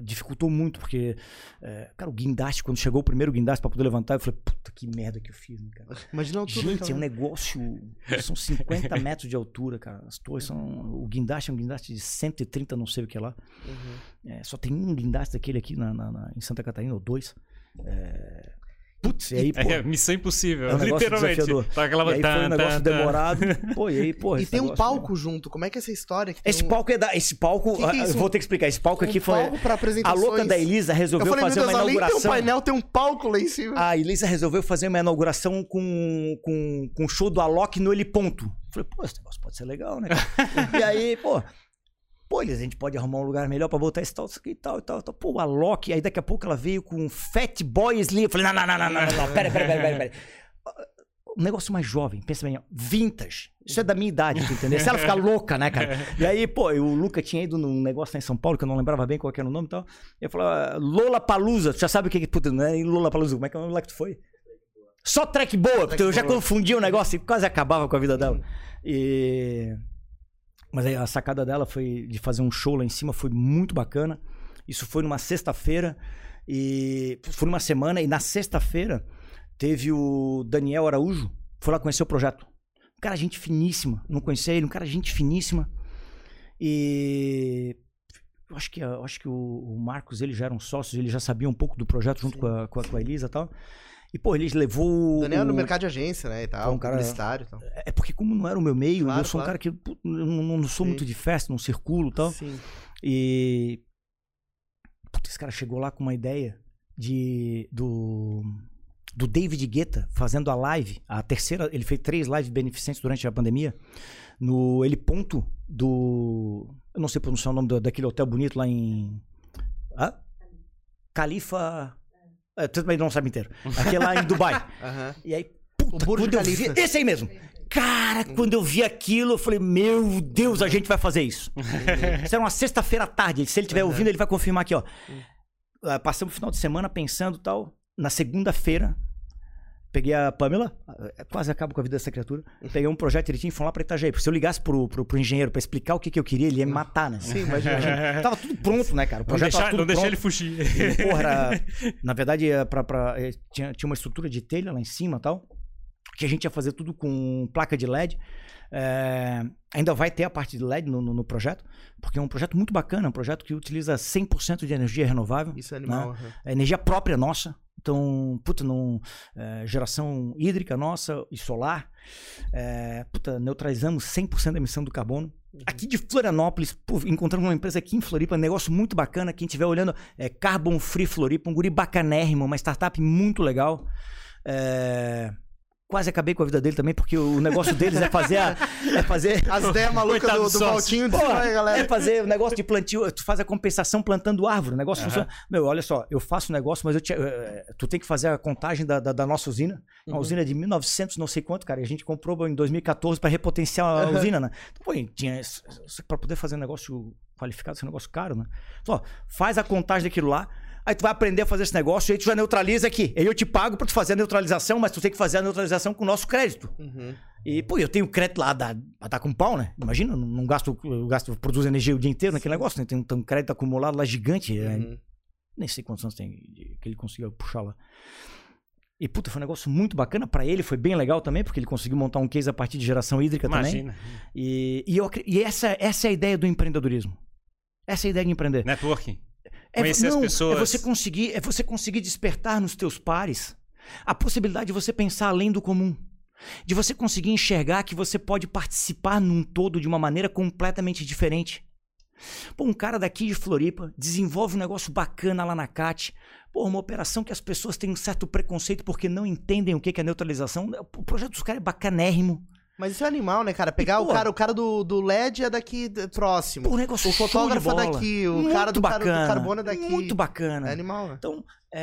dificultou muito, porque, eh, cara, o guindaste, quando chegou o primeiro guindaste pra poder levantar, eu falei, puta que merda que eu fiz, né, cara. [LAUGHS] Imagina a altura. Gente, então, é um negócio. São 50 [LAUGHS] metros de altura, cara. As torres são. O guindaste é um guindaste de 130, não sei o que lá. Uhum. É, só tem um guindaste daquele aqui na, na- na- em Santa Catarina, ou dois. É, Putz, e aí, pô. É missão impossível, É um literalmente. Tá aquela E aí foi um negócio demorado. Pô, e aí, pô. E tem um palco junto. Como é que é essa história? Que tem Esse um- palco é da. Esse palco. Que que é ah, vou ter que explicar. Esse palco aqui um foi. palco pra A apresentações. louca da Elisa Eu resolveu falei, fazer Deus, uma além de ter um inauguração. painel, tem um palco lá em cima. A Elisa resolveu fazer uma inauguração com, com, com o show do Alok no Heliponto. Falei, pô, esse negócio pode ser legal, né? [LAUGHS] e aí, pô. Pô, a gente pode arrumar um lugar melhor pra botar esse tal, isso aqui e tal, e tal, tal. Pô, o Alok, aí daqui a pouco ela veio com Fat Boy Slim. Eu falei, não, não, não, não, não, não, não, pera, pera, pera, pera, pera. Um negócio mais jovem, pensa bem, ó, vintage. Isso é da minha idade, tu entendeu? Se ela ficar louca, né, cara? E aí, pô, o Luca tinha ido num negócio lá em São Paulo, que eu não lembrava bem qual era o nome e tal. E eu falava, Lola Palusa, tu já sabe o que que. Puta, não é Lola Palusa, como é que é o nome lá que tu foi? Só track boa, porque eu já confundia o negócio e quase acabava com a vida dela. E. Mas a sacada dela foi de fazer um show lá em cima, foi muito bacana. Isso foi numa sexta-feira e foi numa semana e na sexta-feira teve o Daniel Araújo, foi lá conhecer o projeto. Um cara gente finíssima, não conhecia ele, um cara gente finíssima. E eu acho que, eu acho que o, o Marcos, ele já eram sócios, ele já sabia um pouco do projeto junto com a, com a, com a Elisa e tal. E, pô, ele levou. Daniel é no mercado de agência, né? E tal, Foi um cara- publicitário e tal. É porque, como não era o meu meio, Claro, eu sou um claro. cara que pô, não, não sou Sim. muito de festa, não circulo e tal. Sim. E. Puta, esse cara chegou lá com uma ideia de. do. Do David Guetta fazendo a live, a terceira, ele fez três lives beneficentes durante a pandemia, no ele ponto do, eu não sei pronunciar o nome do- daquele hotel bonito lá em, ah? Califa, tudo bem, não sabe inteiro, aquele lá em Dubai. [LAUGHS] Aham. E aí, puta, quando eu vi, esse aí mesmo. Cara, quando eu vi aquilo, eu falei, meu Deus, a gente vai fazer isso. Isso era uma sexta-feira à tarde. Se ele estiver ouvindo, ele vai confirmar aqui, ó. Ah, Passamos o final de semana pensando tal. Na segunda-feira, peguei a Pamela, ah, quase acabo com a vida dessa criatura. Peguei um projeto direitinho e fomos lá pra Itajaí. Porque se eu ligasse pro, pro, pro engenheiro pra explicar o que, que eu queria, ele ia me matar, né? Sim, imagina. [LAUGHS] Tava tudo pronto, né, cara? O Não projeto deixar, não deixar pronto. ele fugir. Ele, porra, era- [LAUGHS] na verdade, é pra, pra- é, tinha, tinha uma estrutura de telha lá em cima e tal. Que a gente ia fazer tudo com placa de LED. É, ainda vai ter a parte de LED no, no- no projeto, porque é um projeto muito bacana, um projeto que utiliza 100% de energia renovável. Isso é animal. Né? aham. É energia própria nossa. Então, puta, não, é, geração hídrica nossa e solar. É, puta, neutralizamos 100% da emissão do carbono. Aqui de Florianópolis, pô, encontramos uma empresa aqui em Floripa, um negócio muito bacana. Quem estiver olhando, é Carbon Free Floripa, um guri bacanérrimo, uma startup muito legal. É, quase acabei com a vida dele também, porque o negócio deles é fazer a, é fazer [LAUGHS] As ideias malucas do, do. Valtinho Pô, destrói a galera. é fazer o negócio de plantio, tu faz a compensação plantando árvore, o negócio Aham. funciona. Meu, olha só, eu faço o negócio, mas eu te- eh, tu tem que fazer a contagem da, da- da nossa usina. Uma Uhum. usina de 1900, não sei quanto, cara. E a gente comprou em 2014 para repotenciar a usina, né? Então, pô, tinha para poder fazer um negócio qualificado, esse negócio caro, né? Só, faz a contagem daquilo lá. Aí tu vai aprender a fazer esse negócio e aí tu já neutraliza aqui. Aí eu te pago pra tu fazer a neutralização, mas tu tem que fazer a neutralização com o nosso crédito. Uhum. E, pô, eu tenho crédito lá, dá, dá com pau, né? Imagina, não, não gasto, eu gasto, eu produzo energia o dia inteiro naquele negócio, né? Tem um, tem um crédito acumulado lá gigante. é, Uhum. nem sei quantos anos tem que ele conseguiu puxar lá. E, puta, foi um negócio muito bacana pra ele, foi bem legal também, porque ele conseguiu montar um case a partir de geração hídrica também. Imagina. E, e, eu e essa, essa é a ideia do empreendedorismo. Essa é a ideia de empreender. Networking. É, Conhecer as não, pessoas. É você conseguir, é você conseguir despertar nos teus pares a possibilidade de você pensar além do comum. De você conseguir enxergar que você pode participar num todo de uma maneira completamente diferente. Pô, um cara daqui de Floripa desenvolve um negócio bacana lá na CAT. Pô, uma operação que as pessoas têm um certo preconceito porque não entendem o que que é neutralização. O projeto dos caras é bacanérrimo. Mas isso é animal, né, cara? Pegar E, o pô, cara, o cara do, do LED é daqui d- próximo. Pô, um negócio o de fotógrafo é daqui, o Muito cara do, cara do bacana, carbono é daqui. Muito bacana. É animal, né? Então, é,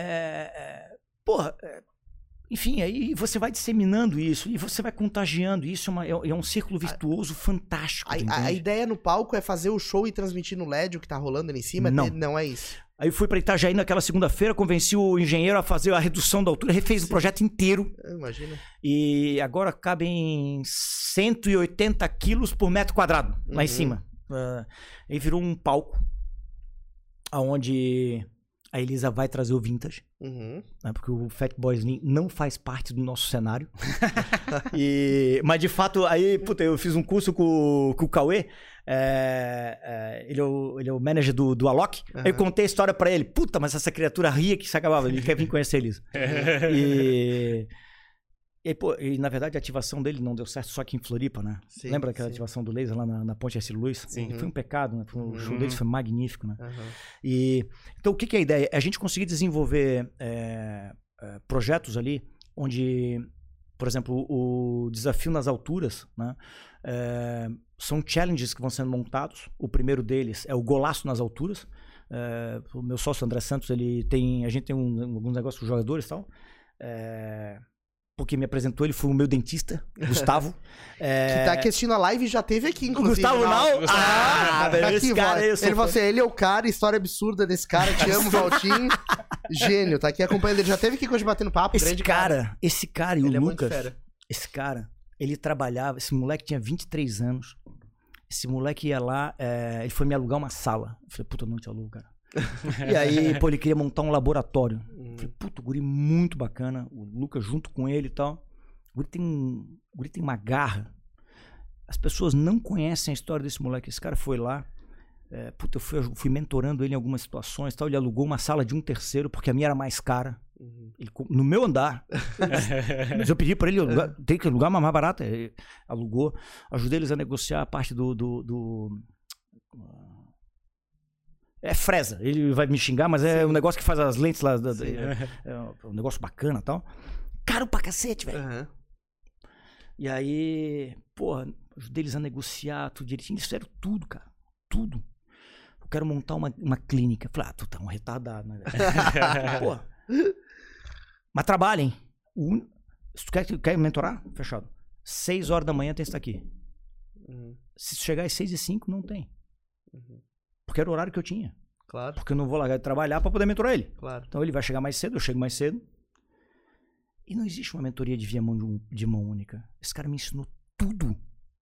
é, porra, é, enfim, aí você vai disseminando isso e você vai contagiando isso, é, uma- é- é um círculo virtuoso fantástico. A, tu a- a ideia no palco é fazer o show e transmitir no LED o que tá rolando ali em cima? Não. Não é isso. Aí fui pra Itajaí naquela segunda-feira, convenci o engenheiro a fazer a redução da altura, refez o projeto inteiro Imagina. e agora cabe em 180 quilos por metro quadrado lá em Uhum. cima. Ah, aí virou um palco aonde a Elisa vai trazer o vintage. Uhum. né, porque o Fat Boy Slim não faz parte do nosso cenário. [LAUGHS] E- mas de fato, aí, puta, eu fiz um curso com, com o Cauê. é, é, ele, é o, ele é o manager do, do Alok. Aí eu contei a história pra ele. Puta, mas essa criatura ria que se acabava. Ele quer vir conhecer eles. [LAUGHS] E, e, aí, pô, e na verdade a ativação dele não deu certo só aqui em Floripa, né? Sim, Lembra daquela sim. ativação do laser lá na, na Ponte Ercílio Luz? Sim. Foi um pecado, né? O show Uhum. deles foi magnífico, né? Aham. E, então, o que, que é a ideia? É a gente conseguir desenvolver é, é, projetos ali onde, por exemplo, o, o desafio nas alturas, né? é, são challenges que vão sendo montados. O primeiro deles é o golaço nas alturas. É, o meu sócio André Santos, ele tem, a gente tem um, alguns negócios com jogadores e tal. É, porque me apresentou, ele foi o meu dentista, [LAUGHS] Gustavo. É, Que tá aqui assistindo a live e já teve aqui, o inclusive. Gustavo na- Nau? Gustavo. Ah, Tá velho, aqui, esse cara aí, eu sou ele falou fã. assim, ele é o cara, história absurda desse cara, te amo, Valtinho. Gênio, tá aqui acompanhando. Ele já teve aqui hoje batendo papo, Esse grande cara, esse cara e o Ele é muito Lucas, esse cara, ele trabalhava, esse moleque tinha 23 anos. Esse moleque ia lá, é, ele foi me alugar uma sala. Eu falei, puta, não te alugo, cara. E aí, [LAUGHS] pô, ele queria montar um laboratório. Uhum. Falei, puto, guri muito bacana. O Lucas junto com ele e tal. O guri tem, um, o guri tem uma garra. As pessoas não conhecem a história desse moleque. Esse cara foi lá. É, puta, eu fui, fui mentorando ele em algumas situações. Tal. Ele alugou uma sala de um terceiro, porque a minha era mais cara. Uhum. Ele no meu andar. [LAUGHS] Mas eu pedi pra ele alugar, tem que alugar uma mais barata. Ele alugou. Ajudei eles a negociar a parte do. do, do- é fresa. Ele vai me xingar, mas é um negócio que faz as lentes lá. da- é, é um negócio bacana e tal. Caro pra cacete, velho. Aham. E aí, porra, ajudei eles a negociar tudo direitinho. Eles fizeram tudo, cara. Tudo. Eu quero montar uma, uma clínica. Falei, ah, tu tá um retardado, né? velho? [LAUGHS] Pô. Mas trabalhem. Un- Se tu quer, quer mentorar, fechado. Seis horas da manhã tem que estar aqui. Uhum. Se chegar às seis e cinco, não tem. Uhum. Porque era o horário que eu tinha. Claro, Porque eu não vou largar de trabalhar pra poder mentorar ele. claro. Então ele vai chegar mais cedo, eu chego mais cedo. E não existe uma mentoria de via mão de, um- de mão única. Esse cara me ensinou tudo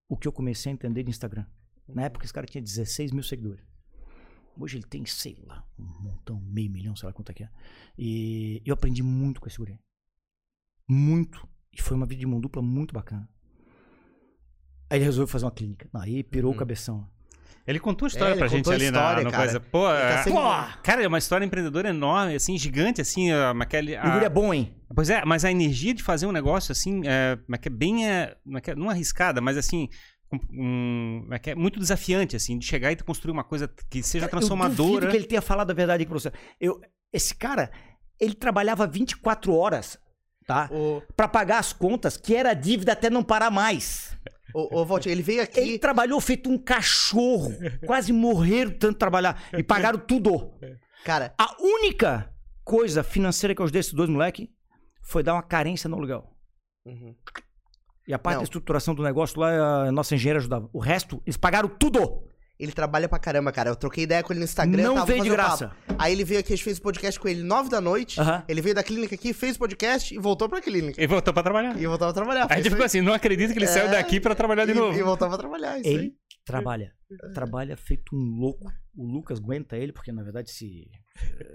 o que eu comecei a entender de Instagram. Na época esse cara tinha 16 mil seguidores. Hoje ele tem, sei lá, um montão, meio milhão, sei lá quanto é que é. E eu aprendi muito com esse guri. Muito. E foi uma vida de mão dupla muito bacana. Aí ele resolveu fazer uma clínica. Aí pirou Uhum. o cabeção. Ele contou a história É, pra gente a ali história, na, na cara. coisa. Pô, tá é- cara, é uma história empreendedora enorme, assim, gigante, assim, a, aquele, E o guri é bom, hein? Pois é, mas a energia de fazer um negócio assim, é, é é bem, é, não arriscada, mas assim, um, é muito desafiante, assim, de chegar e construir uma coisa que seja Cara, Eu transformadora. que ele tenha falado a verdade aqui pra você. Eu, esse cara, ele trabalhava 24 horas, tá? O, Pra pagar as contas, que era dívida até não parar mais. O, o Valtinho, ele veio aqui. Ele trabalhou feito um cachorro. [LAUGHS] quase morreram tanto trabalhar. E pagaram tudo. Cara, A única coisa financeira que eu ajudei esses dois moleques foi dar uma carência no aluguel. uhum. E a parte Não. da estruturação do negócio lá, a nossa engenheira ajudava. O resto, eles pagaram tudo. Ele trabalha pra caramba, cara. Eu troquei ideia com ele no Instagram. Não tava veio de graça. papo. Aí ele veio aqui, a gente fez o podcast com ele nove da noite. Ele veio da clínica aqui, fez o podcast e voltou pra clínica. E voltou pra trabalhar. E voltava a trabalhar. A gente ficou aí. assim, não acredito que ele É. saiu daqui pra trabalhar de e, novo. e voltava a trabalhar, isso aí. Ele trabalha. Trabalha feito um louco. O Lucas aguenta ele, porque na verdade se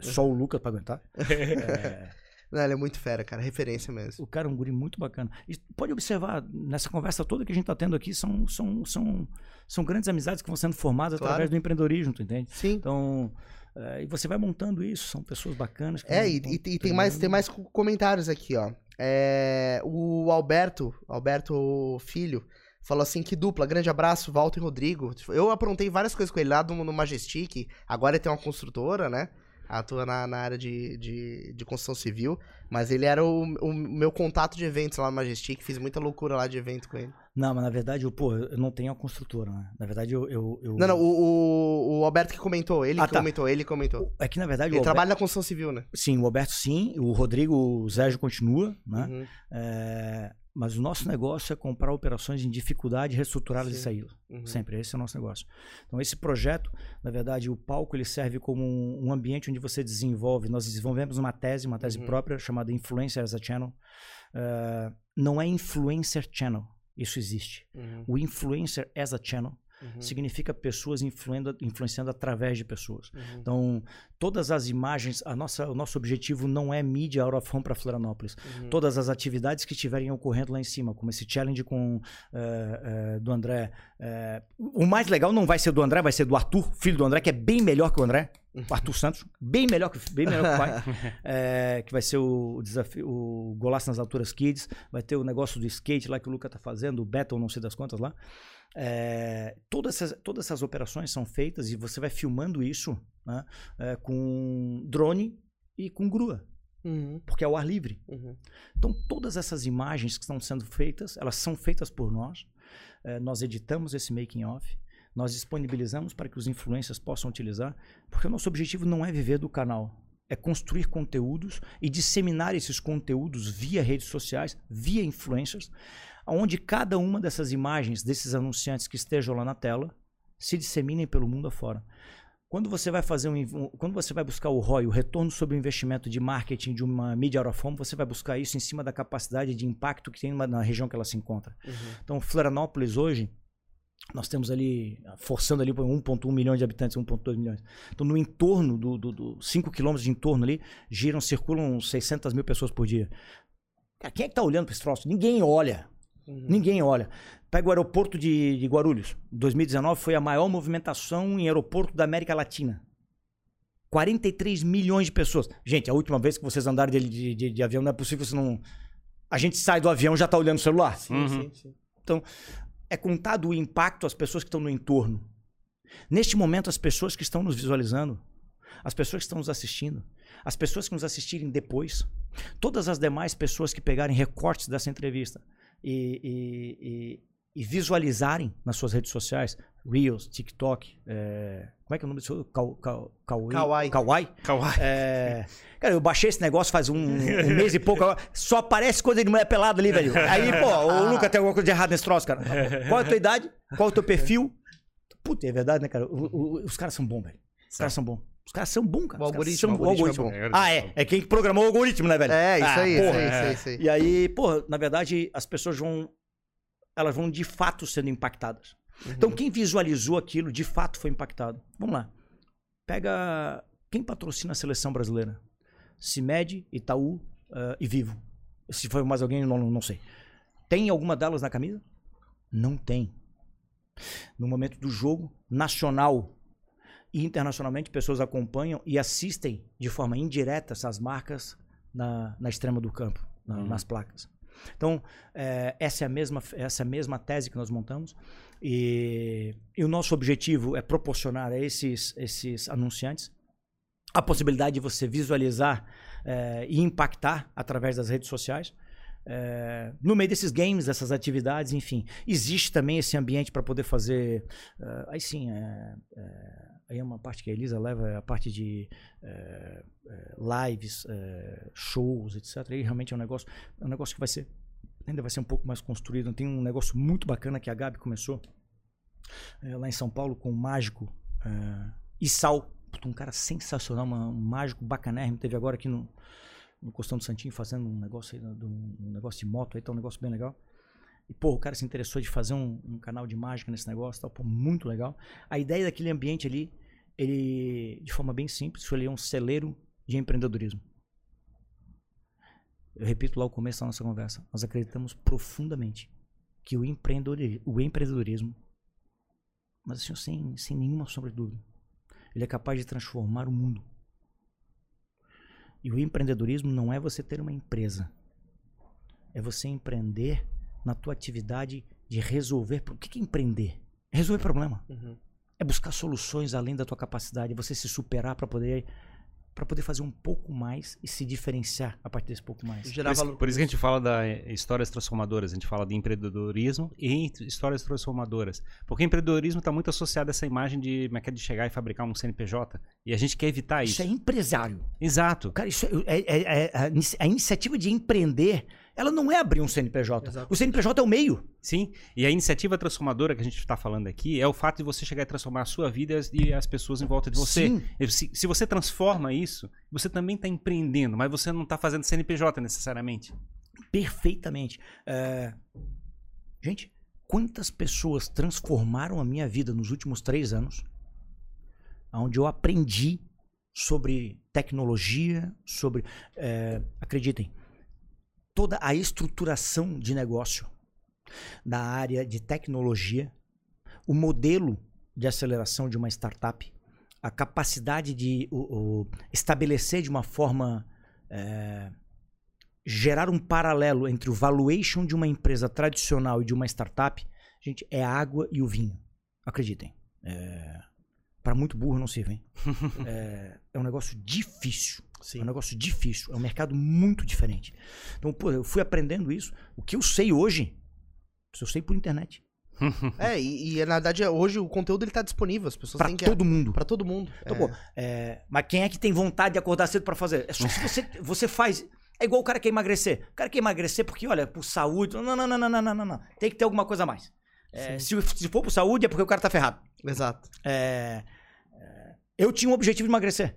só o Lucas pra aguentar. [LAUGHS] É, Não, ele é muito fera, cara. Referência mesmo. o cara é um guri muito bacana. E pode observar, nessa conversa toda que a gente tá tendo aqui, são, são, são, são grandes amizades que vão sendo formadas Claro. através do empreendedorismo, tu entende? Sim. Então, é, e você vai montando isso, são pessoas bacanas. É, vão- e, vão e- tem mais, tem mais co- comentários aqui, ó. É, o Alberto, Alberto Filho, falou assim: que dupla, grande abraço, Walter e Rodrigo. Eu aprontei várias coisas com ele lá no, no Majestic. Agora ele tem uma construtora, né? Atua na, na área de, de, de construção civil. Mas ele era o, o meu contato de eventos lá no Majestic. Fiz muita loucura lá de evento com ele. Não, mas na verdade, eu, pô, eu não tenho a construtora, né? Na verdade, eu. eu, eu- Não, não, o, o, o Alberto que comentou. Ele Ah, que tá. comentou, ele comentou. É que na verdade. Ele o Alberto- trabalha na construção civil, né? Sim, o Alberto sim, o Rodrigo, o Sérgio continua, né? Uhum. É, mas o nosso negócio é comprar operações em dificuldade, reestruturá-las e Sim. saí Uhum. Sempre, esse é o nosso negócio. Então, esse projeto, na verdade, o palco ele serve como um, ambiente onde você desenvolve. Nós desenvolvemos uma tese, uma tese Uhum. própria, chamada Influencer as a Channel. É, não é Influencer Channel, isso existe. Uhum. O Influencer as a Channel Uhum. significa pessoas influendo, influenciando através de pessoas. Uhum. Então, todas as imagens, a nossa, o nosso objetivo não é mídia out of home para Florianópolis. Uhum. Todas as atividades que estiverem ocorrendo lá em cima, como esse challenge com eh, eh, do André. eh, o mais legal não vai ser do André, vai ser do Arthur, filho do André, que é bem melhor que o André. [LAUGHS] Arthur Santos, bem melhor que, bem melhor que o pai. [LAUGHS] Eh, que vai ser o, o desafio, o Golaço nas Alturas Kids. Vai ter o negócio do skate lá que o Luca tá fazendo, o Battle, não sei das quantas lá. É, todas, essas, todas essas operações são feitas e você vai filmando isso né, é, com drone e com grua, Uhum. porque é ao ar livre. Uhum. Então, todas essas imagens que estão sendo feitas, elas são feitas por nós. É, nós editamos esse making off, nós disponibilizamos para que os influencers possam utilizar, porque o nosso objetivo não é viver do canal. É construir conteúdos e disseminar esses conteúdos via redes sociais, via influencers, onde cada uma dessas imagens desses anunciantes que estejam lá na tela se disseminem pelo mundo afora. Quando você vai fazer um, quando você vai buscar o ROI, o retorno sobre o investimento de marketing de uma mídia out home, você vai buscar isso em cima da capacidade de impacto que tem na região que ela se encontra. Uhum. Então, Florianópolis hoje Nós temos ali, forçando ali para 1,1 milhão de habitantes, 1,2 milhões. Então, no entorno do, do, do 5 quilômetros de entorno ali, giram, circulam 600 mil pessoas por dia. Cara, quem é que tá olhando para esse troço? Ninguém olha. Ninguém olha. Pega o aeroporto de, de Guarulhos. 2019 foi a maior movimentação em aeroporto da América Latina. 43 milhões de pessoas. Gente, a última vez que vocês andaram de, de, de- de avião, não é possível você não. A gente sai do avião e já tá olhando o celular. Sim, Uhum. sim, sim. Então, é contado o impacto às pessoas que estão no entorno. Neste momento, as pessoas que estão nos visualizando, as pessoas que estão nos assistindo, as pessoas que nos assistirem depois, todas as demais pessoas que pegarem recortes dessa entrevista e, e- e- visualizarem nas suas redes sociais, Reels, TikTok, é, como é que é o nome disso? Kau- Kau- Kawaii? Kawaii. Kawaii? Kawaii. É, cara, eu baixei esse negócio faz um, um mês e pouco. Só aparece coisa de mulher pelada ali, velho. Aí, pô, o Luca tem alguma coisa de errado nesse troço, cara. Qual é a tua idade? Qual é o teu perfil? Puta, é verdade, né, cara? O- o- os caras são bons, velho. Os caras são bons. Os caras são bons, cara. O algoritmo, são- o algoritmo é Ah, é. É quem programou o algoritmo, né, velho? É, isso Ah, aí, porra. isso aí, isso aí. E aí, pô, na verdade, as pessoas vão. Elas vão de fato sendo impactadas. Uhum. Então, quem visualizou aquilo, de fato foi impactado. Vamos lá. Pega. Quem patrocina a seleção brasileira? CIMED, Itaú eh, e Vivo. Se foi mais alguém, não, não sei. Tem alguma delas na camisa? Não tem. No momento do jogo, nacional e internacionalmente, pessoas acompanham e assistem de forma indireta essas marcas na, na extrema do campo, na- Uhum. nas placas. Então, eh, essa, é a mesma, essa é a mesma tese que nós montamos. E, e o nosso objetivo é proporcionar a esses, esses anunciantes a possibilidade de você visualizar eh, e impactar através das redes sociais. eh, no meio desses games, dessas atividades, enfim. Existe também esse ambiente para poder fazer. eh, aí sim, é, é, aí é uma parte que a Elisa leva, é a parte de eh, lives, eh, shows, etc. Aí realmente é um negócio, é um negócio que vai ser ainda vai ser um pouco mais construído. Tem um negócio muito bacana que a Gabi começou lá em São Paulo com o mágico Issal. Puta, um cara sensacional, uma- um mágico bacanérrimo. Teve agora aqui no, no Costão do Santinho fazendo um negócio aí, um negócio de moto aí, tá um negócio bem legal. E, pô, o cara se interessou de fazer um, um canal de mágica nesse negócio, tal, pô, muito legal. A ideia daquele ambiente ali, ele, de forma bem simples, foi um celeiro de empreendedorismo. Eu repito lá o começo da nossa conversa. Nós acreditamos profundamente que o empreendedori- o empreendedorismo, mas assim, sem, sem nenhuma sombra de dúvida, ele é capaz de transformar o mundo. E o empreendedorismo não é você ter uma empresa. É você empreender na tua atividade de resolver. O que é empreender? É resolver problema. Uhum. É buscar soluções além da tua capacidade, é você se superar para poder para poder fazer um pouco mais e se diferenciar a partir desse pouco mais. Gerar Por isso, valor. por isso que a gente fala da eh, histórias transformadoras, a gente fala de empreendedorismo e histórias transformadoras. Porque empreendedorismo está muito associado a essa imagem de, como é que é, de chegar e fabricar um CNPJ. E a gente quer evitar isso. Isso é empresário. Exato. Cara, isso é, é- é- é- a iniciativa de empreender, ela não é abrir um CNPJ. Exato. O CNPJ é o meio. Sim. E a iniciativa transformadora que a gente está falando aqui é o fato de você chegar e transformar a sua vida e as- as pessoas em volta de você. Sim. Se, se você transforma isso, você também está empreendendo, mas você não está fazendo CNPJ necessariamente. Perfeitamente. É, Gente, quantas pessoas transformaram a minha vida nos últimos três anos, onde eu aprendi sobre tecnologia, sobre. é, acreditem, toda a estruturação de negócio na área de tecnologia, o modelo de aceleração de uma startup, a capacidade de o- o, estabelecer de uma forma. é, gerar um paralelo entre o valuation de uma empresa tradicional e de uma startup, gente, é a água e o vinho. Acreditem. É... Para muito burro não sirve, hein? [LAUGHS] é... é um negócio difícil. É um negócio difícil. É um mercado muito diferente. Então, pô, eu fui aprendendo isso. O que eu sei hoje, eu sei por internet. [LAUGHS] É, e, e, na verdade hoje o conteúdo ele tá disponível, as pessoas Para têm que todo mundo. para todo mundo. Então, É. pô, é, mas quem é que tem vontade de acordar cedo pra fazer? É só se você, você faz. É igual o cara que quer emagrecer. O cara quer emagrecer porque, olha, por saúde. Não, não, não, não, não, não, não, não. Tem que ter alguma coisa a mais. É, se, se for por saúde, é porque o cara tá ferrado. Exato. É, é, eu tinha um objetivo de emagrecer.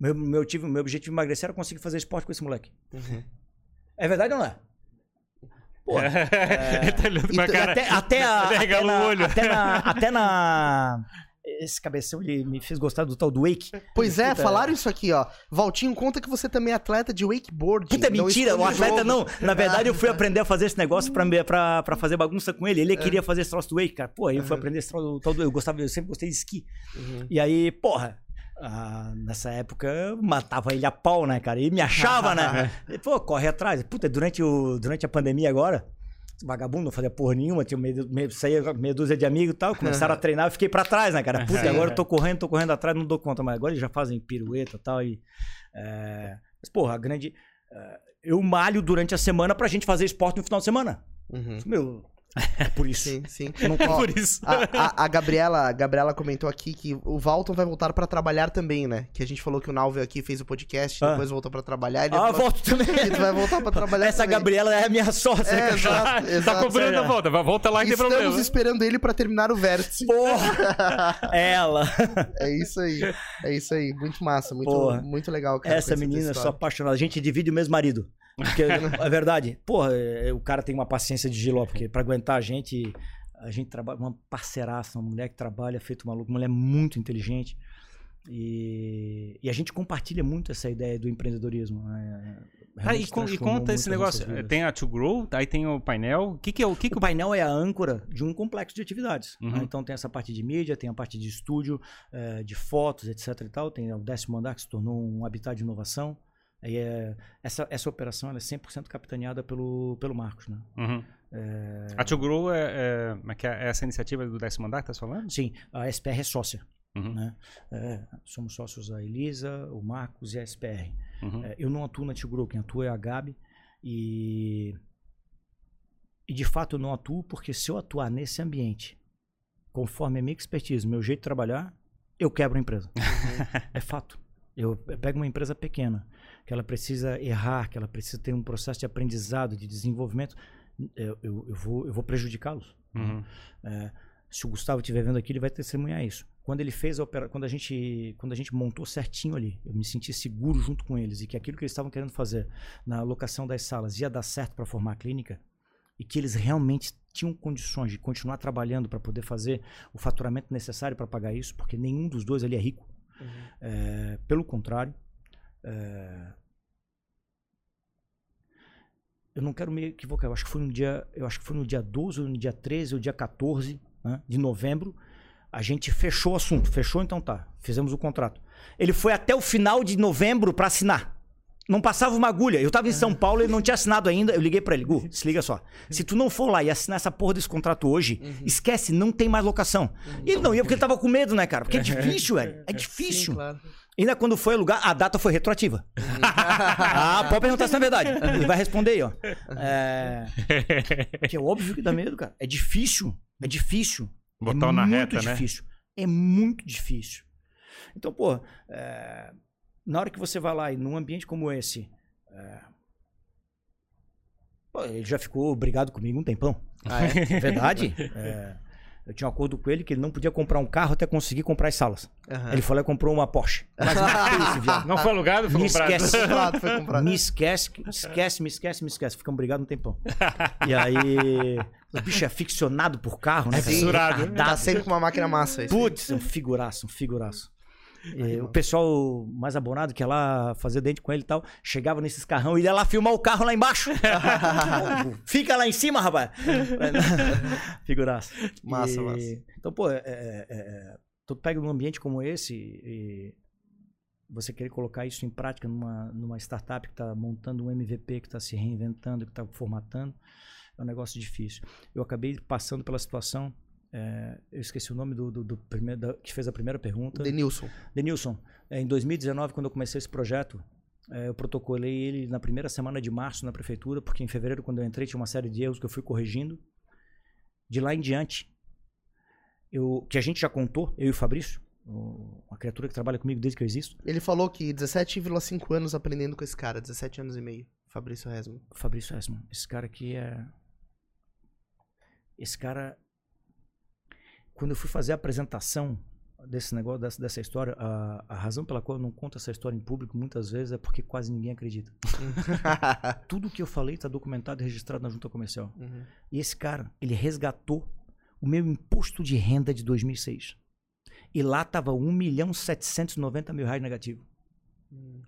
Meu, meu, tive, meu objetivo de emagrecer era conseguir fazer esporte com esse moleque. Uhum. É verdade ou não é? Pô, [LAUGHS] Ele tá olhando com a Então, cara. até, até, a, [LAUGHS] Ele até, na, o olho. até na. [LAUGHS] Até na. Esse cabeção ele me fez gostar do tal do Wake. Pois é, Puta, falaram isso aqui, ó. Valtinho, conta que você também é atleta de wakeboard. Puta, mentira, o atleta jogo. não. Na verdade, eu fui aprender a fazer esse negócio pra, me- pra, pra fazer bagunça com ele. É. Ele queria fazer esse troço do wake, cara. Pô, aí eu fui Uhum. aprender esse troço do tal do. Eu gostava, eu sempre gostei de esqui. Uhum. E aí, porra. Ah, nessa época eu matava ele a pau, né, cara? E me achava, né? [LAUGHS] E, Pô, corre atrás. Puta, durante, o, durante a pandemia agora, esse vagabundo não fazia porra nenhuma, tinha meio, meio, saía meia dúzia de amigos e tal, começaram a treinar, eu fiquei pra trás, né, cara? Puta, Sim. [LAUGHS] agora eu tô correndo, tô correndo atrás, não dou conta, mas agora eles já fazem pirueta e tal. E, é, Mas, porra, a grande. é, Eu malho durante a semana pra gente fazer esporte no final de semana. Uhum. Meu, é por isso. Sim, sim. [LAUGHS] Não Ó, Por isso. A, a- a Gabriela, a Gabriela comentou aqui que o Valton vai voltar pra trabalhar também, né? Que a gente falou que o Nau veio aqui, fez o podcast, Ah. depois voltou pra trabalhar. Ele Ah, falou volto também. que [LAUGHS] tu vai voltar pra trabalhar Essa também. Gabriela é a minha sócia. É, exato, [LAUGHS] tá exato. cobrando a sério. volta. Vai- Volta lá que tem Estamos problema. esperando ele pra terminar o vértice. Porra! Ela. É isso aí. É isso aí. Muito massa, muito, Porra. muito legal, cara. Essa menina, eu sou história. apaixonado. A gente divide o mesmo marido. Porque, [LAUGHS] é verdade. Porra, é, o cara tem uma paciência de giló, porque pra aguentar a gente, a gente trabalha, uma parceiraça, uma mulher que trabalha feito maluco, uma mulher muito inteligente. E, e a gente compartilha muito essa ideia do empreendedorismo. né? Ah, e, con- e conta esse negócio. vidas. Tem a To Grow, aí tem o painel. O que, que é o que, que O painel é a âncora de um complexo de atividades. Uhum. né? Então tem essa parte de mídia, tem a parte de estúdio, eh, de fotos, etc e tal. Tem o décimo andar que se tornou um habitat de inovação. Aí é, essa, essa operação ela é 100% capitaneada pelo, pelo Marcos, né? Uhum. A To Grow é, é, é é É essa iniciativa do décimo andar que tá falando? Sim, a SPR é sócia, Uhum. né? É, somos sócios a Elisa, o Marcos e a SPR. Uhum. É, eu não atuo na Tigru, quem atua é a Gabi. E, e de fato eu não atuo porque se eu atuar nesse ambiente, conforme a minha expertise, meu jeito de trabalhar, eu quebro a empresa. [LAUGHS] é fato. Eu pego uma empresa pequena, que ela precisa errar, que ela precisa ter um processo de aprendizado, de desenvolvimento, eu, eu, eu vou, eu vou prejudicá-los. Uhum. É, se o Gustavo estiver vendo aqui, ele vai testemunhar isso. Quando ele fez a opera... quando a gente quando a gente montou certinho ali, eu me senti seguro junto com eles e que aquilo que eles estavam querendo fazer na alocação das salas ia dar certo para formar a clínica e que eles realmente tinham condições de continuar trabalhando para poder fazer o faturamento necessário para pagar isso, porque nenhum dos dois ali é rico. É, pelo contrário, é, eu não quero me equivocar, eu acho que foi no dia, eu acho que foi no dia 12 ou no dia 13 ou dia 14 né, de novembro, a gente fechou o assunto, fechou então tá, fizemos o contrato. Ele foi até o final de novembro para assinar. Não passava uma agulha. Eu tava em São Paulo, ele não tinha assinado ainda. Eu liguei para ele, Gu, se liga só. Se tu não for lá e assinar essa porra desse contrato hoje, esquece, não tem mais locação. E ele não ia porque ele tava com medo, né, cara? Porque é [LAUGHS] difícil, velho. É difícil. Sim, claro. Ainda quando foi alugar, a data foi retroativa. ah, pode perguntar se não é verdade. Ele [LAUGHS] vai responder aí, ó. É... Que é óbvio que dá medo, cara. É difícil. É difícil. Botar é na reta, né? difícil. É muito difícil. Então, pô, é, na hora que você vai lá e num ambiente como esse. é, pô, ele já ficou brigado comigo um tempão. Ah? É [LAUGHS] verdade? [LAUGHS] É, eu tinha um acordo com ele que ele não podia comprar um carro até conseguir comprar as salas. Aham. Ele lá e comprou uma Porsche. Mas não esse foi alugado, foi Me comprado. esquece. [LAUGHS] Foi comprado. Me esquece, esquece, me esquece, me esquece. Ficamos brigados um tempão. E aí, o bicho é ficcionado por carro, né? É fissurado. Tá sempre com uma máquina massa. Putz, um figuraço, um figuraço. E o pessoal mais abonado que ia lá fazer dente com ele e tal, chegava nesses carrão e ia lá filmar o carro lá embaixo. [LAUGHS] Fica lá em cima, rapaz. [LAUGHS] Figuraço. Massa, E- massa. Então, pô, é, é, é, tu pega um ambiente como esse e você querer colocar isso em prática numa, numa startup que está montando um MVP, que está se reinventando, que está formatando, é um negócio difícil. Eu acabei passando pela situação, é, eu esqueci o nome do, do, do primeiro, da- que fez a primeira pergunta. Denilson. Denilson, é, em 2019, quando eu comecei esse projeto, é, eu protocolei ele na primeira semana de março na prefeitura, porque em fevereiro, quando eu entrei, tinha uma série de erros que eu fui corrigindo. De lá em diante, eu, que a gente já contou, eu e o Fabrício, uma criatura que trabalha comigo desde que eu existo, Ele falou que 17,5 anos aprendendo com esse cara, 17 anos e meio. Fabrício Resman. o Fabrício Essman, esse cara aqui é. Esse cara. Quando eu fui fazer a apresentação desse negócio, dessa, dessa história, a, a razão pela qual eu não conto essa história em público muitas vezes é porque quase ninguém acredita. [LAUGHS] Tudo que eu falei está documentado e registrado na junta comercial. Uhum. E esse cara, ele resgatou o meu imposto de renda de 2006. E lá tava 1 milhão 790 mil reais negativo.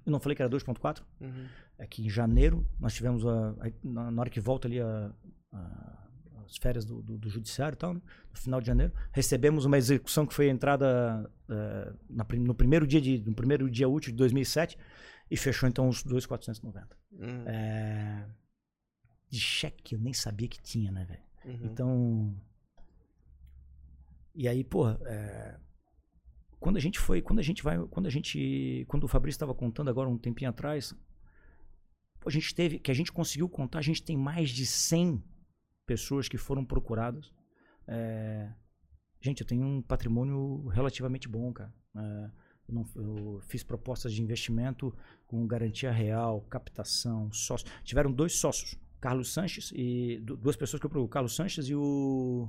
Eu não falei que era 2,4? Uhum. É que em janeiro nós tivemos a, a- na, na hora que volta ali a- a- as férias do, do- do judiciário e tal, né? no final de janeiro, recebemos uma execução que foi entrada eh, na no primeiro dia de no primeiro dia útil de 2007 e fechou então os 2,490. Uhum. É, de cheque eu nem sabia que tinha, né, velho? Uhum. Então. E aí, porra, é, quando a gente foi, quando a gente vai, quando a gente, quando o Fabrício estava contando agora um tempinho atrás, a gente teve, que a gente conseguiu contar, a gente tem mais de 100 pessoas que foram procuradas. É, gente, eu tenho um patrimônio relativamente bom, cara. É, eu, não- eu fiz propostas de investimento com garantia real, captação, sócio. Tiveram dois sócios, Carlos Sanches e du- duas pessoas que eu procuro, o Carlos Sanches e o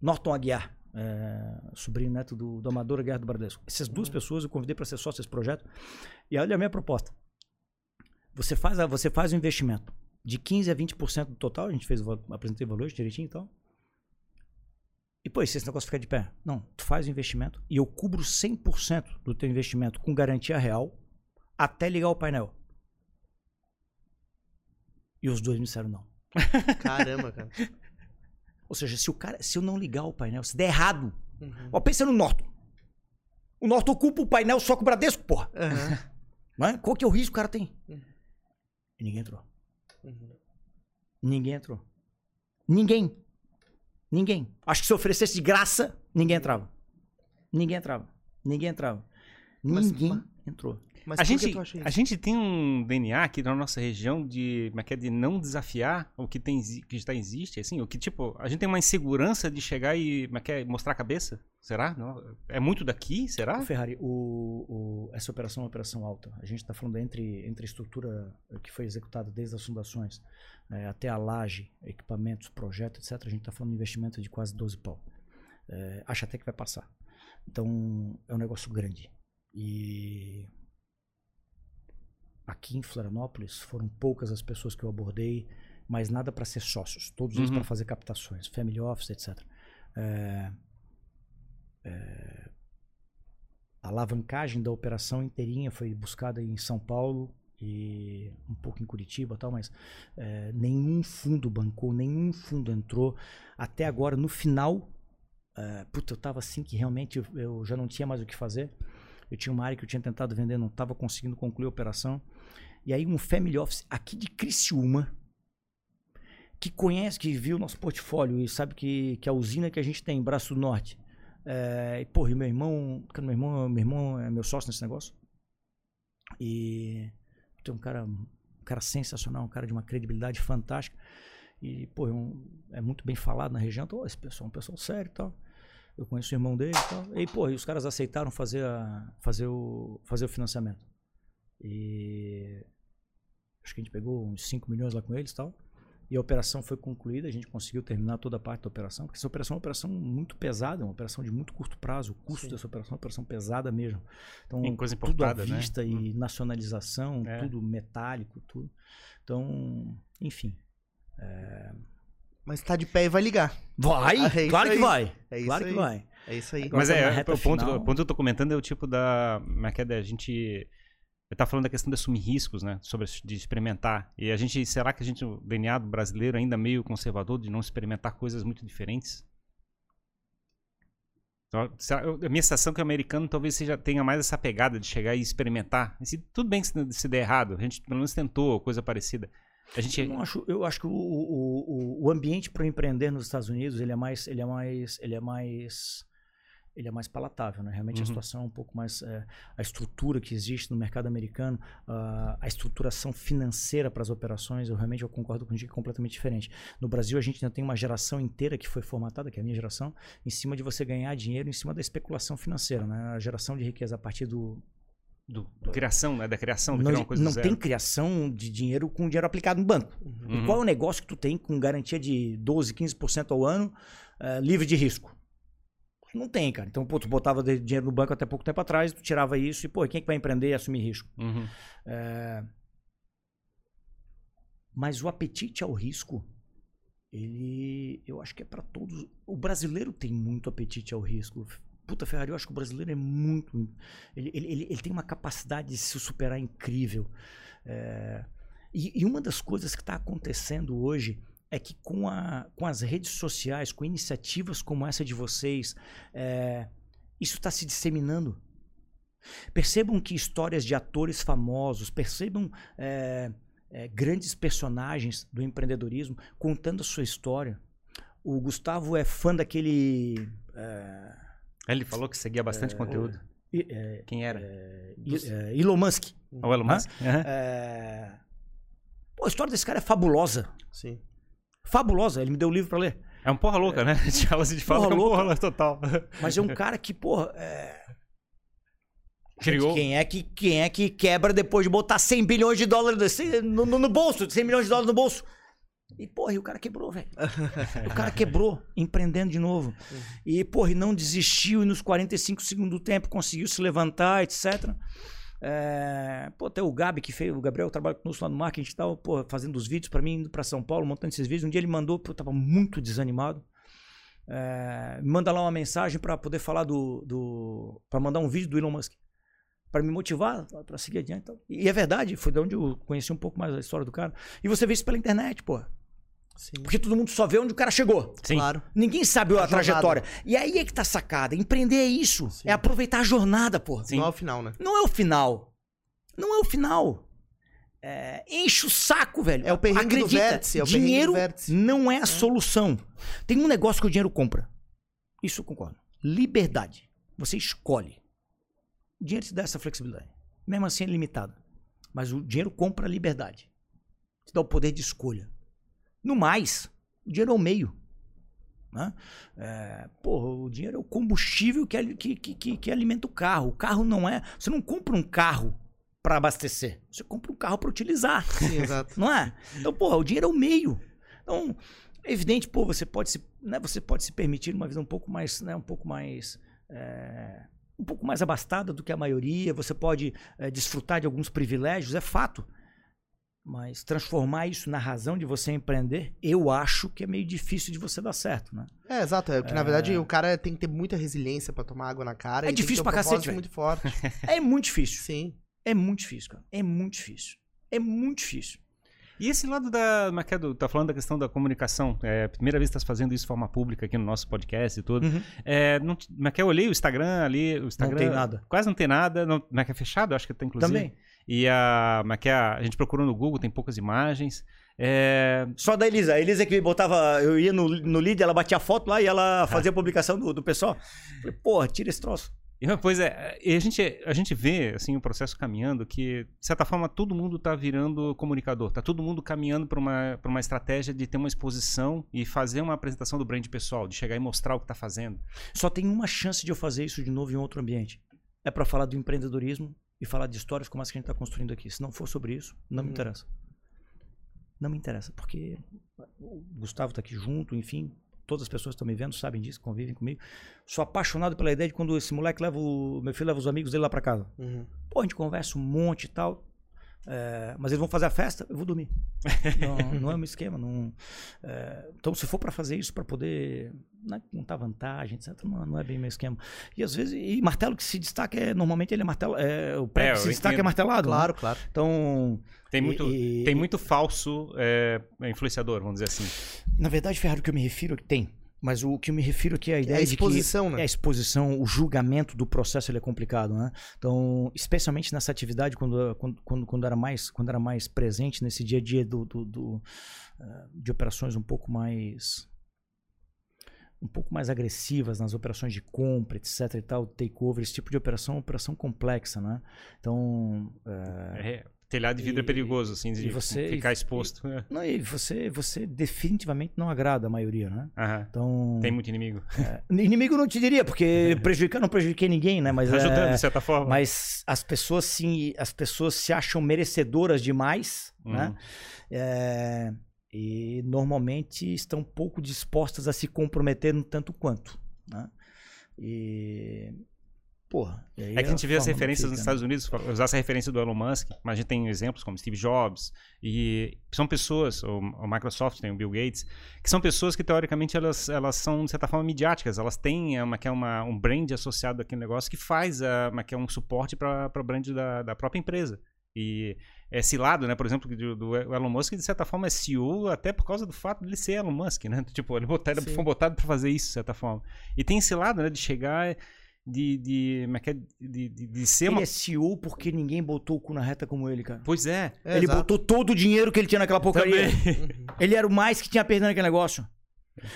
Norton Aguiar, é, sobrinho neto do, do Amador Aguiar do Bradesco. Essas duas pessoas eu convidei para ser sócio desse projeto. E olha a minha proposta. Você faz, a- você faz um investimento de 15 a 20% do total, a gente fez, apresentei valores direitinho e tal. E pô, se esse negócio ficar de pé? Não, tu faz o investimento e eu cubro 100% do teu investimento com garantia real até ligar o painel. E os dois me disseram não. [LAUGHS] Caramba, cara. Ou seja, se o cara, se eu não ligar o painel, se der errado, Uhum. ó, pensa no Norton. O Norton ocupa o painel só com o Bradesco, porra. [LAUGHS] É? Qual que é o risco que o cara tem? Uhum. E ninguém entrou. Uhum. Ninguém entrou. Ninguém. Ninguém. Acho que se oferecesse de graça, ninguém entrava. Ninguém entrava. Ninguém entrava. Mas- Ninguém mas- entrou. Mas a, gente, acha a gente tem um DNA aqui na nossa região de, é que é, de não desafiar o que, tem, que já existe, assim, o que, tipo, a gente tem uma insegurança de chegar e, é que é, mostrar a cabeça? Será? Não, é muito daqui? Será? O Ferrari, o, o- essa operação é uma operação alta. A gente está falando entre, entre a estrutura que foi executada desde as fundações eh, até a laje, equipamentos, projeto, etc. A gente está falando de investimento de quase 12 pau. Eh, acho até que vai passar. Então, é um negócio grande. E aqui em Florianópolis foram poucas as pessoas que eu abordei, mas nada para ser sócios. Todos eles Uhum. para fazer captações, family office, etc. É, a alavancagem da operação inteirinha foi buscada em São Paulo e um pouco em Curitiba tal, mas é, nenhum fundo bancou, nenhum fundo entrou. Até agora, no final, é, puta, eu tava assim que realmente eu, eu já não tinha mais o que fazer. Eu tinha uma área que eu tinha tentado vender, não estava conseguindo concluir a operação. E aí um family office aqui de Criciúma, que conhece, que viu nosso portfólio e sabe que, que a usina que a gente tem em Braço do Norte, é, e, porra, e meu irmão, meu irmão, meu irmão é meu sócio nesse negócio. E tem um cara, um cara sensacional, um cara de uma credibilidade fantástica. E, pô, é, um- é muito bem falado na região. Então, esse pessoal é um pessoal sério e tal. Eu conheço o irmão dele e tal. E, pô, e os caras aceitaram fazer, a, fazer, o, fazer o financiamento. E acho que a gente pegou uns 5 milhões lá com eles e tal. E a operação foi concluída, a gente conseguiu terminar toda a parte da operação, porque essa operação é uma operação muito pesada, é uma operação de muito curto prazo. O custo Sim. dessa operação é uma operação pesada mesmo. Então, Tem coisa tudo à importada, né? vista e nacionalização, É. tudo metálico, tudo. Então, enfim. Mas tá de pé e vai ligar. Vai! Ah, é claro que aí. vai! É isso claro aí. que vai. É isso aí. Agora Mas na é, o ponto, o ponto que eu tô comentando é o tipo da. Como é que é? Da gente. Tá falando da questão de assumir riscos, né? Sobre de experimentar. E a gente. Será que a gente, o DNA brasileiro, ainda meio conservador de não experimentar coisas muito diferentes? Então, eu- a minha sensação é que o americano talvez seja, tenha mais essa pegada de chegar e experimentar. E se, tudo bem se, se der errado, a gente pelo menos tentou, coisa parecida. A gente. Eu, acho, eu acho que o, o, o ambiente para empreender nos Estados Unidos ele é mais ele é mais ele é mais ele é mais palatável, né? Realmente a Uhum. situação é um pouco mais é, a estrutura que existe no mercado americano, ah, a estruturação financeira para as operações, eu realmente eu concordo com o Dick, é completamente diferente. No Brasil a gente ainda tem uma geração inteira que foi formatada, que é a minha geração, em cima de você ganhar dinheiro em cima da especulação financeira, né? A geração de riqueza a partir do Do, do criação, né? Da criação, de não, não tem criação de dinheiro com dinheiro aplicado no banco. Uhum. qual é o negócio que tu tem com garantia de 12, 15% ao ano, eh, livre de risco? Não tem, cara. Então, pô, tu botava dinheiro no banco até pouco tempo atrás, tu tirava isso e, pô, quem é que vai empreender e assumir risco? Uhum. É, Mas o apetite ao risco, ele, eu acho que é pra todos. O brasileiro tem muito apetite ao risco. Puta, Ferrari, eu acho que o brasileiro é muito. Ele, ele, ele, ele tem uma capacidade de se superar incrível. É, e, e uma das coisas que está acontecendo hoje é que com, a, com as redes sociais, com iniciativas como essa de vocês, é, isso está se disseminando. Percebam que histórias de atores famosos, percebam é, é, grandes personagens do empreendedorismo contando a sua história. O Gustavo é fã daquele. é, Ele falou que seguia bastante conteúdo. É, Quem era? É, Elon Musk. O Elon? Musk? É, Pô, a história desse cara é fabulosa. Sim. Fabulosa. Ele me deu o livro pra ler. É um porra louca, né? [LAUGHS] A gente fala assim de fala Porra é um louca. porra louca total. Mas é um [LAUGHS] cara que, porra. É... Criou. Quem é que, quem é que quebra depois de botar 100 bilhões de dólares no, no, no bolso? 100 milhões de dólares no bolso. E, porra, e o cara quebrou, velho. O cara quebrou, empreendendo de novo. E, porra, e não desistiu e nos 45 segundos do tempo conseguiu se levantar, etc. É, pô, até o Gabi que fez, o Gabriel trabalha conosco lá no marketing e tal, pô, fazendo os vídeos pra mim, indo pra São Paulo, montando esses vídeos. Um dia ele mandou, pô, eu tava muito desanimado. É, manda lá uma mensagem pra poder falar do, do. para mandar um vídeo do Elon Musk. Pra me motivar, pra seguir adiante. e tal. E é verdade, foi de onde eu conheci um pouco mais a história do cara. E você vê isso pela internet, pô. Sim. Porque todo mundo só vê onde o cara chegou. Sim. Claro. Ninguém sabe a, A trajetória. E aí é que tá a sacada. Empreender é isso. Sim. É aproveitar a jornada, pô. Sim. Não é o final, né? Não é o final. Não é o final. É, enche o saco, velho. É o perrengue do Acredita, vértice, é o perrengue do dinheiro vértice. não é a solução. Tem um negócio que o dinheiro compra. Isso eu concordo. Liberdade. Você escolhe. O dinheiro te dá essa flexibilidade. Mesmo assim é limitado. Mas o dinheiro compra a liberdade. Te dá o poder de escolha. No mais, o dinheiro é o meio. Né? É, porra, o dinheiro é o combustível que, que, que, que alimenta o carro. O carro não é. Você não compra um carro para abastecer. Você compra um carro para utilizar. Sim, [LAUGHS] exato. Não é? Então, porra, o dinheiro é o meio. Então, é evidente, pô, você pode se, né, você pode se permitir uma visão um pouco mais, né, um pouco mais, é, um pouco mais abastada do que a maioria. Você pode é, desfrutar de alguns privilégios, é fato. Mas transformar isso na razão de você empreender, eu acho que é meio difícil de você dar certo, né? É, exato. É que, na verdade, o cara tem que ter muita resiliência pra tomar água na cara. É e tem que difícil ter um pra cacete, muito forte. [LAUGHS] É muito difícil. Sim. É muito difícil, cara. É muito difícil. É muito difícil. E esse lado da. como é que é, do- Tá falando da questão da comunicação. É a primeira vez que tá fazendo isso de forma pública aqui no nosso podcast e tudo. Uhum. É, não, t- como é que é? eu olhei o Instagram ali. O Instagram, tem nada. Quase não tem nada. Não, como é que é fechado? Acho que tá inclusive. Também. E a. Como é que é? A gente procurou no Google, tem poucas imagens. É, Só da Elisa. A Elisa que botava. Eu ia no, no lead, ela batia foto lá e ela [LAUGHS] fazia a publicação do, do pessoal. Falei, porra, tira esse troço. E coisa, é, e a gente, a gente vê assim, o processo caminhando que, de certa forma, todo mundo está virando comunicador. Tá todo mundo caminhando para uma, pra uma estratégia de ter uma exposição e fazer uma apresentação do brand pessoal, de chegar e mostrar o que está fazendo. Só tem uma chance de eu fazer isso de novo em outro ambiente. É pra falar do empreendedorismo e falar de histórias como as que a gente tá construindo aqui. Se não for sobre isso, não me Uhum. interessa. Não me interessa, porque o Gustavo tá aqui junto, enfim, todas as pessoas que estão me vendo sabem disso, convivem comigo. Sou apaixonado pela ideia de quando esse moleque leva o. Meu filho leva os amigos dele lá pra casa. Uhum. Pô, a gente conversa um monte e tal. É, mas eles vão fazer a festa, eu vou dormir. Não, [LAUGHS] não é o meu esquema. Não, é, então, se for para fazer isso, para poder né, contar vantagem, etc., não, não é bem meu esquema. E às vezes, e martelo que se destaca é normalmente ele é martelo. É, o prego É, que se destaca é entendo. martelado. né? Claro, claro. Então. Tem muito, e- tem muito falso é, influenciador, vamos dizer assim. Na verdade, Ferrari, o que eu me refiro tem. Mas o que eu me refiro aqui é a É ideia a de que exposição, é a né? exposição, o julgamento do processo ele é complicado, né? Então, especialmente nessa atividade quando, quando, quando, quando era mais quando era mais presente nesse dia a dia do, do- do, eh, de operações um pouco mais um pouco mais agressivas nas operações de compra, etc e tal, takeover, esse tipo de operação é uma operação complexa, né? Então, É, telhado de vidro E- é perigoso, assim, de e você- ficar exposto. É. [LAUGHS] não, e você, você definitivamente não agrada a maioria, né? Aham. Então, Tem muito inimigo. é, inimigo eu não te diria, porque [LAUGHS] prejudicar não prejudiquei ninguém, né? Mas, Ajudando, é, de certa forma. mas as pessoas sim, as pessoas se acham merecedoras demais, Uhum. né? É, e normalmente estão pouco dispostas a se comprometer no tanto quanto, né? E. Porra. É que a gente vê as referências fica, nos né? Estados Unidos, usar essa referência do Elon Musk, mas a gente tem exemplos como Steve Jobs, e são pessoas, o, o Microsoft tem o Bill Gates, que são pessoas que teoricamente elas, elas são, de certa forma, midiáticas, elas têm uma, que é uma, um brand associado àquele negócio que faz a, uma, que é um suporte para o brand da, da própria empresa. E esse lado, né, por exemplo, do, do Elon Musk, de certa forma, é CEO até por causa do fato de ele ser Elon Musk, né? [LAUGHS] Tipo, ele, botar, foi botado para fazer isso, de certa forma. E tem esse lado, né, de chegar de, de, como é que é? de, de, de ser Ele uma. é CEO porque ninguém botou o cu na reta como ele, cara. Pois é. É, ele exato. botou todo o dinheiro que ele tinha naquela porcaria. Também. Uhum. Ele era o mais que tinha perdido naquele negócio.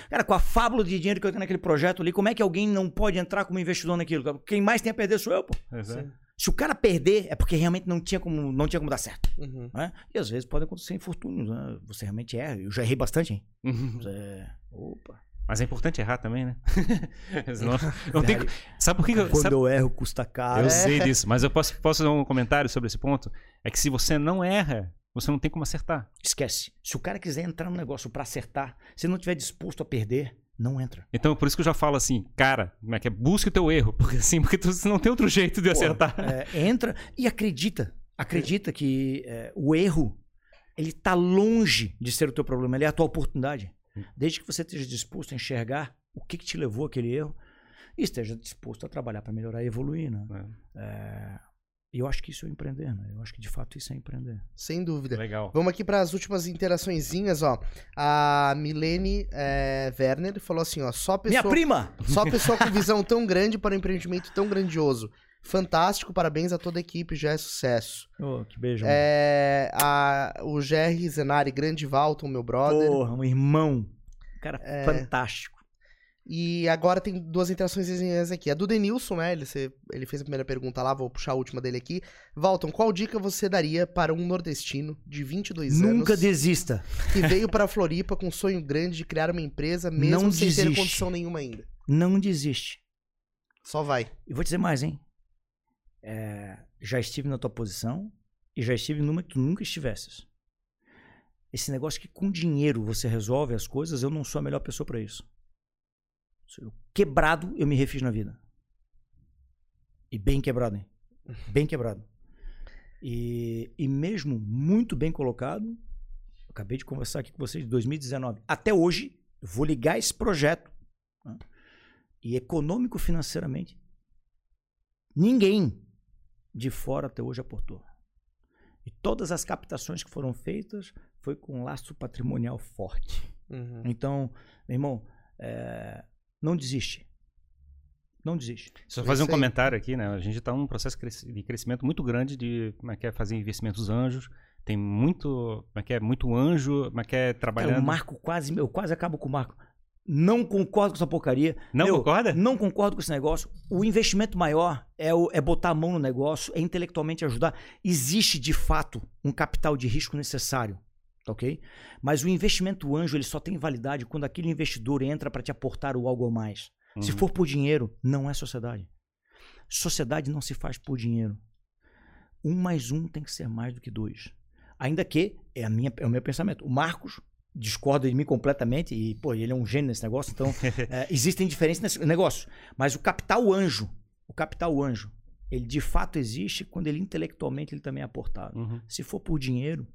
Cara, com a fábula de dinheiro que eu tenho naquele projeto ali, como é que alguém não pode entrar como investidor naquilo? Quem mais tem a perder sou eu, pô. Pois é. Se o cara perder, é porque realmente não tinha como, não tinha como dar certo. Uhum. Né? E às vezes pode acontecer infortúnios, né? Você realmente erra. Eu já errei bastante, hein? Uhum. É... Opa. Mas é importante errar também, né? [LAUGHS] Senão- não tem... Sabe por que eu. Quando sabe- eu erro, custa caro. Eu É. sei [LAUGHS] disso, mas eu posso, posso fazer um comentário sobre esse ponto? É que se você não erra, você não tem como acertar. Esquece. Se o cara quiser entrar no negócio pra acertar, se não tiver disposto a perder, não entra. Então, por isso que eu já falo assim, cara, como é que é? Busque o teu erro, [LAUGHS] porque assim, porque tu não tem outro jeito de acertar. É, entra e acredita. Acredita que é, o erro ele tá longe de ser o teu problema, ele é a tua oportunidade. Desde que você esteja disposto a enxergar o que, que te levou àquele erro e esteja disposto a trabalhar para melhorar e evoluir, né? É, E eu acho que isso é empreender, né? Eu acho que de fato isso é empreender. Sem dúvida. Legal. Vamos aqui para as últimas interaçõezinhas, ó. A Milene é, Werner falou assim, ó, só Minha pessoa, prima! só pessoa com visão tão grande para um empreendimento tão grandioso. Fantástico, parabéns a toda a equipe, já é sucesso. Oh, que beijo. É, a, o Jerry Zenari, grande Valton, meu brother. Porra, um irmão. Cara É. fantástico. E agora tem duas interações aqui. A do Denilson, né? Ele, ele fez a primeira pergunta lá, vou puxar a última dele aqui. Valton, qual dica você daria para um nordestino de 22 Nunca anos desista. que veio para Floripa com um sonho grande de criar uma empresa, mesmo Não sem ter desiste. condição nenhuma ainda? Não desiste. Só vai. E vou dizer mais, hein? É, já estive na tua posição e já estive numa que tu nunca estivesses. Esse negócio que com dinheiro você resolve as coisas, eu não sou a melhor pessoa para isso. Eu- Quebrado, eu me refiz na vida. E bem quebrado, hein? [LAUGHS] Bem quebrado. E, e mesmo muito bem colocado, acabei de conversar aqui com vocês de 2019. Até hoje, vou ligar esse projeto. né? E econômico financeiramente, ninguém de fora até hoje aportou. E todas as captações que foram feitas foi com um laço patrimonial forte. Uhum. Então, meu irmão, é, não desiste. Não desiste. Só fazer um comentário aqui, né? A gente está num processo de crescimento muito grande de como é que é fazer investimentos anjos. Tem muito, como é que é, muito anjo, como é que é Cara, trabalhando. o Marco quase, eu quase acabo com o Marco. Não concordo com essa porcaria. Não Meu, concorda? Não concordo com esse negócio. O investimento maior é, o- é botar a mão no negócio, é intelectualmente ajudar. Existe, de fato, um capital de risco necessário, tá ok? Mas o investimento anjo ele só tem validade quando aquele investidor entra para te aportar o algo a mais. Se Uhum. for por dinheiro, não é sociedade. Sociedade não se faz por dinheiro. Um mais um tem que ser mais do que dois. Ainda que, é, a minha, é o meu pensamento, o Marcos discorda de mim completamente e, pô, ele é um gênio nesse negócio, então [LAUGHS] é, existem diferenças nesse negócio. Mas o capital anjo, o capital anjo, ele de fato existe quando ele intelectualmente ele também é aportado. Uhum. Se for por dinheiro,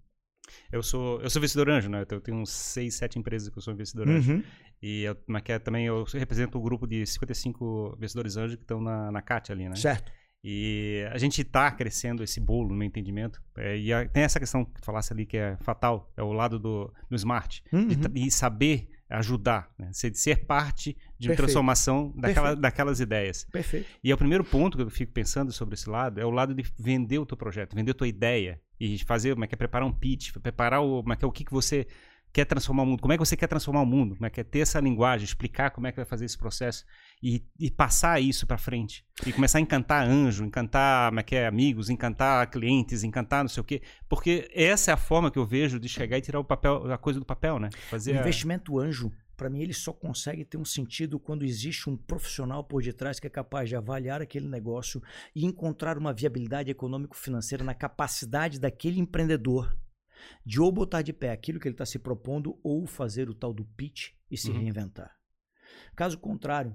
Eu sou, eu sou investidor anjo, né? Eu tenho uns 6, 7 empresas que eu sou investidor anjo. uhum, E eu, é também eu represento o grupo de 55 investidores anjos que estão na, na CAT ali, né? certo? E a gente está crescendo esse bolo, no meu entendimento. É, e a- tem essa questão que tu falasse ali que é fatal, é o lado do, do smart. de Uhum. tra- e saber ajudar, né? ser, ser parte de transformação daquela, daquelas ideias. Perfeito. E é o primeiro ponto que eu fico pensando sobre esse lado é o lado de vender o teu projeto, vender a tua ideia e fazer, como é que é preparar um pitch, preparar o, como é que é o que, que você quer transformar o mundo, como é que você quer transformar o mundo, como é que é ter essa linguagem, explicar como é que vai fazer esse processo e, e passar isso para frente e começar a encantar anjo, encantar, como é que é, amigos, encantar clientes, encantar não sei o quê, porque essa é a forma que eu vejo de chegar e tirar o papel, a coisa do papel, né? Fazer O a- investimento anjo, para mim, ele só consegue ter um sentido quando existe um profissional por detrás que é capaz de avaliar aquele negócio e encontrar uma viabilidade econômico-financeira na capacidade daquele empreendedor de ou botar de pé aquilo que ele está se propondo ou fazer o tal do pitch e se Uhum. reinventar. Caso contrário,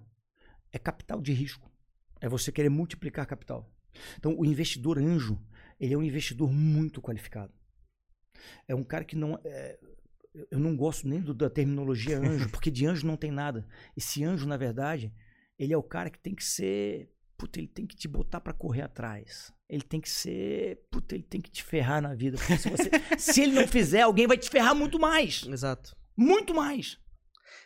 é capital de risco. É você querer multiplicar capital. Então, o investidor anjo, ele é um investidor muito qualificado. É um cara que não. É, eu não gosto nem do, da terminologia anjo, [LAUGHS] porque de anjo não tem nada. Esse anjo, na verdade, ele é o cara que tem que ser. Puta, ele tem que te botar para correr atrás. Ele tem que ser. Puta, ele tem que te ferrar na vida. Porque se, você, [LAUGHS] se ele não fizer, alguém vai te ferrar muito mais. Exato. Muito mais.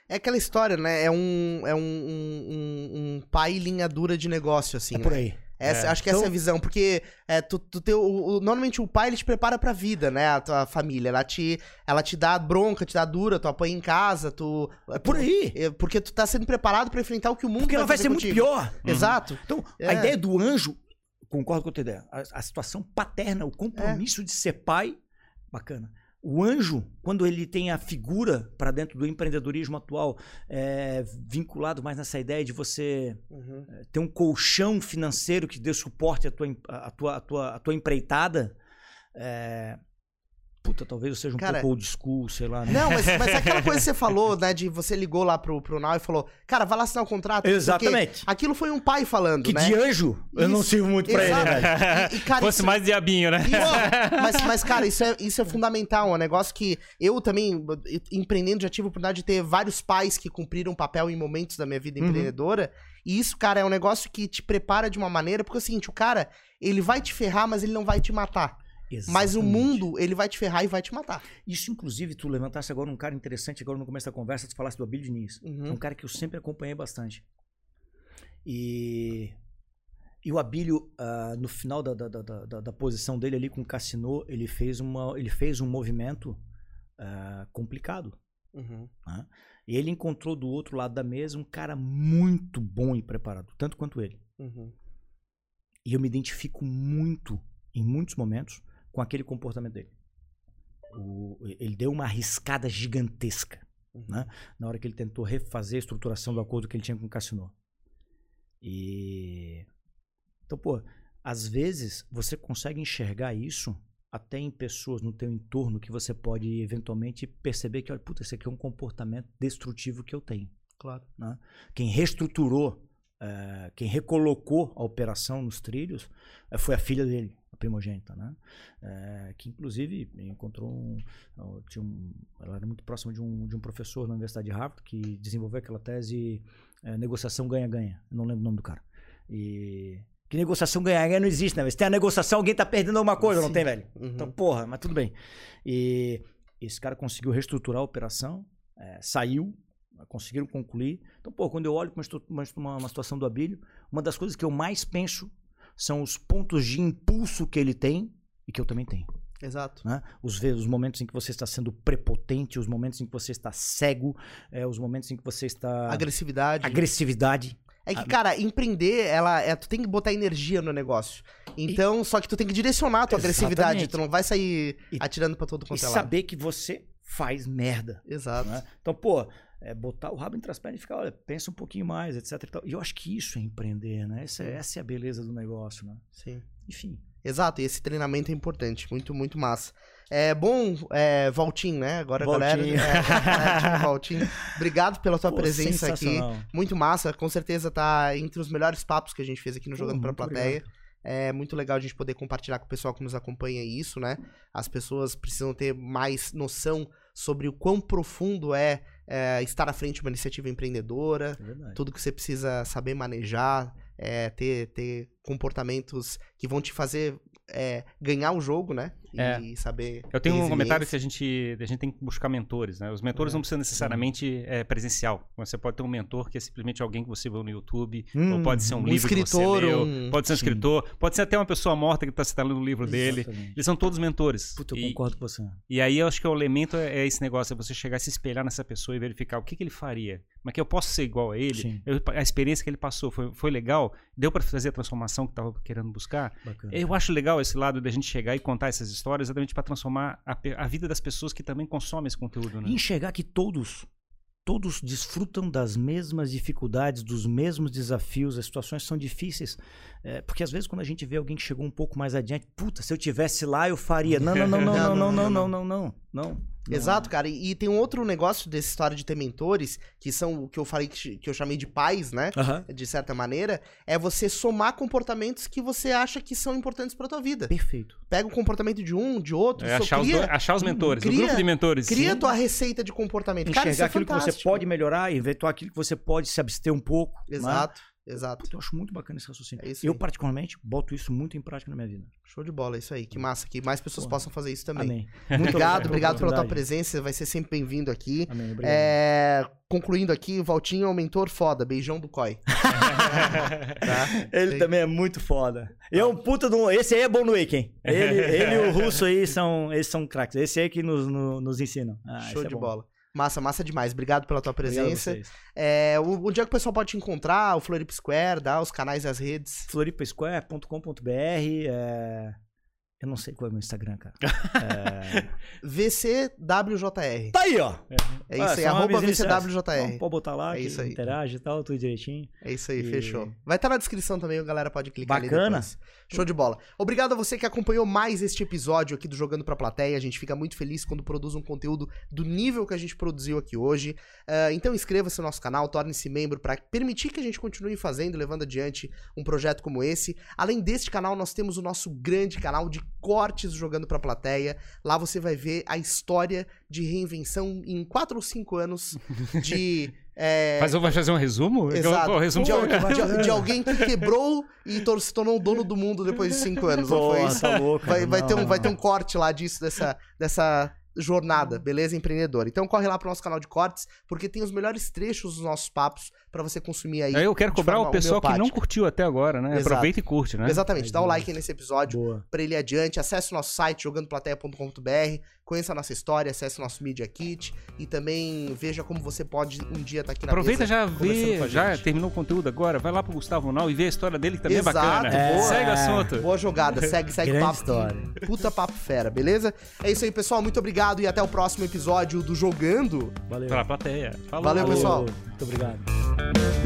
É aquela história, né? É um, é um, um, um, pai linha dura de negócio, assim. É né? por aí. Essa, É. Acho que essa é a Então- visão, porque é, tu, tu tem o, o- normalmente o pai ele te prepara pra vida, né? A tua família. Ela te, ela te dá bronca, te dá dura, tu apanha em casa, tu. É por aí. é, Porque tu tá sendo preparado pra enfrentar o que o mundo Porque ela vai fazer ser muito contigo. pior. Exato. Então, É. a ideia do anjo, concordo com a tua ideia. A, a situação paterna, o É. compromisso de ser pai, bacana. O anjo, quando ele tem a figura para dentro do empreendedorismo atual, é, vinculado mais nessa ideia de você Uhum. é, ter um colchão financeiro que dê suporte à tua, à tua, à tua, à tua empreitada, é, puta, talvez eu seja um Cara, pouco old school, sei lá. Né? Não, mas, mas é aquela coisa que você [LAUGHS] falou, né? De você ligou lá pro, pro Now e falou, cara, vai lá assinar o contrato. não sei o quê. Exatamente. Aquilo foi um pai falando, Que né? de anjo eu não Isso, sirvo muito pra ele, exato. velho. E, e, cara, Fosse isso- mais diabinho, né? Isso, mas, mas, cara, isso é, isso é fundamental. É um negócio que eu também, empreendendo, já tive a oportunidade de ter vários pais que cumpriram um papel em momentos da minha vida Uhum. empreendedora. E isso, cara, é um negócio que te prepara de uma maneira, porque é o seguinte, o cara, ele vai te ferrar, mas ele não vai te matar. Mas o Exatamente. mundo, ele vai te ferrar e vai te matar. Isso, inclusive, tu levantasse agora um cara interessante, agora no começo da conversa, tu falasse do Abílio Diniz. Uhum. É um cara que eu sempre acompanhei bastante. E, e o Abílio, ah, no final da, da, da, da, posição dele ali com o Cassino, ele fez, uma, ele fez um movimento ah, complicado. Uhum. E ele encontrou do outro lado da mesa um cara muito bom e preparado, tanto quanto ele. Uhum. E eu me identifico muito, em muitos momentos, com aquele comportamento dele. O- ele deu uma arriscada gigantesca Uhum. né? na hora que ele tentou refazer a estruturação do acordo que ele tinha com o Cassino. E. Então, pô, às vezes você consegue enxergar isso até em pessoas no teu entorno que você pode eventualmente perceber que, olha, puta, esse aqui é um comportamento destrutivo que eu tenho. Claro. Quem reestruturou, eh, quem recolocou a operação nos trilhos eh, foi a filha dele, a primogênita, né? Eh, que inclusive encontrou um, tinha um- ela era muito próxima de um, de um professor na Universidade de Harvard que desenvolveu aquela tese eh, negociação ganha-ganha. Não lembro o nome do cara. E que negociação ganha-ganha não existe, né? Se tem a negociação, alguém tá perdendo alguma coisa, não Sim. tem, velho? Uhum. Então, porra, mas tudo bem. E esse cara conseguiu reestruturar a operação, eh, saiu, conseguiram concluir. Então, pô, quando eu olho estu- uma, uma- uma situação do Abílio, uma das coisas que eu mais penso são os pontos de impulso que ele tem e que eu também tenho. Exato. Né? Os, os momentos em que você está sendo prepotente, os momentos em que você está cego, eh, os momentos em que você está. Agressividade. Agressividade. É que, Ah, cara, empreender, ela, é, tu tem que botar energia no negócio. Então, só que tu tem que direcionar a tua agressividade. Exatamente. Tu não vai sair E- atirando pra todo E quanto é lado. saber que você faz merda. Exato. né? Então, pô, é, botar o rabo entre as pernas e ficar, olha, pensa um pouquinho mais, etc. E, tal. E eu acho que isso é empreender, né? Essa, é- essa é a beleza do negócio, né? Sim. Enfim. Exato, e esse treinamento é importante. Muito, muito massa. É bom, é, Valtinho, né? Agora, galera. Valtinho. É, é, Valtinho. Obrigado pela tua Pô, presença aqui. Muito massa, com certeza tá entre os melhores papos que a gente fez aqui no Pô, Jogando pra Plateia. É muito legal a gente poder compartilhar com o pessoal que nos acompanha isso, né? As pessoas precisam ter mais noção sobre o quão profundo é, é, estar à frente de uma iniciativa empreendedora, É tudo que você precisa saber manejar, é, ter, ter comportamentos que vão te fazer é, ganhar o jogo, né? E É. saber. Eu tenho um comentário que a gente, a gente tem que buscar mentores, né? Os mentores É. não precisam necessariamente é, presencial. Você pode ter um mentor que é simplesmente alguém que você viu no YouTube, Hum, ou pode ser um, um livro que escritor, você leu, um- pode ser um Sim. escritor, pode ser até uma pessoa morta que está lendo o livro dele. Exatamente. Eles são todos mentores. Puta, eu E- concordo com você. E aí eu acho que o elemento é, é esse negócio, é você chegar e se espelhar nessa pessoa e verificar o que, que ele faria. Mas que eu posso ser igual a ele. Eu- a experiência que ele passou foi, foi legal, deu para fazer a transformação que estava querendo buscar. Bacana. Eu acho legal esse lado da gente chegar e contar essas histórias exatamente para transformar a, a vida das pessoas que também consomem esse conteúdo, né? E enxergar que todos, todos desfrutam das mesmas dificuldades, dos mesmos desafios, as situações são difíceis. É, porque às vezes quando a gente vê alguém que chegou um pouco mais adiante, puta, se eu tivesse lá eu faria. Não, não, não, não, não, não, não, não, não, não, não. Exato, cara. E, e tem um outro negócio dessa história de ter mentores, que são o que eu falei que, que eu chamei de pais, né? De certa maneira, é você somar comportamentos que você acha que são importantes pra tua vida. Perfeito. Pega o comportamento de um, de outro, É achar, os cria, dois- achar os mentores, cria- o grupo de mentores. cria Sim. tua receita de comportamento. Cara, isso Enxergar é aquilo que você fantástico. pode melhorar ver aquilo que você pode se abster um pouco. né? Exato. Puta, Eu acho muito bacana esse raciocínio. É eu, particularmente, boto isso muito em prática na minha vida. Show de bola, é isso aí. Que massa, que mais pessoas possam fazer isso também. Amém. [LAUGHS] Obrigado, obrigado pela tua presença. Vai ser sempre bem-vindo aqui. Amém, obrigado. É, concluindo aqui, o Valtinho é um mentor foda. Beijão do COI. [LAUGHS] tá? Ele Tem- também é muito foda. E é um puta de um. Esse aí é bom no Wake? Ele, ele e o [LAUGHS] russo aí são, eles são craques. Esse aí que nos, no- nos ensinam. Ah, Show é de bom. bola. Massa, massa demais. Obrigado pela tua presença. É, o- onde é que o pessoal pode te encontrar? O Florip Square, dá os canais e as redes. floripasquare.com.br é... Eu não sei qual é o meu Instagram, cara. [LAUGHS] É... VCWJR. Tá aí, ó. É isso aí, só arroba. VCWJR. Pode botar lá, É isso aí. interage e tal, tudo direitinho. É isso aí, E- fechou. Vai estar na descrição também, a galera pode clicar ali Bacana. Show de bola. Obrigado a você que acompanhou mais este episódio aqui do Jogando Pra Plateia. A gente fica muito feliz quando produz um conteúdo do nível que a gente produziu aqui hoje. Ah, então inscreva-se no nosso canal, torne-se membro para permitir que a gente continue fazendo, levando adiante um projeto como esse. Além deste canal, nós temos o nosso grande canal de cortes do Jogando Pra Plateia. Lá você vai ver a história de reinvenção em 4 ou 5 anos de... é, [LAUGHS] Mas eu vou fazer um resumo? Exato. O resumo de, de- [LAUGHS] de alguém que quebrou e se tornou o dono do mundo depois de cinco anos. Não foi tá louco. Vai, vai, ter um, Não. vai ter um corte lá disso, dessa, dessa jornada, beleza, empreendedora. Então corre lá pro nosso canal de cortes, porque tem os melhores trechos dos nossos papos pra você consumir aí. Aí eu quero cobrar o pessoal que não curtiu até agora, né? Exato. Aproveita e curte, né? Exatamente, dá o like aí nesse episódio Boa. pra ele adiante. Acesse o nosso site jogandoplateia.com.br, conheça a nossa história, acesse o nosso Media Kit e também veja como você pode um dia estar aqui na Aproveita mesa já vê, já terminou o conteúdo agora, vai lá pro Gustavo Nal e vê a história dele que também Exato, é bacana. boa. Segue o assunto. Boa jogada, segue, segue o papo. história. Puta papo fera, beleza? É isso aí, pessoal. Muito obrigado e até o próximo episódio do Jogando. Valeu. Pela plateia. Falou. Valeu, pessoal. Muito obrigado. Thank you.